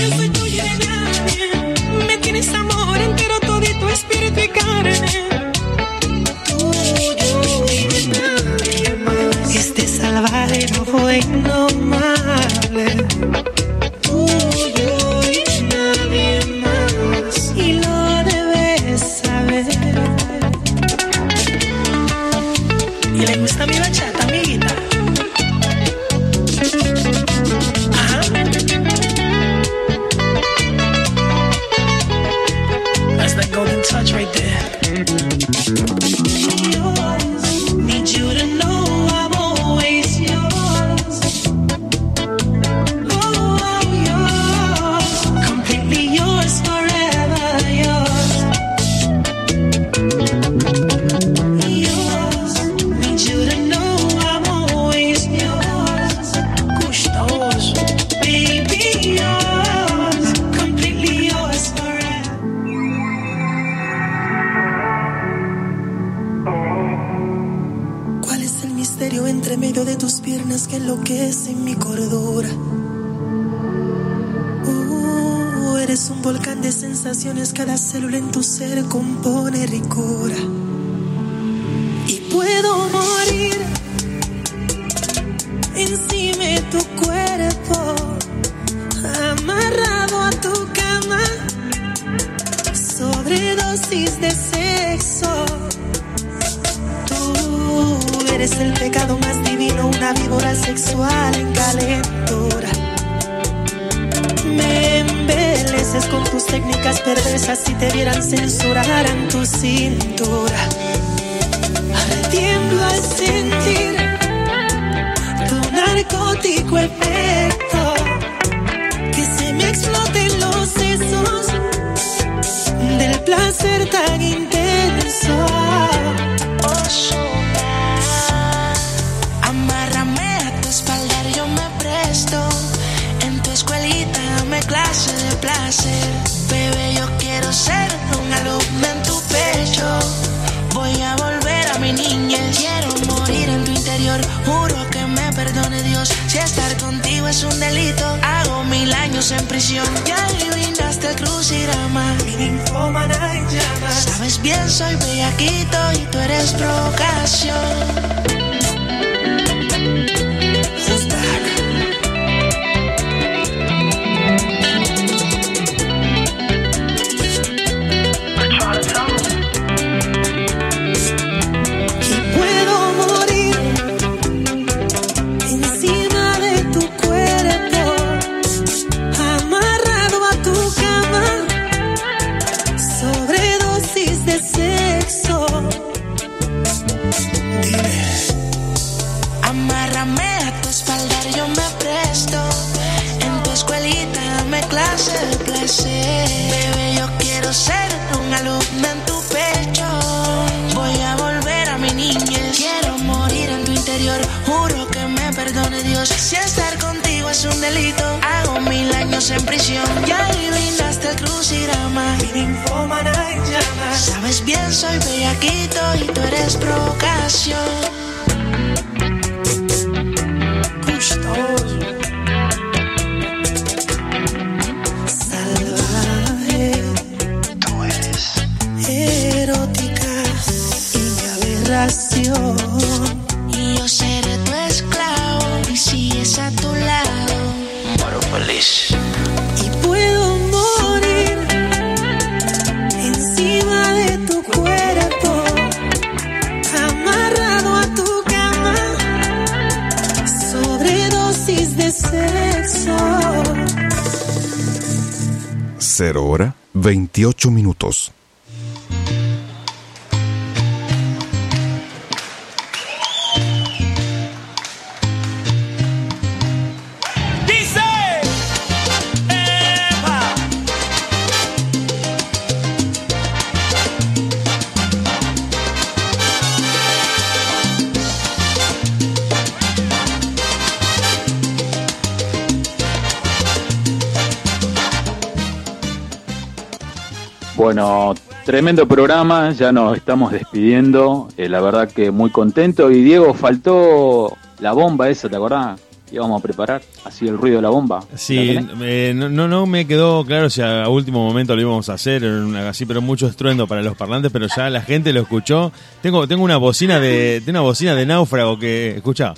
Speaker 6: Yo soy tu llena, me tienes amor entero, todito, espíritu y carne. Tuyo y de nadie. Este salvaje no fue cada célula en tu ser compone
Speaker 2: ricor. Tremendo programa, ya nos estamos despidiendo, eh, la verdad que muy contento. Y Diego, faltó la bomba esa, ¿te acordás? Íbamos a preparar, así el ruido de la bomba.
Speaker 1: Sí, eh, no, no, no me quedó claro si a último momento lo íbamos a hacer, así, pero mucho estruendo para los parlantes, pero ya la gente lo escuchó. Tengo, tengo una bocina de, tengo una bocina de náufrago que, escucha.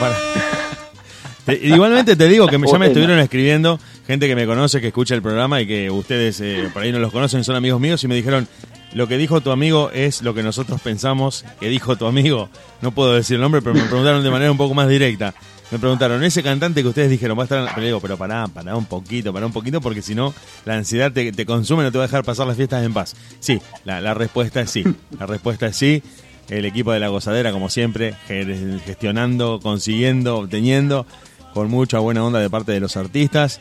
Speaker 1: Para- igualmente te digo que me- ya me estuvieron escribiendo gente que me conoce, que escucha el programa y que ustedes eh, por ahí no los conocen, son amigos míos y me dijeron, lo que dijo tu amigo es lo que nosotros pensamos que dijo tu amigo. No puedo decir el nombre, pero me preguntaron de manera un poco más directa. Me preguntaron, ese cantante que ustedes dijeron va a estar. Pero digo, pero pará, pará un poquito, pará un poquito, porque si no, la ansiedad te, consume, no te va a dejar pasar las fiestas en paz. Sí, la, respuesta es sí. La respuesta es sí. El equipo de la gozadera, como siempre, ge- gestionando, consiguiendo, obteniendo, con mucha buena onda de parte de los artistas.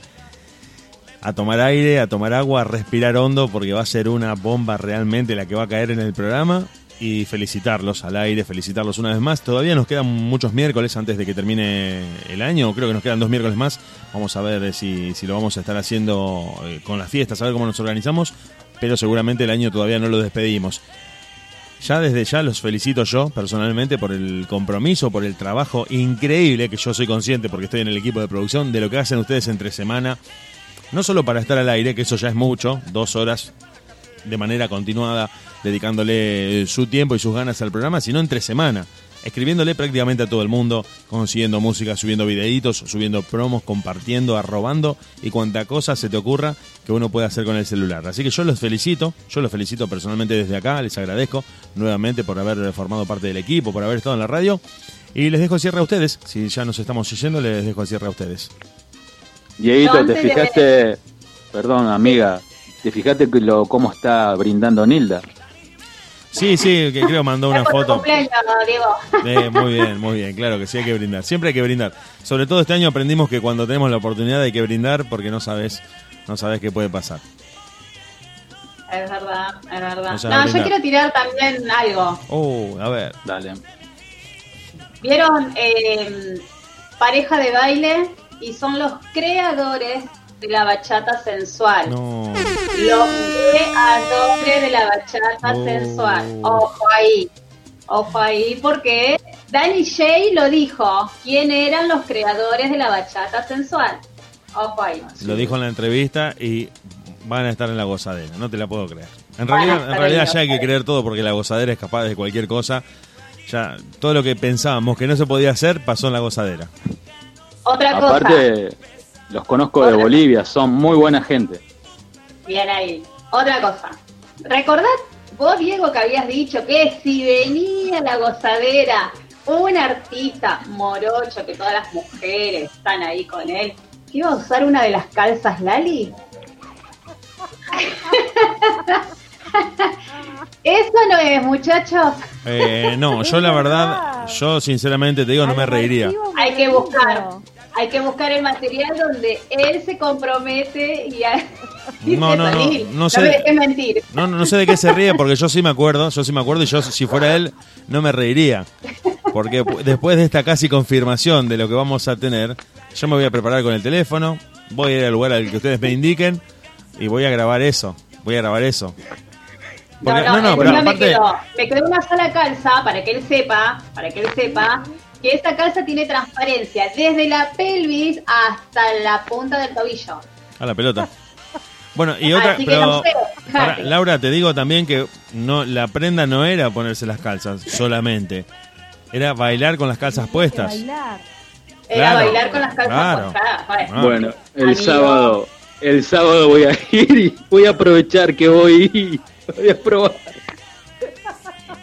Speaker 1: A tomar aire, a tomar agua, a respirar hondo, porque va a ser una bomba realmente la que va a caer en el programa. Y felicitarlos al aire, felicitarlos una vez más. Todavía nos quedan muchos miércoles antes de que termine el año. Creo que nos quedan dos miércoles más. Vamos a ver eh, si, si lo vamos a estar haciendo eh, con las fiestas, a ver cómo nos organizamos. Pero seguramente el año todavía no lo despedimos. Ya desde ya los felicito yo personalmente por el compromiso, por el trabajo increíble que yo soy consciente porque estoy en el equipo de producción de lo que hacen ustedes entre semana. No solo para estar al aire, que eso ya es mucho, dos horas de manera continuada, dedicándole su tiempo y sus ganas al programa, sino entre semana, escribiéndole prácticamente a todo el mundo, consiguiendo música, subiendo videitos, subiendo promos, compartiendo, arrobando y cuanta cosa se te ocurra que uno puede hacer con el celular. Así que yo los felicito, yo los felicito personalmente desde acá, les agradezco nuevamente por haber formado parte del equipo, por haber estado en la radio y les dejo el cierre a ustedes, si ya nos estamos yendo, les dejo el cierre a ustedes.
Speaker 2: Dieguito,
Speaker 7: No,
Speaker 2: ¿te
Speaker 7: de-
Speaker 2: fijaste? Perdón, amiga, ¿te fijaste lo, cómo está brindando Nilda?
Speaker 1: Sí, sí, que creo mandó una foto. Eh, muy bien, muy bien, claro que sí hay que brindar. Siempre hay que brindar. Sobre todo este año aprendimos que cuando tenemos la oportunidad hay que brindar porque no sabes, no sabes qué puede pasar.
Speaker 7: Es verdad, es verdad.
Speaker 1: O sea,
Speaker 7: no, yo quiero tirar también algo.
Speaker 1: Oh, a ver.
Speaker 2: Dale.
Speaker 7: ¿Vieron eh, pareja de baile? Y son los creadores de la bachata sensual.
Speaker 1: No.
Speaker 7: Los creadores de la bachata
Speaker 1: Oh.
Speaker 7: sensual. Ojo ahí. Ojo ahí, porque Danny Shay lo dijo. ¿Quién eran los creadores de la bachata sensual? Ojo ahí.
Speaker 1: Lo dijo en la entrevista y van a estar en la gozadera. No te la puedo creer. En
Speaker 7: Van
Speaker 1: realidad, en realidad ya hay que creer todo porque la gozadera es capaz de cualquier cosa. Ya todo lo que pensábamos que no se podía hacer pasó en la gozadera.
Speaker 7: Otra cosa.
Speaker 2: Aparte, los conozco de Bolivia, son muy buena gente.
Speaker 7: Bien ahí. Otra cosa. ¿Recordad vos, Diego, que habías dicho que si venía la gozadera un artista morocho, que todas las mujeres están ahí con él, que iba a usar una de las calzas Lali? Eso no es, muchachos.
Speaker 1: Eh, no, yo la verdad, yo sinceramente te digo, no me reiría.
Speaker 7: Hay que buscar. Hay que buscar el material donde él se compromete y, a, y
Speaker 1: No, no, no, no sé.
Speaker 7: mentir.
Speaker 1: No, no, no sé de qué se ríe porque yo sí me acuerdo, yo sí me acuerdo y yo si fuera él no me reiría. Porque pu- después de esta casi confirmación de lo que vamos a tener, yo me voy a preparar con el teléfono, voy a ir al lugar al que ustedes me indiquen y voy a grabar eso, voy a grabar eso. Porque-
Speaker 7: no, no,
Speaker 1: pero
Speaker 7: encima me,
Speaker 1: aparte,
Speaker 7: me quedó una sola calza para que él sepa, para que él sepa que esta calza tiene transparencia desde la pelvis hasta la punta del tobillo.
Speaker 1: a la pelota. Bueno, y otra,
Speaker 7: Así que
Speaker 1: pero
Speaker 7: no sé,
Speaker 1: pará,
Speaker 7: fíjate.
Speaker 1: Laura, te digo también que no la prenda no era ponerse las calzas solamente. Era bailar con las calzas puestas.
Speaker 13: Bailar.
Speaker 7: Era
Speaker 1: Claro,
Speaker 7: bailar con las calzas
Speaker 1: claro.
Speaker 7: puestas. Bueno,
Speaker 1: Ah.
Speaker 2: Bueno, el
Speaker 7: Amigo.
Speaker 2: sábado, el sábado voy a ir y voy a aprovechar que voy y voy a probar.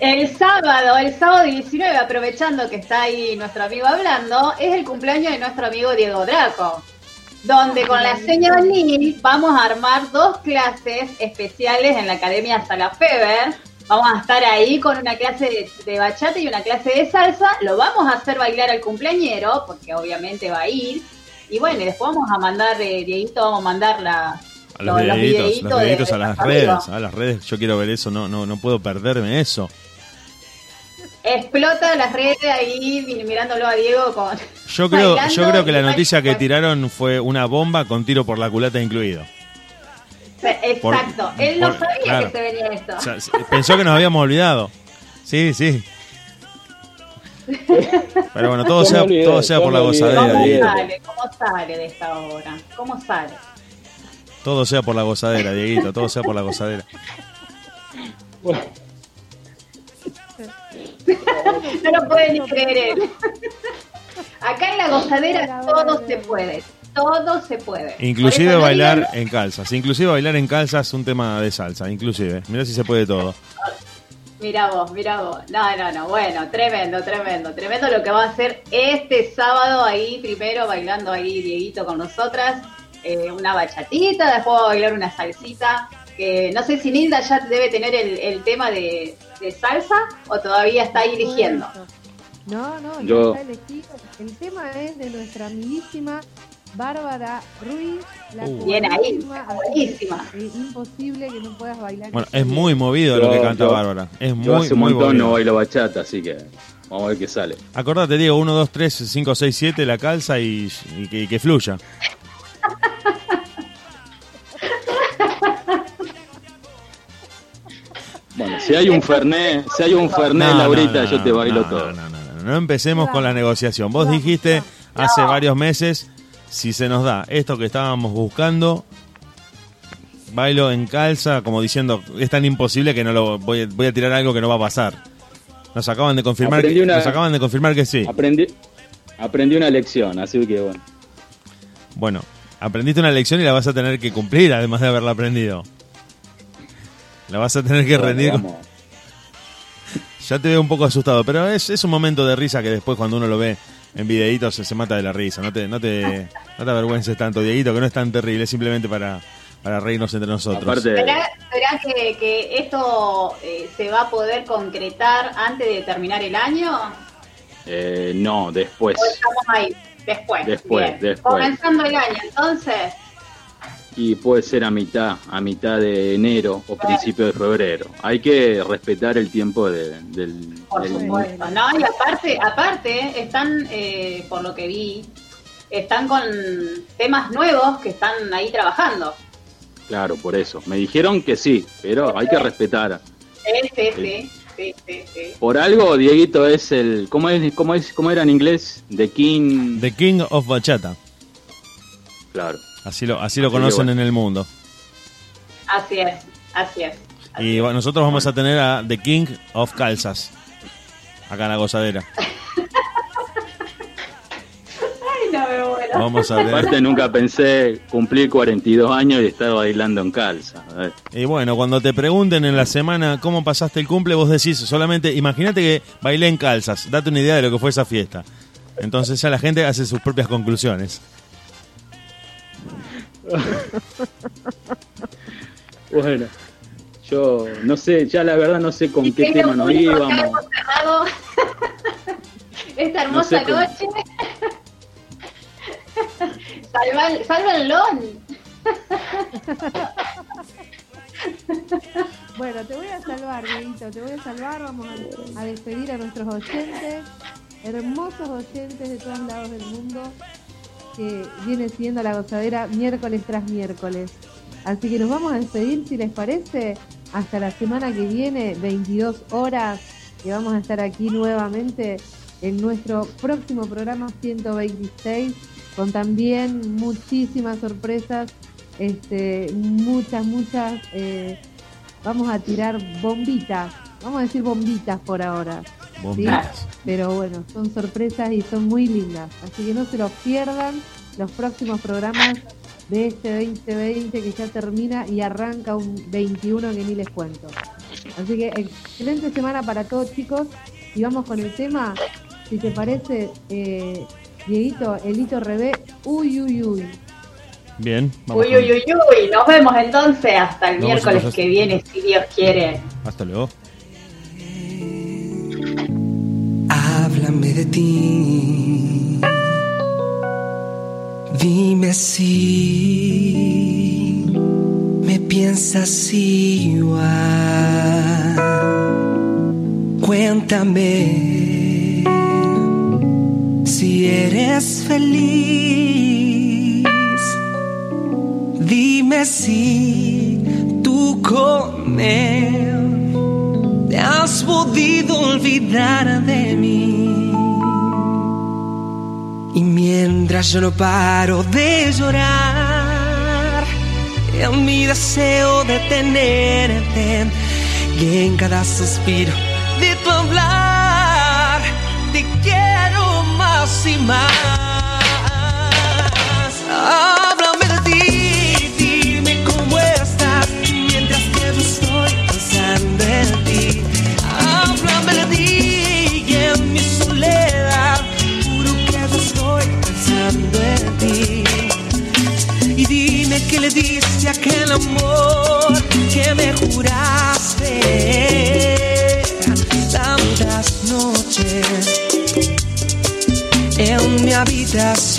Speaker 7: El sábado, el sábado 19, aprovechando que está ahí nuestro amigo hablando, es el cumpleaños de nuestro amigo Diego Draco. donde con la señora Nil vamos a armar dos clases especiales en la Academia Sala Feber. Vamos a estar ahí con una clase de, de bachata y una clase de salsa. Lo vamos a hacer bailar al cumpleañero, porque obviamente va a ir. Y bueno, y después vamos a mandar, eh, Dieguito, vamos a mandar la,
Speaker 1: A los,
Speaker 7: los
Speaker 1: videitos,
Speaker 7: videitos
Speaker 1: los
Speaker 7: de-
Speaker 1: videitos
Speaker 7: de
Speaker 1: a las redes,
Speaker 7: amigos.
Speaker 1: a las redes, yo quiero ver eso, no, no, no puedo perderme eso.
Speaker 7: Explota las redes ahí mirándolo a Diego con...
Speaker 1: Yo creo, yo creo que la noticia que tiraron fue una bomba con tiro por la culata incluido.
Speaker 7: Exacto,
Speaker 1: Por-
Speaker 7: él no
Speaker 1: por-
Speaker 7: sabía
Speaker 1: claro.
Speaker 7: que se venía esto.
Speaker 1: O sea, s- pensó que nos habíamos olvidado. Sí, sí. Pero bueno, todo
Speaker 2: ¿Cómo
Speaker 1: sea,
Speaker 2: olvidé?
Speaker 1: todo sea por la gozadera,
Speaker 7: ¿Cómo
Speaker 1: Dieguito.
Speaker 7: sale? ¿Cómo sale de esta hora? ¿Cómo sale?
Speaker 1: Todo sea por la gozadera, Dieguito, todo sea por la gozadera.
Speaker 7: no lo puede ni creer él. Acá en la gozadera todo se puede. Todo se puede.
Speaker 1: Inclusive
Speaker 7: no
Speaker 1: bailar
Speaker 7: digan-
Speaker 1: en calzas. Inclusive bailar en calzas es un tema de salsa, inclusive. Mira si se puede todo.
Speaker 7: Mira vos, mira vos. No, no, no. Bueno, tremendo, tremendo. Tremendo lo que va a hacer este sábado ahí, primero bailando ahí Dieguito con nosotras. eh, una bachatita, después va a bailar una salsita. Que no sé si Nilda ya debe tener el, el tema de, de salsa o todavía está ahí eligiendo.
Speaker 9: No, no, ya
Speaker 2: Yo-
Speaker 9: está elegido. El tema es de nuestra amiguísima Bárbara Ruiz, la
Speaker 1: Uh.
Speaker 7: Bien ahí, buenísima.
Speaker 9: eh, imposible que no puedas bailar.
Speaker 1: Bueno, es muy movido lo
Speaker 2: Yo-
Speaker 1: que canta
Speaker 2: yo-
Speaker 1: Bárbara. Es muy,
Speaker 2: Yo hace un
Speaker 1: muy
Speaker 2: montón no
Speaker 1: movido.
Speaker 2: bailo bachata, así que vamos a ver qué sale.
Speaker 1: Acordate, Diego, 1, 2, 3, 5, 6, 7, la calza y, y que, y que fluya.
Speaker 2: Bueno, si hay un Fernet, si hay un Fernet,
Speaker 1: No,
Speaker 2: Laurita,
Speaker 1: no, no,
Speaker 2: yo te bailo
Speaker 1: no,
Speaker 2: todo.
Speaker 1: No, no, no, no empecemos con la negociación. Vos dijiste hace varios meses, si se nos da esto que estábamos buscando, bailo en calza, como diciendo, es tan imposible que no lo voy, voy a tirar algo que no va a pasar. Nos acaban de confirmar, que,
Speaker 2: una-
Speaker 1: nos acaban de confirmar que sí.
Speaker 2: Aprendí, aprendí una lección, así que bueno.
Speaker 1: Bueno, aprendiste una lección y la vas a tener que cumplir, además de haberla aprendido. La vas a tener que
Speaker 2: Bueno,
Speaker 1: rendir. Ya te veo un poco asustado, pero es, es un momento de risa que después cuando uno lo ve en videitos se, se mata de la risa. No te, no te, no te avergüences tanto, Dieguito, que no es tan terrible, es simplemente para, para reírnos entre nosotros.
Speaker 2: Aparte,
Speaker 7: ¿Será, será que, que esto eh, se va a poder concretar antes de terminar el año?
Speaker 2: eh, no, después.
Speaker 7: ¿O estamos ahí? Después.
Speaker 2: Después,
Speaker 7: bien.
Speaker 2: después.
Speaker 7: Comenzando el año, entonces.
Speaker 2: Y puede ser a mitad, a mitad de enero o principio de febrero. Hay que respetar el tiempo de- del,
Speaker 7: Por
Speaker 2: del-
Speaker 7: supuesto, ¿no? Y aparte, aparte están, eh, por lo que vi, están con temas nuevos que están ahí trabajando.
Speaker 2: Claro, por eso. Me dijeron que sí, pero hay que respetar.
Speaker 7: Sí, sí, sí, sí, sí, sí.
Speaker 2: Por algo, Dieguito es el. ¿Cómo, es, cómo, es, cómo era en inglés? The King.
Speaker 1: The King of Bachata.
Speaker 2: Claro.
Speaker 1: Así lo, así lo
Speaker 2: Así
Speaker 1: conocen
Speaker 2: bueno.
Speaker 1: en el mundo.
Speaker 7: Así es, así es.
Speaker 1: Y bueno, nosotros vamos a tener a The King of Calzas. Acá en la gozadera.
Speaker 7: Ay, no me muero.
Speaker 1: Vamos a ver.
Speaker 2: Aparte, nunca pensé cumplir 42 años y estar bailando en calza.
Speaker 1: Y bueno, cuando te pregunten en la semana cómo pasaste el cumple, vos decís solamente, imagínate que bailé en calzas, date una idea de lo que fue esa fiesta. Entonces ya la gente hace sus propias conclusiones.
Speaker 2: Bueno, yo no sé, ya la verdad no sé con qué tema nos íbamos.
Speaker 7: hemos cerrado Esta hermosa
Speaker 2: sé
Speaker 7: noche. Salva, sálvanlo.
Speaker 9: Bueno, te voy a salvar, Dieguito, te voy a salvar. Vamos a, a despedir a nuestros oyentes, hermosos oyentes de todos lados del mundo, que viene siendo la gozadera miércoles tras miércoles. Así que nos vamos a despedir, si les parece, hasta la semana que viene, 22 horas, que vamos a estar aquí nuevamente en nuestro próximo programa 126, con también muchísimas sorpresas, este, muchas, muchas... eh, vamos a tirar bombitas, vamos a decir bombitas por ahora. Sí, pero bueno, son sorpresas y son muy lindas. Así que no se los pierdan los próximos programas de este 2020 que ya termina y arranca un 21 que ni les cuento. Así que excelente semana para todos chicos y vamos con el tema, si te parece, eh, Dieguito, el hito Rebé, uy, uy, uy.
Speaker 1: Bien, vamos.
Speaker 7: Uy, uy, uy, uy, nos vemos entonces hasta el miércoles que viene, si Dios quiere.
Speaker 1: Hasta luego.
Speaker 5: háblame de ti. Dime si me piensas igual. Cuéntame si eres feliz. Dime si tú con él te has podido olvidar de mí. Y mientras yo no paro de llorar, en mi deseo de tenerte, y en cada suspiro de tu hablar, te quiero más y más. amor que me juraste tantas noches en mi habitación.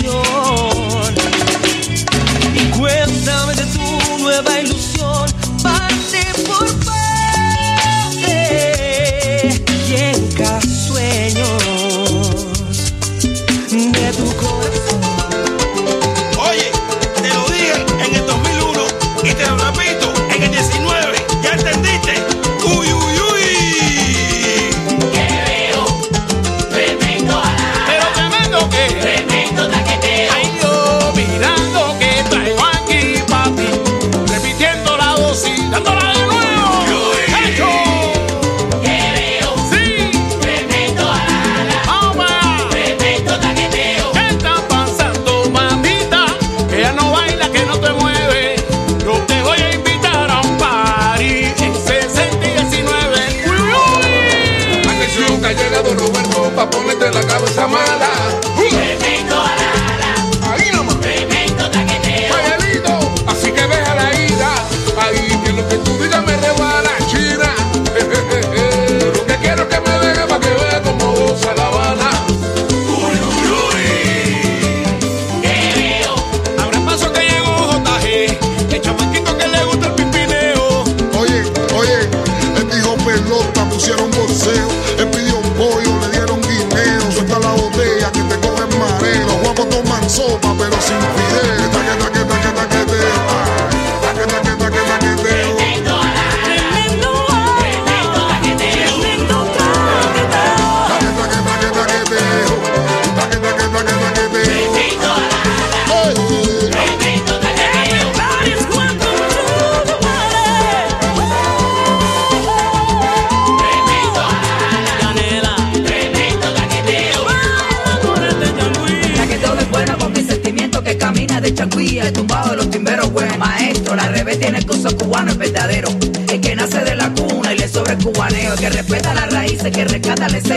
Speaker 10: fortalecer.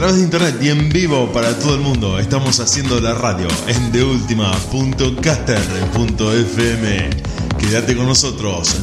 Speaker 10: Través de internet y en vivo para todo el mundo, estamos haciendo la radio en deultima.caster.fm. Quédate con nosotros